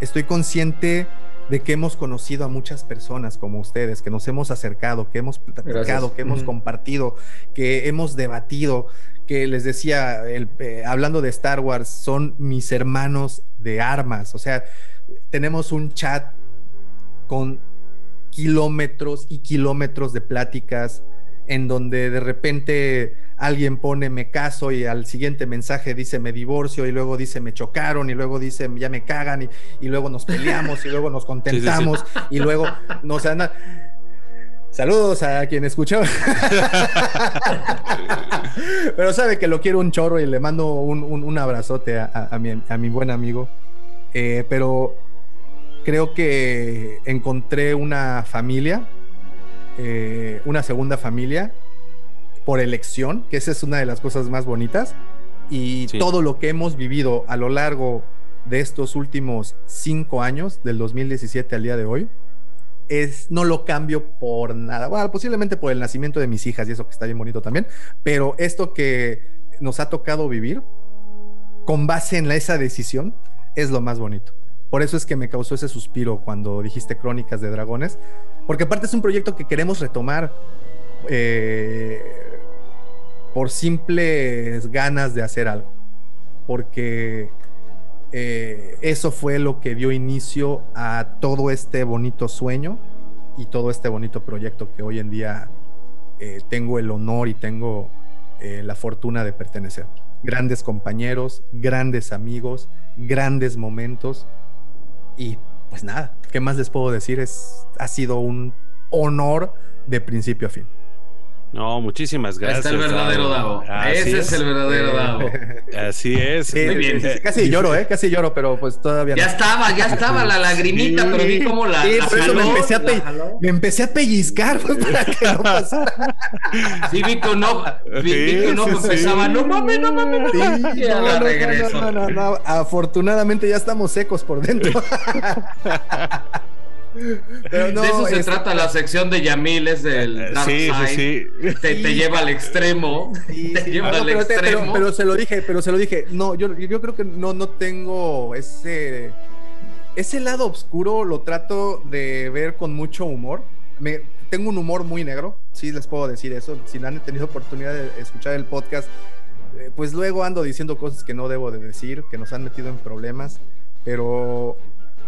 Estoy consciente de que hemos conocido a muchas personas como ustedes, que nos hemos acercado, que hemos platicado, que hemos compartido, que hemos debatido, que les decía, eh, hablando de Star Wars, son mis hermanos de armas. O sea, tenemos un chat con kilómetros y kilómetros de pláticas en donde de repente alguien pone me caso y al siguiente mensaje dice me divorcio y luego dice me chocaron y luego dice ya me cagan y, luego nos peleamos y luego nos contentamos y luego nos anda Saludos a quien escuchó. Pero sabe que lo quiero un chorro y le mando un, abrazote a, mi, buen amigo. Eh, pero creo que encontré una familia, eh, una segunda familia, por elección, que esa es una de las cosas más bonitas. Y todo lo que hemos vivido a lo largo de estos últimos cinco años, del 2017 al día de hoy, es, no lo cambio por nada. Bueno, posiblemente por el nacimiento de mis hijas y eso que está bien bonito también, pero esto que nos ha tocado vivir, con base en esa decisión, es lo más bonito. Por eso es que me causó ese suspiro cuando dijiste Crónicas de Dragones, porque aparte es un proyecto que queremos retomar eh, por simples ganas de hacer algo, porque eh, eso fue lo que dio inicio a todo este bonito sueño y todo este bonito proyecto que hoy en día eh, tengo el honor y tengo la fortuna de pertenecer. Grandes compañeros, grandes amigos, grandes momentos y pues nada, ¿qué más les puedo decir? Es, ha sido un honor de principio a fin. No, muchísimas gracias. Ahí está el verdadero Davo. Ese es. el verdadero Davo. Así es. Muy bien. casi lloro, ¿eh? Casi lloro, pero pues todavía Ya estaba, ya estaba la lagrimita, pero vi cómo la. Sí, por eso me empecé, a me empecé a pellizcar pues, para que no pasara. Sí, vi que no, vi, que no empezaba. No mames, no mames. Sí, no, no, regreso. No, no, no, Afortunadamente ya estamos secos por dentro. de eso se trata la sección de Yamil, es del eh, Dark sí, Sí, sí. Te, te, lleva al extremo. te lleva al pero, extremo. Pero, se lo dije, pero se lo dije. No, yo, yo creo que no, no tengo ese. Ese lado oscuro lo trato de ver con mucho humor. Me, tengo un humor muy negro, sí les puedo decir eso. Si no han tenido oportunidad de escuchar el podcast, eh, pues luego ando diciendo cosas que no debo de decir, que nos han metido en problemas. Pero,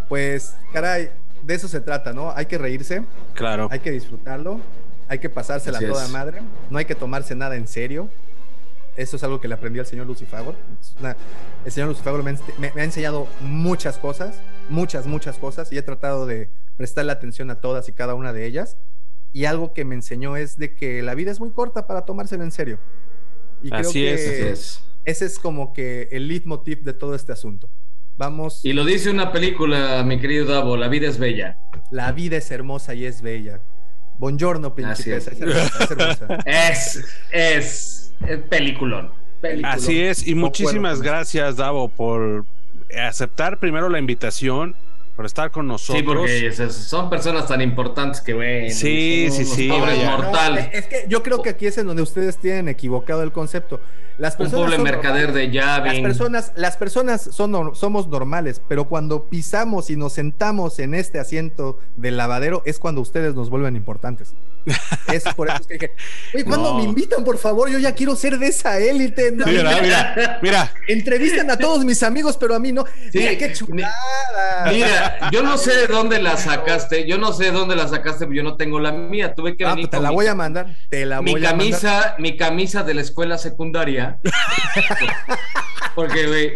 pues, caray, de eso se trata, ¿no? Hay que reírse. Claro. Hay que disfrutarlo. Hay que pasársela a toda madre. No hay que tomarse nada en serio. Eso es algo que le aprendí al señor Lucifagor. el señor Lucifagor me, ha enseñado muchas cosas, muchas, muchas cosas, y he tratado de prestarle atención a todas y cada una de ellas. Y algo que me enseñó es de que la vida es muy corta para tomársela en serio. Y creo que es. ese es como que el leitmotiv de todo este asunto. Vamos. Y lo dice una película, mi querido Davo, La vida es bella. La vida es hermosa y es bella. Buongiorno, princesa. Es, es, es, peliculón, Así es, y muchísimas gracias, Davo, por aceptar primero la invitación por estar con nosotros. Sí, porque son personas tan importantes que, ven. sí, sí, sí, mortales. es que yo creo que aquí es en donde ustedes tienen equivocado el concepto. Las personas Un mercader de llave. Las personas, las personas son, somos normales, pero cuando pisamos y nos sentamos en este asiento del lavadero es cuando ustedes nos vuelven importantes. Es por eso que dije, oye, cuando me invitan, por favor, yo ya quiero ser de esa élite. mira, mira, mira. Entrevistan a todos mis amigos, pero a mí no. mira, qué chulada. Mira, yo no sé de dónde la sacaste, yo no sé de dónde la sacaste, pero yo no tengo la mía. Tuve que ah, pues te la voy a mandar. Te la voy mi camisa, Mi camisa de la escuela secundaria. porque, güey,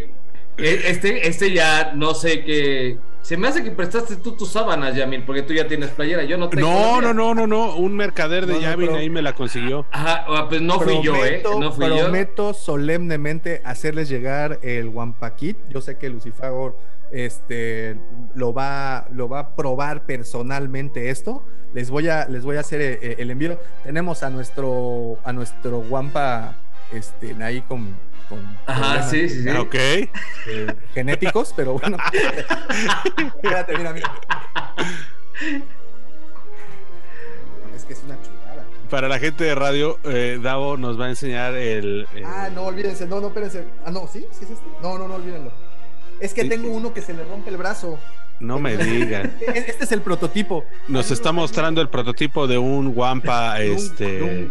e, este, este ya no sé qué se me hace que prestaste tú tus sábanas, Yamil, porque tú ya tienes playera. Yo no tengo. No, no, no, no, no. Un mercader de no, ahí me la consiguió. Ajá, pues no fui yo, ¿eh? No fui prometo solemnemente hacerles llegar el Wampakit. Yo sé que Lucifagor este, lo, va, lo va a probar personalmente esto. Les voy a, les voy a hacer eh, el, envío. Tenemos a nuestro, a nuestro Wampa este, ahí con Ajá, sí, sí, sí. Ok. Eh, genéticos, pero bueno. Espérate, mira, mira. Es que es una chulada. Para la gente de radio, eh, Davo nos va a enseñar el, Ah, no, olvídense. No, no, espérense. Ah, no, ¿sí? ¿Sí es este? No, no, no, olvídenlo. Es que tengo uno que se le rompe el brazo. No me digan. Este es el prototipo. Nos está mostrando el prototipo de un guampa, este.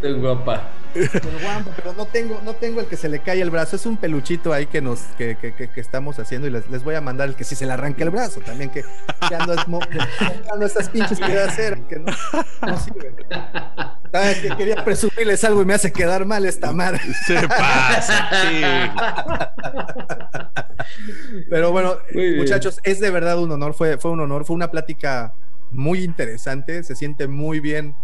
De un guampa pero no tengo, no tengo el que se le cae el brazo. Es un peluchito ahí que nos, que, que, que, estamos haciendo y les, les, voy a mandar el que sí se le arranque el brazo también, que, que ando, ando estas pinches que hacer, que no, no sirven. Que quería presumirles algo y me hace quedar mal esta madre. Se pasa, Pero bueno, muchachos, es de verdad un honor, fue, fue un honor, fue una plática muy interesante, se siente muy bien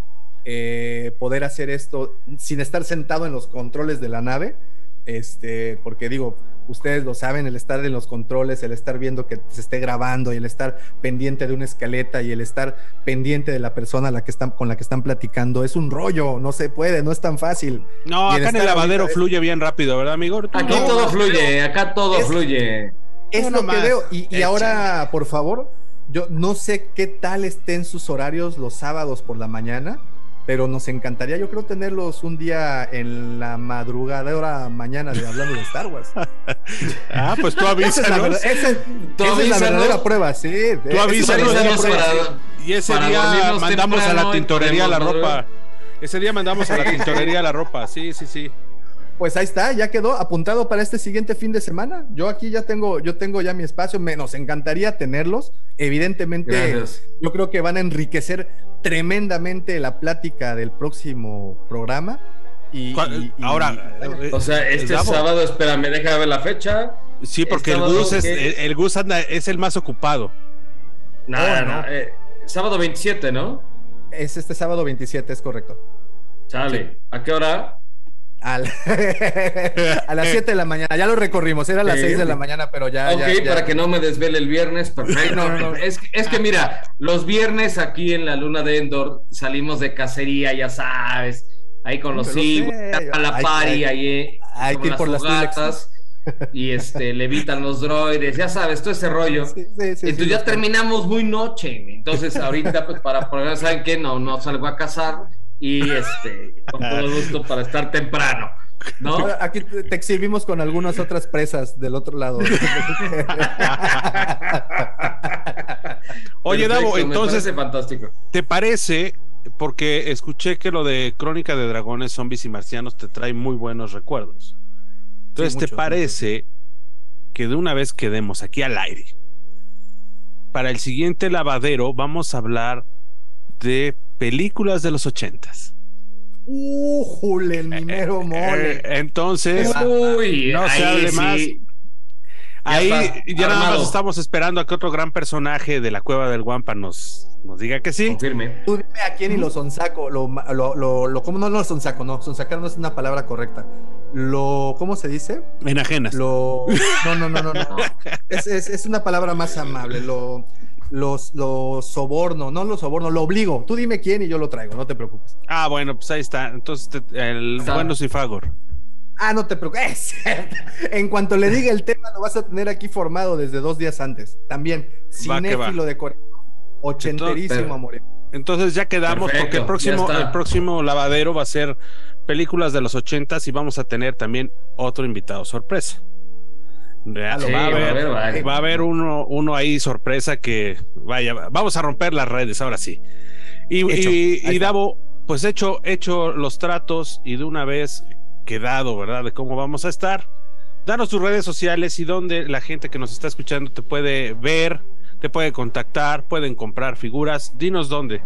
eh, poder hacer esto sin estar sentado en los controles de la nave. Este, porque digo, ustedes lo saben, el estar en los controles, el estar viendo que se esté grabando y el estar pendiente de una escaleta y el estar pendiente de la persona la que están, con la que están platicando, es un rollo, no se puede, no es tan fácil. No, acá en el lavadero fluye bien rápido, ¿verdad, amigo? Aquí todo fluye, acá todo fluye. Es lo que veo. Y, y ahora, por favor, yo no sé qué tal estén sus horarios los sábados por la mañana pero nos encantaría, yo creo, tenerlos un día en la madrugada, hora mañana de hablando de Star Wars. ah, pues tú avísanos. Esa es la, verdad- esa- Tú esa es la avísanos. verdadera prueba, sí. Tú Esa es la avísanos, Y ese para día mandamos a la tintorería la ropa. Ese día mandamos a la tintorería la ropa. Sí, sí, sí. Pues ahí está, ya quedó apuntado para este siguiente fin de semana. Yo aquí ya tengo, yo tengo ya mi espacio, me, nos encantaría tenerlos. Evidentemente, Gracias. yo creo que van a enriquecer tremendamente la plática del próximo programa. Y, ¿Cuál- y- y- ahora, O sea, este sábado, espérame, deja ver la fecha. Sí, porque el Gus es, el, el Gus anda, es el más ocupado. Nada, Oh, no. no. eh, sábado 27, ¿no? es este sábado 27, es correcto. Chale. ¿A qué hora? A las 7 de la mañana, ya lo recorrimos, era a las Sí. 6 de la mañana, pero ya. ok, ya- ya- para que no me desvele el viernes, perfecto. No, no, no. Es, que- es que mira, los viernes aquí en la luna de Endor salimos de cacería, ya sabes, ahí con los sé, a la hay- party, hay- ahí hay que ir por las fogatas, y este, levitan los droides, ya sabes, todo ese rollo. Sí, sí, sí, sí, Entonces ya terminamos muy noche, entonces ahorita pues para programar, ¿saben qué? No, no salgo a cazar y este, con todo gusto para estar temprano, ¿no? Aquí te exhibimos con algunas otras presas del otro lado. Oye, Davo, entonces, fantástico. ¿te parece? Porque escuché que lo de Crónica de Dragones, Zombies y Marcianos te trae muy buenos recuerdos. Entonces, Sí, ¿te parece que de una vez quedemos aquí al aire? Para el siguiente lavadero vamos a hablar de películas de los ochentas. ¡Újule, el mimero mole! Eh, entonces, Uy, no se ahí hable más. sí. Ahí ya nada más armado. estamos esperando a que otro gran personaje de la cueva del Guampa nos, nos diga que sí. Confirme. Tú dime a quién y lo sonsaco, lo, lo, lo, lo- ¿cómo no, no sonsaco, no, sonsacar no es una palabra correcta. Lo, ¿cómo se dice? Enajenas. Lo, no, no, no, no, no. Es, es, es una palabra más amable, lo, los, lo soborno, no lo soborno, lo obligo. Tú dime quién y yo lo traigo, no te preocupes. Ah, bueno, pues ahí está. Entonces, te- el Está. bueno Cifagor. Ah, no te preocupes. En cuanto le diga el tema, lo vas a tener aquí formado desde dos días antes. También, cinéfilo de Corea. Ochenterísimo, Entonces, amor. Entonces ya quedamos Perfecto, porque el próximo, el próximo lavadero va a ser películas de los ochentas y vamos a tener también otro invitado sorpresa. Ya, Sí, va, a haber, va a haber uno, uno ahí sorpresa que vaya, vamos a romper las redes ahora sí. Y, Hecho. y- y. Davo, pues hecho, hecho los tratos y de una vez quedado, ¿verdad? De cómo vamos a estar. Danos tus redes sociales y donde la gente que nos está escuchando te puede ver, te puede contactar, pueden comprar figuras. Dinos dónde.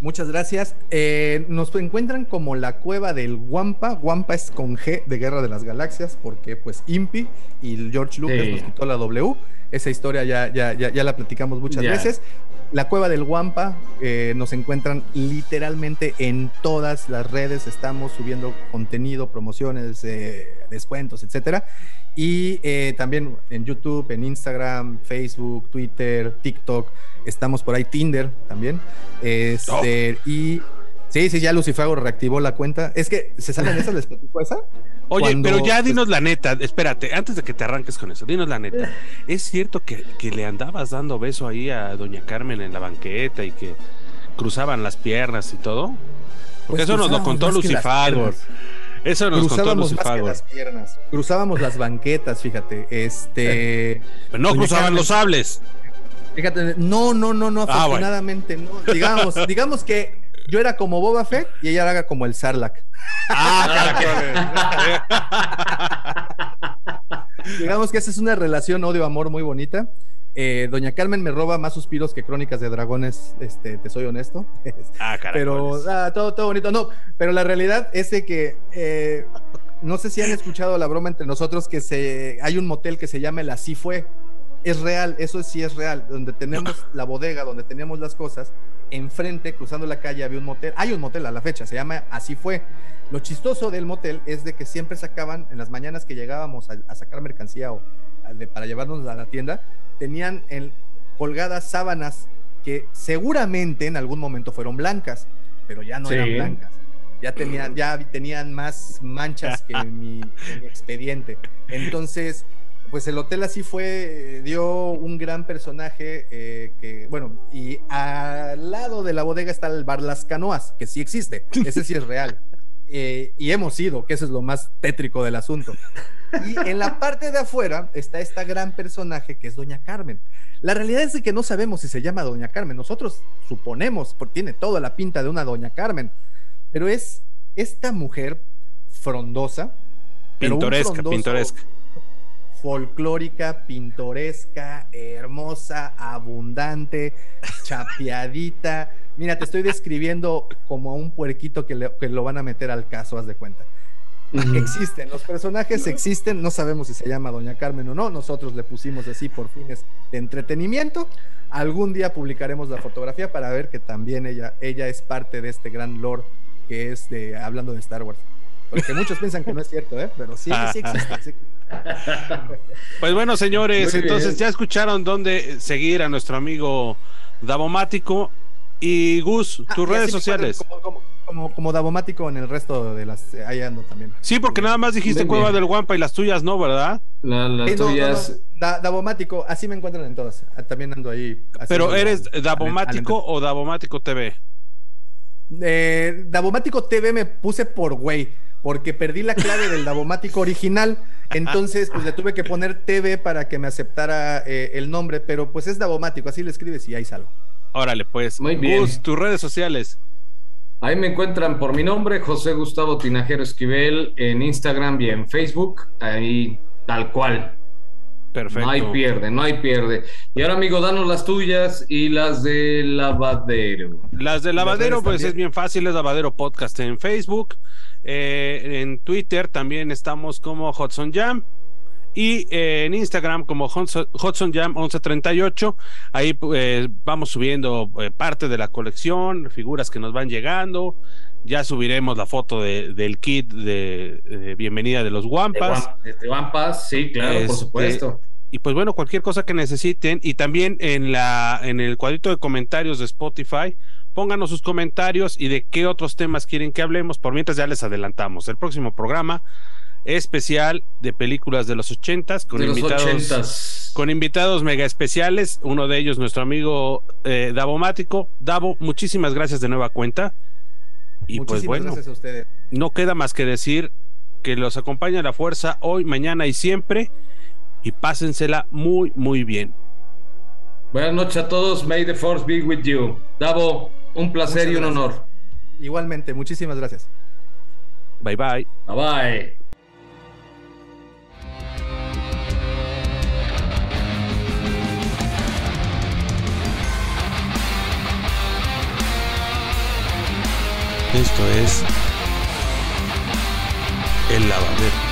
Muchas gracias. Eh, nos encuentran como la cueva del Wampa. Wampa es con G de Guerra de las Galaxias, porque pues Impi y George Lucas Sí. nos quitó la W. Esa historia ya, ya, ya, ya la platicamos muchas veces. La cueva del Wampa eh, nos encuentran literalmente en todas las redes. Estamos subiendo contenido, promociones, eh, descuentos, etcétera. Y eh, también en YouTube, en Instagram, Facebook, Twitter, TikTok. Estamos por ahí, Tinder también. Este, Y sí, sí, ya Lucifago reactivó la cuenta. Es que, ¿se saben esas? ¿Les platico esa? Oye, Cuando- pero ya dinos la neta, espérate, antes de que te arranques con eso, dinos la neta. ¿Es cierto que, que le andabas dando beso ahí a doña Carmen en la banqueta y que cruzaban las piernas y todo? Porque Pues eso nos lo contó más Eso nos contó Cruzábamos más que las piernas. Cruzábamos las banquetas, fíjate. Este. Pero no Doña cruzaban los sables. Fíjate, no, no, no, no, Ah, bueno. afortunadamente no. Digamos, digamos que yo era como Boba Fett y ella era como el Sarlacc. Digamos que esa es una relación odio-amor muy bonita. Eh, Doña Carmen me roba más suspiros que crónicas de dragones, este, te soy honesto. Ah, pero caracoles. ah, todo, todo bonito. No, pero la realidad es de que eh, no sé si han escuchado la broma entre nosotros que se hay un motel que se llama el Así Fue. Es real, eso sí es real. Donde tenemos la bodega, donde teníamos las cosas, enfrente, cruzando la calle, había un motel. Hay un motel a la fecha, se llama Así Fue. Lo chistoso del motel es de que siempre sacaban, en las mañanas que llegábamos a, a sacar mercancía o a- de- para llevarnos a la tienda, tenían en, colgadas sábanas que seguramente en algún momento fueron blancas, pero ya no Sí. eran blancas. Ya tenían, ya tenían más manchas que mi, que mi expediente. Entonces, pues el hotel así fue, dio un gran personaje eh, que, bueno, y al lado de la bodega está el bar Las Canoas, que sí existe, ese sí es real. Eh, y hemos ido, que eso es lo más tétrico del asunto. Y en la parte de afuera está esta gran personaje que es Doña Carmen. La realidad es que no sabemos si se llama Doña Carmen. Nosotros suponemos, porque tiene toda la pinta de una Doña Carmen, pero es esta mujer frondosa. Pintoresca, pintoresca. Folclórica, pintoresca, hermosa, abundante, chapeadita. Mira, te estoy describiendo como a un puerquito que, que lo van a meter al caso, haz de cuenta. Existen, los personajes existen, no sabemos si se llama Doña Carmen o no, nosotros le pusimos así por fines de entretenimiento. Algún día publicaremos la fotografía para ver que también ella, ella es parte de este gran lore que es de hablando de Star Wars. Porque muchos piensan que no es cierto, ¿eh? pero sí, sí existe. Pues bueno, señores, entonces ya escucharon dónde seguir a nuestro amigo Davomático y Gus, ah, tus redes sociales como, como Davomático en el resto de las. Ahí ando también. Sí, porque nada más dijiste Cueva del Guampa y las tuyas no, ¿verdad? las tuyas. Davomático, así me encuentran en todas. Ah, también ando ahí. Pero eres Davomático o Davomático TV? Eh, Davomático TV me puse por güey, porque perdí la clave del Davomático original. Entonces, pues le tuve que poner TV para que me aceptara eh, el nombre, pero pues es Davomático, así le escribes y ahí salgo. Órale, pues. Muy bien. tus redes sociales. Ahí me encuentran por mi nombre, José Gustavo Tinajero Esquivel, en Instagram y en Facebook, ahí tal cual. Perfecto. No hay pierde, no hay pierde. Y ahora, amigo, danos las tuyas y las de lavadero. Las de lavadero, pues es bien fácil, es lavadero podcast en Facebook. Eh, en Twitter también estamos como Hudson Jam y eh, en Instagram como Hudson Jam 1138. Ahí pues, vamos subiendo eh, parte de la colección, figuras que nos van llegando. Ya subiremos la foto del kit de, bienvenida de los Wampas. De, Wampas, sí, claro, por este, supuesto. Y pues bueno, cualquier cosa que necesiten y también en la en el cuadrito de comentarios de Spotify, pónganos sus comentarios y de qué otros temas quieren que hablemos. Por mientras ya les adelantamos. El próximo programa especial de películas de los ochentas con invitados con invitados mega especiales. Uno de ellos, nuestro amigo eh, Davo Mático. Davo, muchísimas gracias de nueva cuenta. Y pues bueno, no queda más que decir que los acompaña la fuerza hoy, mañana y siempre. Y pásensela muy, muy bien. Buenas noches a todos. May the force be with you. Davo, un placer y un honor. Igualmente, muchísimas gracias. Bye bye. Bye bye. Esto es El Lavadero.